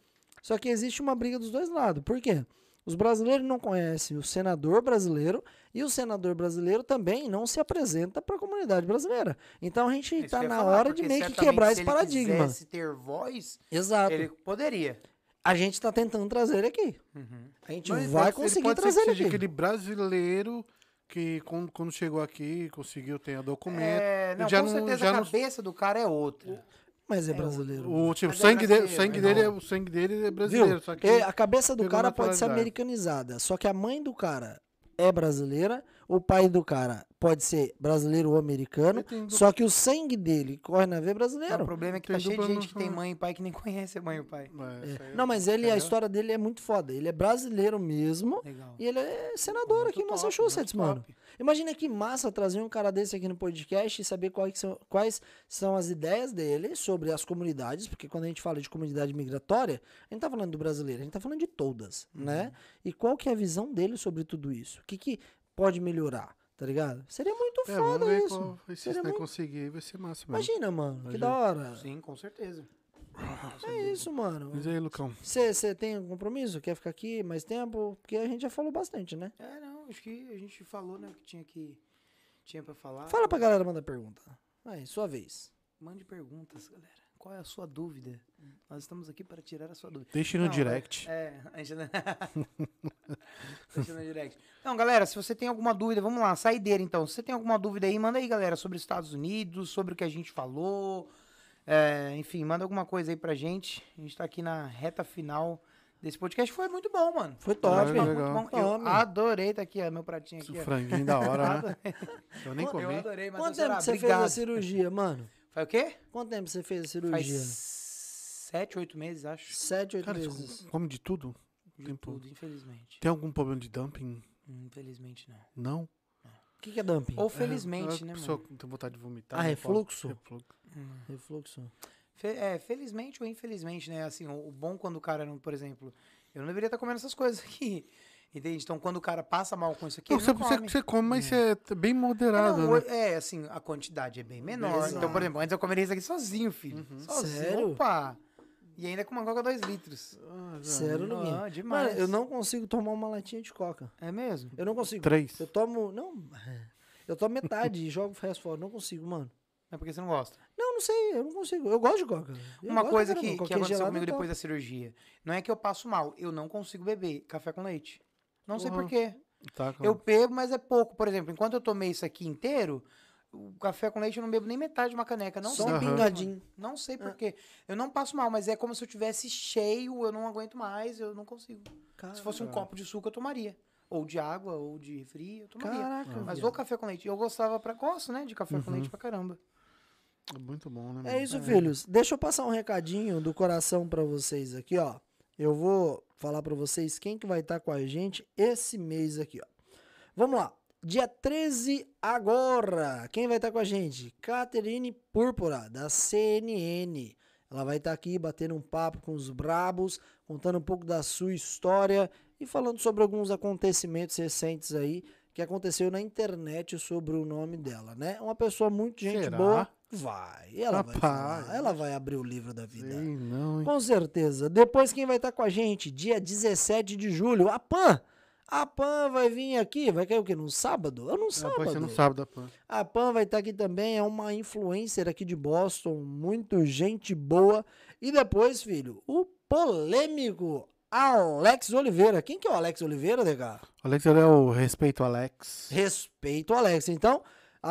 Só que existe uma briga dos dois lados. Por quê? Os brasileiros não conhecem o senador brasileiro e o senador brasileiro também não se apresenta para a comunidade brasileira. Então a gente É está ia na falar, hora de meio que quebrar se esse ele paradigma. quisesse ter voz, Exato. ele poderia. A gente está tentando trazer ele aqui. Uhum. A gente Mas vai conseguir pode ser trazer que ele seja aqui. aquele brasileiro que quando, quando chegou aqui conseguiu ter a documento. É, não, já com não- certeza já a não- cabeça do cara é outra. Mas é É, brasileiro. O tipo, Mas é sangue dele, o sangue né? dele é o sangue dele é brasileiro, Viu? só que É, a cabeça do cara pode ser americanizada, só que a mãe do cara é brasileira, o pai do cara pode ser brasileiro ou americano, du- só que o sangue dele corre na veia Não, o problema é que Tem tá cheio de gente que tem mãe e pai que nem [laughs] conhece a mãe e o pai. É, Não, mas ele, a história dele é muito foda. Ele é brasileiro mesmo Legal. e ele é senador aqui em Muito top, Massachusetts, muito mano. top. Imagina que massa trazer um cara desse aqui no podcast e saber quais são, quais são as ideias dele sobre as comunidades, porque quando a gente fala de comunidade migratória, a gente tá falando do brasileiro, a gente tá falando de todas, Uhum. né? E qual que é a visão dele sobre tudo isso? O que, que pode melhorar, tá ligado? Seria muito É, foda vamos ver isso. qual Seria se não muito- conseguir, vai ser massa mesmo. Imagina, mano, que Imagina. da hora. Sim, com certeza. É isso, mano. Mas aí, Lucão, Você tem um compromisso? Quer ficar aqui mais tempo? Porque a gente já falou bastante, né? É, não, acho que a gente falou, né, o que tinha que tinha pra falar. Fala pra galera mandar pergunta. Aí, sua vez. Mande perguntas, galera. Qual é a sua dúvida? Nós estamos aqui para tirar a sua dúvida. deixe no Não, direct. É, a gente... [laughs] Deixa no direct. Então, galera, se você tem alguma dúvida, vamos lá, saideira então. Se você tem alguma dúvida aí, manda aí, galera, sobre os Estados Unidos, sobre o que a gente falou. É, enfim, manda alguma coisa aí pra gente. A gente tá aqui na reta final desse podcast. Foi muito bom, mano. Foi top. Legal, Muito legal. bom. Eu adorei tá aqui, ó, meu pratinho aqui. O ó. franguinho da hora, né? [laughs] Adorei. Eu nem Eu comi. adorei, mas Quanto tempo que você fez a cirurgia, mano? Faz o quê? Quanto tempo você fez a Faz cirurgia? sete, oito meses, acho. Sete, oito Cara, meses. come de tudo? De Tempo. tudo, infelizmente. Tem algum problema de dumping? Infelizmente não. Não? O que, que é dumping? Ou felizmente, É, né, a pessoa mano? tem vontade de vomitar. Ah, não refluxo? Refluxo. Hum. Refluxo. Fe- é, felizmente ou infelizmente, né? Assim, o, o bom quando o cara não, por exemplo, eu não deveria estar comendo essas coisas aqui. [laughs] Entende? Então, quando o cara passa mal com isso aqui, Não, ele você, não você, come. você come, mas você é bem É, moderado, não, né? é, assim, a quantidade é bem menor. Menor. Então, por exemplo, antes eu comeria isso aqui sozinho, filho. Sozinho. Sério? Opa! E ainda com uma coca 2 litros. Sério, Ah, Luguinho? demais. Mano, eu não consigo tomar uma latinha de coca. É mesmo? Eu não consigo. Três. Eu tomo. Não. Eu tomo metade e jogo o resto fora. Não consigo, mano. É porque você não gosta. Não, não sei. Eu não consigo. Eu gosto de coca. Eu Uma coisa que, que aconteceu comigo depois da cirurgia. Não é que eu passo mal, eu não consigo beber café com leite. Não sei Porra. por quê. Tá, Eu bebo, mas é pouco. Por exemplo, enquanto eu tomei isso aqui inteiro, o café com leite eu não bebo nem metade de uma caneca. Não Só sei um pingadinho. Não sei por quê. Eu não passo mal, mas é como se eu tivesse cheio, eu não aguento mais, eu não consigo. Se fosse um copo de suco, eu tomaria. Ou de água, ou de refri, eu tomaria. Caraca, Mas o café com leite, eu gostava pra. Gosto, né? De café com leite pra caramba. É Muito bom, né? É mano? isso, filhos. Deixa eu passar um recadinho do coração pra vocês aqui, ó. Eu vou falar pra vocês quem que vai estar com a gente esse mês aqui, ó. Vamos lá. Dia 13 agora. Quem vai estar com a gente? Caterine Púrpura, da CNN. Ela vai estar aqui batendo um papo com os brabos, contando um pouco da sua história e falando sobre alguns acontecimentos recentes aí que aconteceu na internet sobre o nome dela, né? Uma pessoa muito gente Será? boa. Vai, ela vai Rapaz. falar, ela vai abrir o livro da vida. Sei não, hein? Com certeza. Depois quem vai estar com a gente? Dia 17 de julho, a Pan. A Pan vai vir aqui, vai cair o quê? No sábado? Eu não É, sábado. pode ser no sábado, Pan. A Pan vai estar aqui também, é uma influencer aqui de Boston, muito gente boa. E depois, filho, o polêmico Alex Oliveira. Quem que é o Alex Oliveira, DK? Alex, é o respeito, Alex. Respeito, Alex. Então,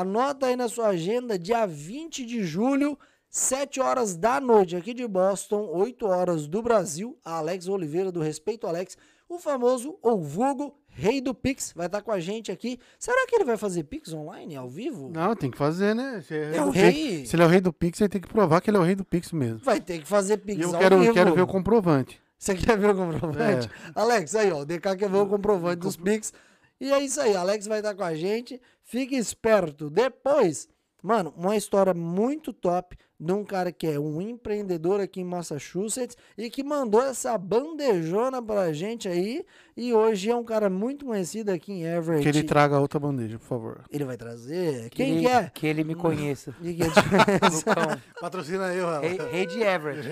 anota aí na sua agenda, dia 20 de julho, 7 horas da noite, aqui de Boston, 8 horas do Brasil. Alex Oliveira, do Respeito Alex, o famoso ou vulgo rei do Pix, vai estar com a gente aqui. Será que ele vai fazer Pix online, ao vivo? Não, tem que fazer, né? Se, É o do rei. Pix- se ele é o rei do Pix, ele tem que provar que ele é o rei do Pix mesmo. Vai ter que fazer Pix eu ao quero, vivo. quero ver o comprovante. Você quer ver o comprovante? É. Alex, aí, ó. O DK quer ver o comprovante dos [laughs] Pix. E é isso aí. Alex vai estar com a gente. Fique esperto. Depois, mano, uma história muito top de um cara que é um empreendedor aqui em Massachusetts e que mandou essa bandejona pra gente aí. E hoje é um cara muito conhecido aqui em Everett. Que ele traga outra bandeja, por favor. Ele vai trazer. Que Quem ele, que é? Que ele me conheça. [laughs] E que é de- [laughs] Lucão. Patrocina eu, rei, rei de Everett.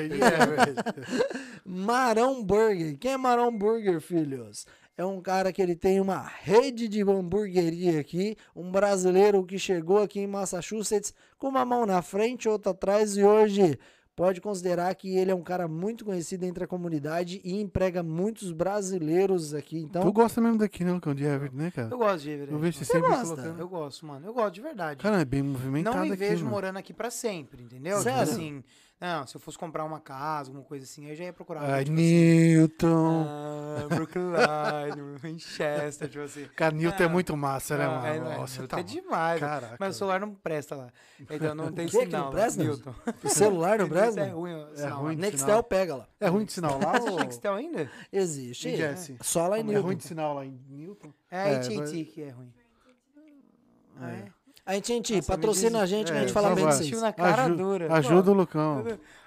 [laughs] Marão Burger. Quem é Marão Burger, filhos? É um cara que ele tem uma rede de hamburgueria aqui, um brasileiro que chegou aqui em Massachusetts com uma mão na frente, outra atrás e hoje pode considerar que ele é um cara muito conhecido entre a comunidade e emprega muitos brasileiros aqui. Então, Tu gosta mesmo daqui, né, Lucão? De Everett, né, cara? Eu gosto de Everett. Eu vejo você Você sempre gosta? colocando. Eu gosto, mano. Eu gosto de verdade. Cara, é bem movimentado não me aqui, vejo mano. morando aqui pra sempre, entendeu? Tipo Sério? assim, não, se eu fosse comprar uma casa, alguma coisa assim, eu já ia procurar. Ai, tipo assim, Newton. ah, Brooklyn, [laughs] Winchester, tipo assim. Cara, Newton é Ah, muito massa, né, Ah, mano? é, não, Nossa, Newton tá é demais. Caraca. Mas o celular não presta lá. Então não [laughs] tem O que que sinal. não lá, presta? Newton. o celular no Isso Brasil? É ruim, o sinal ruim. lá. Nextel pega lá. É ruim de sinal lá Você ou... Nextel ainda? Existe. Jesse? Só lá em É Newton. ruim de sinal lá em Newton? É É, a AT&T vai- que é ruim. Ah, é? A gente, Nossa, me patrocina diz- a gente que a é, gente por fala bem de favor. vocês. Assistiu na cara Aju- dura. Ajuda o Pô, Lucão.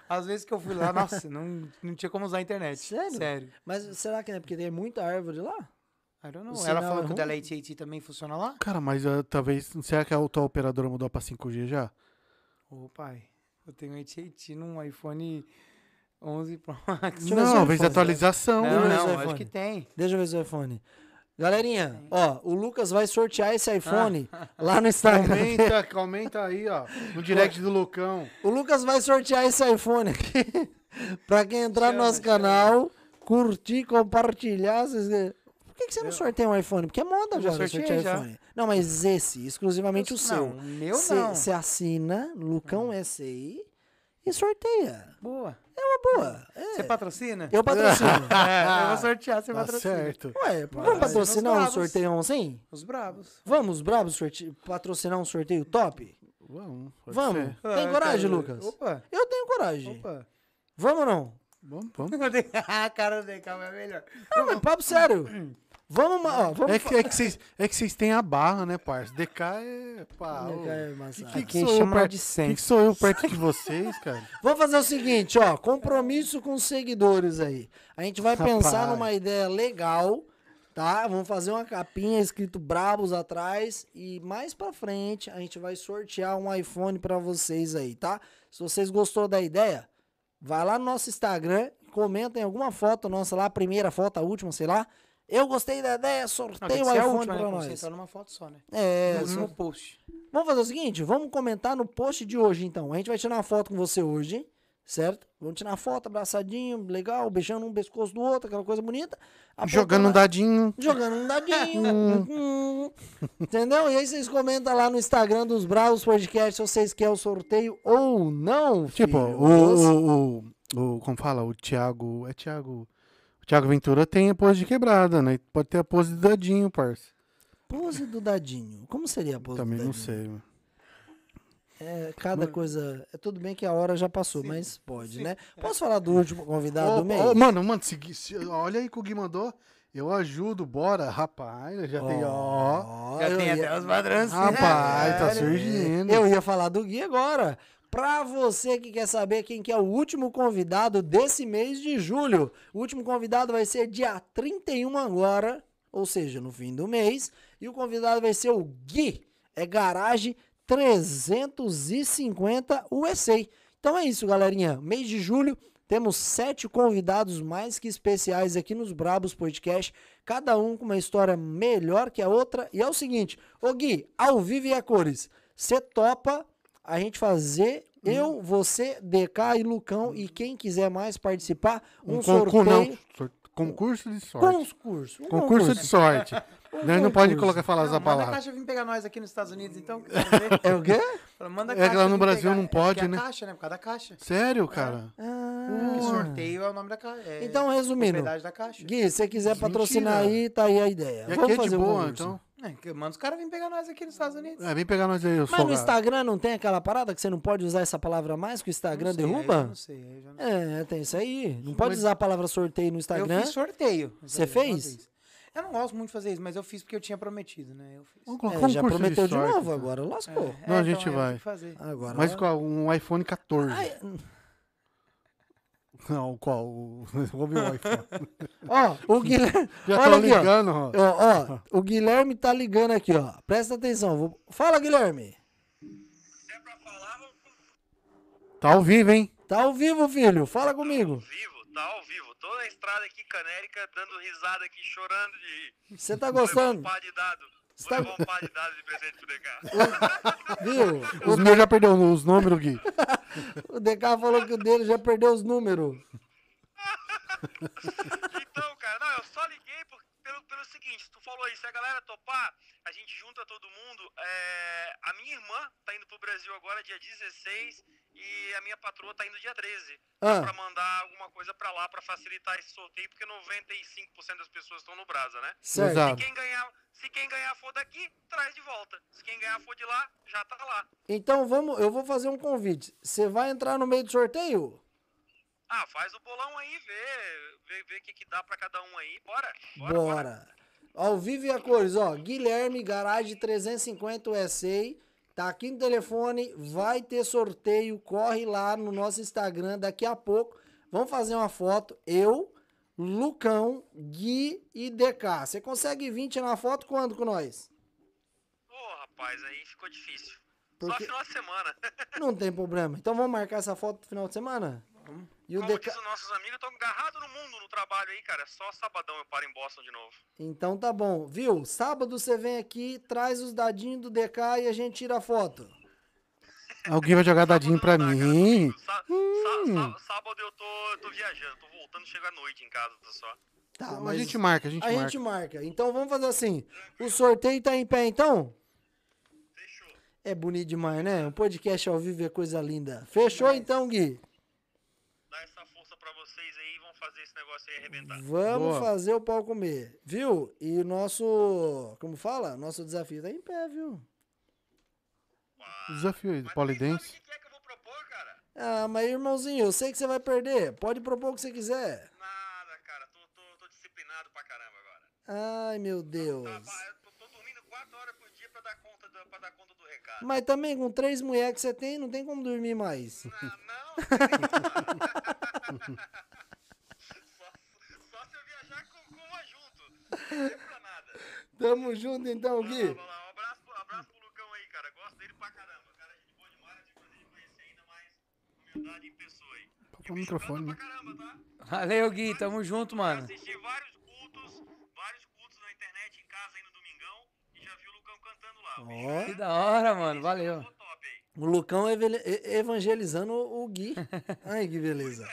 Às vezes que eu fui lá, nossa, não, não tinha como usar a internet. Sério? Sério. Mas será que é porque tem muita árvore lá? I don't know. O Ela falou é que o dela AT&T também funciona lá? Cara, mas ah, talvez... Será que a tua operadora mudou pra 5G já? Ô, pai, eu tenho AT&T num iPhone 11 Pro Max. Não, se eu vez faço. atualização. Não, ver não, o acho iPhone. que tem. Deixa eu ver seu iPhone. Galerinha, ó, o Lucas vai sortear esse iPhone Ah. lá no Instagram. Aumenta, aumenta [laughs] aí, ó. No direct do Lucão. O Lucas vai sortear esse iPhone aqui [laughs] pra quem entrar no Chama, nosso canal, curtir, compartilhar. vocês- Por que, que você não sorteia um iPhone? Porque é moda Eu já sorteei sortear já. iPhone. Não, mas esse, exclusivamente o Não, seu. o meu não. Hum. Você assina Lucão SI e sorteia. Boa. É uma boa. É. Você patrocina? Eu patrocino. [laughs] É, eu vou sortear, você Tá patrocina. certo. Ué, vamos patrocinar um sorteio assim? Os bravos. Vamos, bravos, sorte... patrocinar um sorteio top? Vamos. pode Vamos. ser. Tem Ah, coragem, cara, Lucas? Opa, Eu tenho coragem. opa. Vamos ou não? Vamos, vamos. [laughs] a [laughs] cara do DK é melhor. Não, mas papo sério. [clears throat] Vamos, ó, vamos É que, é que vocês é que vocês têm a barra, né, parça? DK é. Pá, ô. cara, massa. Que- Aqui sou eu chama perto- de que, que sou eu perto de vocês, cara? [laughs] Vamos fazer o seguinte, ó, compromisso com os seguidores aí. A gente vai Rapaz. pensar numa ideia legal tá? Vamos fazer uma capinha escrito Brabos atrás e mais pra frente a gente vai sortear um iPhone pra vocês aí, tá? Se vocês gostou da ideia, vai lá no nosso Instagram, comenta em alguma foto nossa lá, a primeira foto, a última, sei lá. Eu gostei da ideia, sorteio um a iPhone última, né? pra você nós. entrar numa foto só, né? É, no só- último post. Vamos fazer o seguinte, vamos comentar no post de hoje então. A gente vai tirar uma foto com você hoje, certo? Vamos tirar uma foto abraçadinho, legal, beijando um pescoço do outro, aquela coisa bonita. Jogando um dadinho. Jogando um dadinho. Hum. [laughs] [laughs] Entendeu? E aí vocês comentam lá no Instagram dos Bravos Podcast se vocês querem o sorteio ou não. Tipo, filhos. o, o, o, o- Como fala? O Thiago. É Thiago. O Thiago Ventura tem a pose de quebrada, né? Pode ter a pose de dadinho, parça. Pose do dadinho. Como seria a pose Também do não dadinho? sei, mano. É, cada coisa. É tudo bem que a hora já passou, mas pode, né? Posso falar do último convidado do mês? Ô, ô, mano, mano, se, se- olha aí que o Gui mandou. Eu ajudo, bora. Rapaz, já tem, ó. Já tem ia- até os padrões. Rapaz, tá É, surgindo. Eu ia falar do Gui agora. Pra você que quer saber quem que é o último convidado desse mês de julho. O último convidado vai ser dia 31 agora, ou seja, no fim do mês. E o convidado vai ser o Gui. É Garage 350 USA. Então é isso, galerinha. Mês de julho, temos sete convidados mais que especiais aqui nos Brabos Podcast. Cada um com uma história melhor que a outra. E é o seguinte, ô Gui, ao vivo e a cores, você topa a gente fazer, eu, você, DK e Lucão, e quem quiser mais participar, um, Um sorteio. concurso, não, sor- concurso de sorte. Concurso. um Concurso de sorte. Nós não pode concurso. colocar falar Não, essa manda a palavra. caixa vir pegar nós aqui nos Estados Unidos, então. que [laughs] É o quê? Manda a É que lá caixa no Brasil pegar. não É pode, é né? a caixa, né? Por causa da caixa. Sério, cara? Ah, Porque sorteio é o nome da caixa. É Então, resumindo, da caixa. Gui, se você quiser Mentira. patrocinar aí, tá aí a ideia. E aqui Vamos é de fazer o boa, concurso. então. É, manda os caras virem pegar nós aqui nos Estados Unidos. É, vem pegar nós aí, eu Mas no Instagram não tem aquela parada que você não pode usar essa palavra mais que o Instagram Não sei, eu derruba? Não sei, eu não sei. É, tem isso aí. Não pode Mas- usar a palavra sorteio no Eu Instagram. fiz sorteio. Você fez? Eu não gosto muito de fazer isso, mas eu fiz porque eu tinha prometido, né? Eu fiz. Vamos É, colocar já prometeu de, sorte, novo, então. agora lascou. Não, a então, gente aí eu vai. tenho que fazer. Agora. Mas qual? Um iPhone 14. Ai, Não, qual? O [laughs] o meu iPhone. ó, o Guilherme. [laughs] Já olha tô aqui, ligando, ó. Ó, ó, o Guilherme tá ligando aqui, ó. Presta atenção. vou- Fala, Guilherme. Tá ao vivo, hein? Tá ao vivo, filho. Fala comigo. vivo, tá ao vivo. Tô na estrada aqui, canérica, dando risada aqui, chorando de rir. Você tá Vou gostando? um de dado. Você Vou tá- levar um par de dados de presente pro DK. [laughs] Viu? Os meus já perdeu os números, Gui. [laughs] O DK falou que o dele já perdeu os números. Então, cara, não, eu só liguei por- pelo, pelo seguinte, tu falou aí, se a galera topar, a gente junta todo mundo. É, a minha irmã tá indo pro Brasil agora dia 16 e a minha patroa tá indo dia 13. Ah. Pra mandar alguma coisa pra lá pra facilitar esse sorteio, porque 95% das pessoas estão no Brasa, né? Certo. Se quem ganhar, se quem ganhar for daqui, traz de volta. Se quem ganhar for de lá, já tá lá. Então vamos, eu vou fazer um convite. Você vai entrar no meio do sorteio? Ah, faz o bolão aí, vê, vê, vê o que, que dá pra cada um aí. Bora, bora, bora. Bora. Ao vivo e a cores, ó. Guilherme Garage 350 USA. Tá aqui no telefone, vai ter sorteio. Corre lá no nosso Instagram daqui a pouco. Vamos fazer uma foto. Eu, Lucão, Gui e DK. Você consegue vir tirar uma foto quando com nós? Ô, rapaz, aí ficou difícil. Por Só final de semana. [laughs] Não tem problema. Então vamos marcar essa foto no final de semana? E o Como DK... diz os nossos amigos, eu tô agarrado no mundo no trabalho aí, cara. Só sabadão eu paro em Boston de novo. Então tá bom. Viu? Sábado você vem aqui, traz os dadinhos do DK e a gente tira a foto. Alguém vai jogar dadinho pra dá, mim. Sá- sá- sábado eu tô, eu tô viajando, tô voltando, chego à noite em casa só. Tá, Então, mas A gente marca, a gente a marca. gente marca. Então vamos fazer assim. O sorteio tá em pé então? Fechou. É bonito demais, né? Um podcast ao vivo é coisa linda. Fechou então, Gui? Dá essa força pra vocês aí e vão fazer esse negócio aí arrebentar. Vamos Boa. fazer o pau comer. Viu? E o nosso. Como fala? Nosso desafio tá em pé, viu? Desafio aí, polidense. Que que é que eu vou propor, cara? Ah, mas irmãozinho, eu sei que você vai perder. Pode propor o que você quiser. Nada, cara. Tô, tô, tô disciplinado pra caramba agora. Ai, meu Tá, Deus. eu tô, tô dormindo 4 horas por dia pra dar conta do, pra dar conta do recado. Mas também com três mulheres que você tem, não tem como dormir mais. Ah, não, não [laughs] [laughs] tem nenhuma. só, só se eu viajar com, com uma junto. Tem Tamo junto então, Vai lá, Gui. vai lá. Um abraço, pro- abraço pro Lucão aí, cara. Gosto dele pra caramba. Cara, gente boa demais. Eu tive prazer de conhecer ainda mais humildade em pessoa aí. Põe o microfone, né? Pra caramba, tá? Valeu, Gui. Tamo junto, mano. Assisti vários cultos, vários cultos na internet, em casa aí no Domingão, e já vi o Lucão cantando lá. O bicho Ó. Que da hora, mano. Valeu. top aí. O Lucão evangelizando o Gui. [laughs] Ai, que beleza.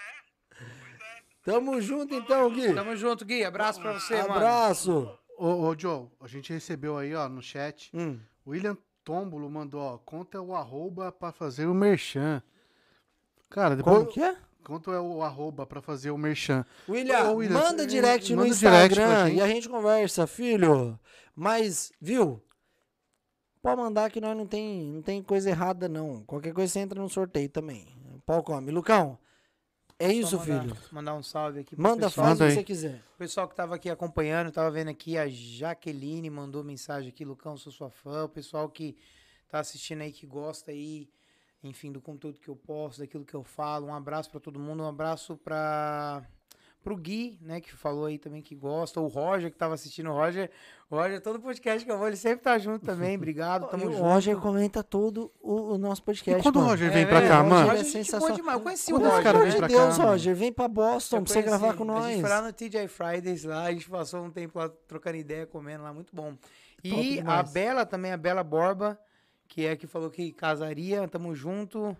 Tamo junto então, Gui. Tamo junto, Gui. Abraço pra você, mano. Abraço. Ô, ô, Joe, a gente recebeu aí, ó, no chat. Hum. William Tômbolo mandou, ó, conta o arroba pra fazer o merchan. Cara, depois... Como que é? Quanto é o arroba pra fazer o merchan? William, Ô, William, manda direct no manda direct pra Instagram gente. e a gente conversa, filho. Mas, viu? Pode mandar que nós não tem, não tem coisa errada, não. Qualquer coisa você entra no sorteio também. Pau come. Lucão, é mandar- filho. Mandar um salve aqui pro Manda, pessoal. faz o Manda que aí. você quiser. O pessoal que tava aqui acompanhando, tava vendo aqui a Jaqueline mandou mensagem aqui, Lucão, sou sua fã. O pessoal que tá assistindo aí, que gosta aí, enfim, do conteúdo que eu posto, daquilo que eu falo. Um abraço pra todo mundo, um abraço pra pro Gui, né, que falou aí também que gosta, o Roger que tava assistindo, o Roger, o Roger, todo podcast que eu vou, ele sempre tá junto também, obrigado, [laughs] tamo o junto. Roger comenta todo o, o nosso podcast. E quando o mano. Roger É vem pra mesmo, cá, o mano? Roger Roger é é sensacional. demais, eu conheci Quando o Roger, cara Pelo vem amor pra de cá, Deus, mano? Roger, vem pra Boston Eu pra você gravar com A nós. gente foi lá no TJ Fridays lá, a gente passou um tempo lá trocando ideia, comendo lá, muito bom. E a. Bela também, a Bela Borba, que é a que falou que casaria, tamo junto.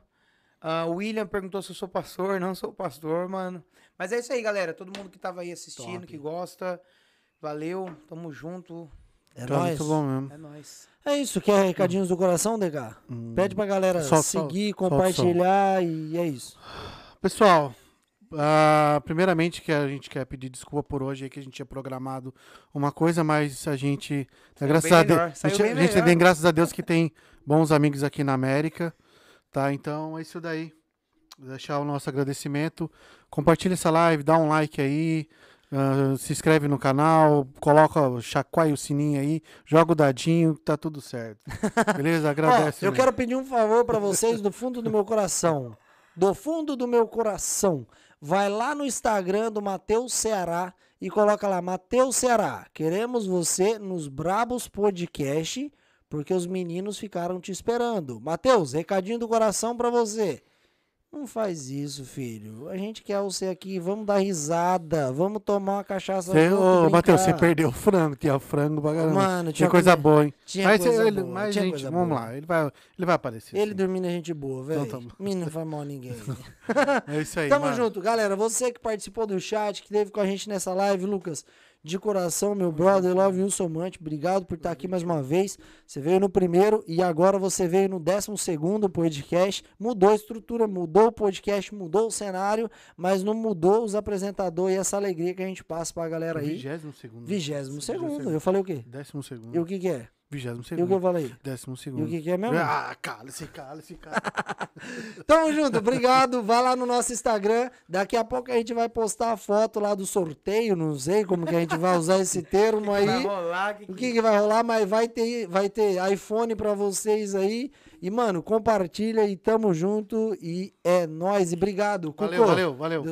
O William perguntou se eu sou pastor, não sou pastor, mano. Mas é isso aí, galera. Todo mundo que tava aí assistindo, Top. que gosta, valeu, tamo junto. É Tá nóis. muito bom mesmo. É nóis. É isso, quer recadinhos do coração, DK? Pede pra galera solta, seguir, o compartilhar e é isso. Pessoal, ah, primeiramente que a gente quer pedir desculpa por hoje, que a gente tinha programado uma coisa, mas a gente, Saiu graças bem a Deus, melhor, a gente, a gente tem graças a Deus que tem bons amigos aqui na América, tá? Então é isso daí. Vou deixar o nosso agradecimento. Compartilha essa live, dá um like aí, ah, se inscreve no canal, coloca, chacoalha o sininho aí, joga o dadinho, tá tudo certo. [laughs] Beleza? Ó, Agradece. eu né? quero pedir um favor pra vocês do fundo do meu coração. Do fundo do meu coração. Vai lá no Instagram do Matheus Ceará e coloca lá, Matheus Ceará, queremos você nos Brabos Podcast, porque os meninos ficaram te esperando. Matheus, recadinho do coração pra você. Não faz isso, filho. A gente quer você aqui, vamos dar risada, vamos tomar uma cachaça Cê, ô, Matheus, você perdeu o frango, tinha frango pra caramba. Mano, tinha coisa coisa- boa, hein? Tinha mas coisa ele, boa, mas, gente, vamos boa. lá, ele vai, ele vai aparecer. Ele sim. dormindo é gente boa, velho. Então tá. Menino não faz mal a ninguém. [laughs] É isso aí, Tamo mano. junto, galera. Você que participou do chat, que esteve com a gente nessa live, Lucas, de coração, meu brother, love you so much. Obrigado por estar aqui mais uma vez. Você veio no primeiro e agora você veio no décimo segundo podcast. Mudou a estrutura, mudou o podcast, mudou o cenário, mas não mudou os apresentadores e essa alegria que a gente passa pra galera aí. Vigésimo segundo. Vigésimo segundo. Eu falei o quê? Décimo segundo. E o que que é? Vigésimo E o que eu segundo. falei? Décimo E segundo. o que que é mesmo? Ah, cala-se, cala-se, cala [laughs] Tamo junto, obrigado. Vai lá no nosso Instagram. Daqui a pouco a gente vai postar a foto lá do sorteio. Não sei como que a gente vai usar esse termo [laughs] aí. Vai rolar, que O que, que vai rolar, mas vai ter, vai ter iPhone pra vocês aí. E, mano, compartilha e tamo junto. E é nóis. E obrigado. Valeu, Cuco. valeu, valeu.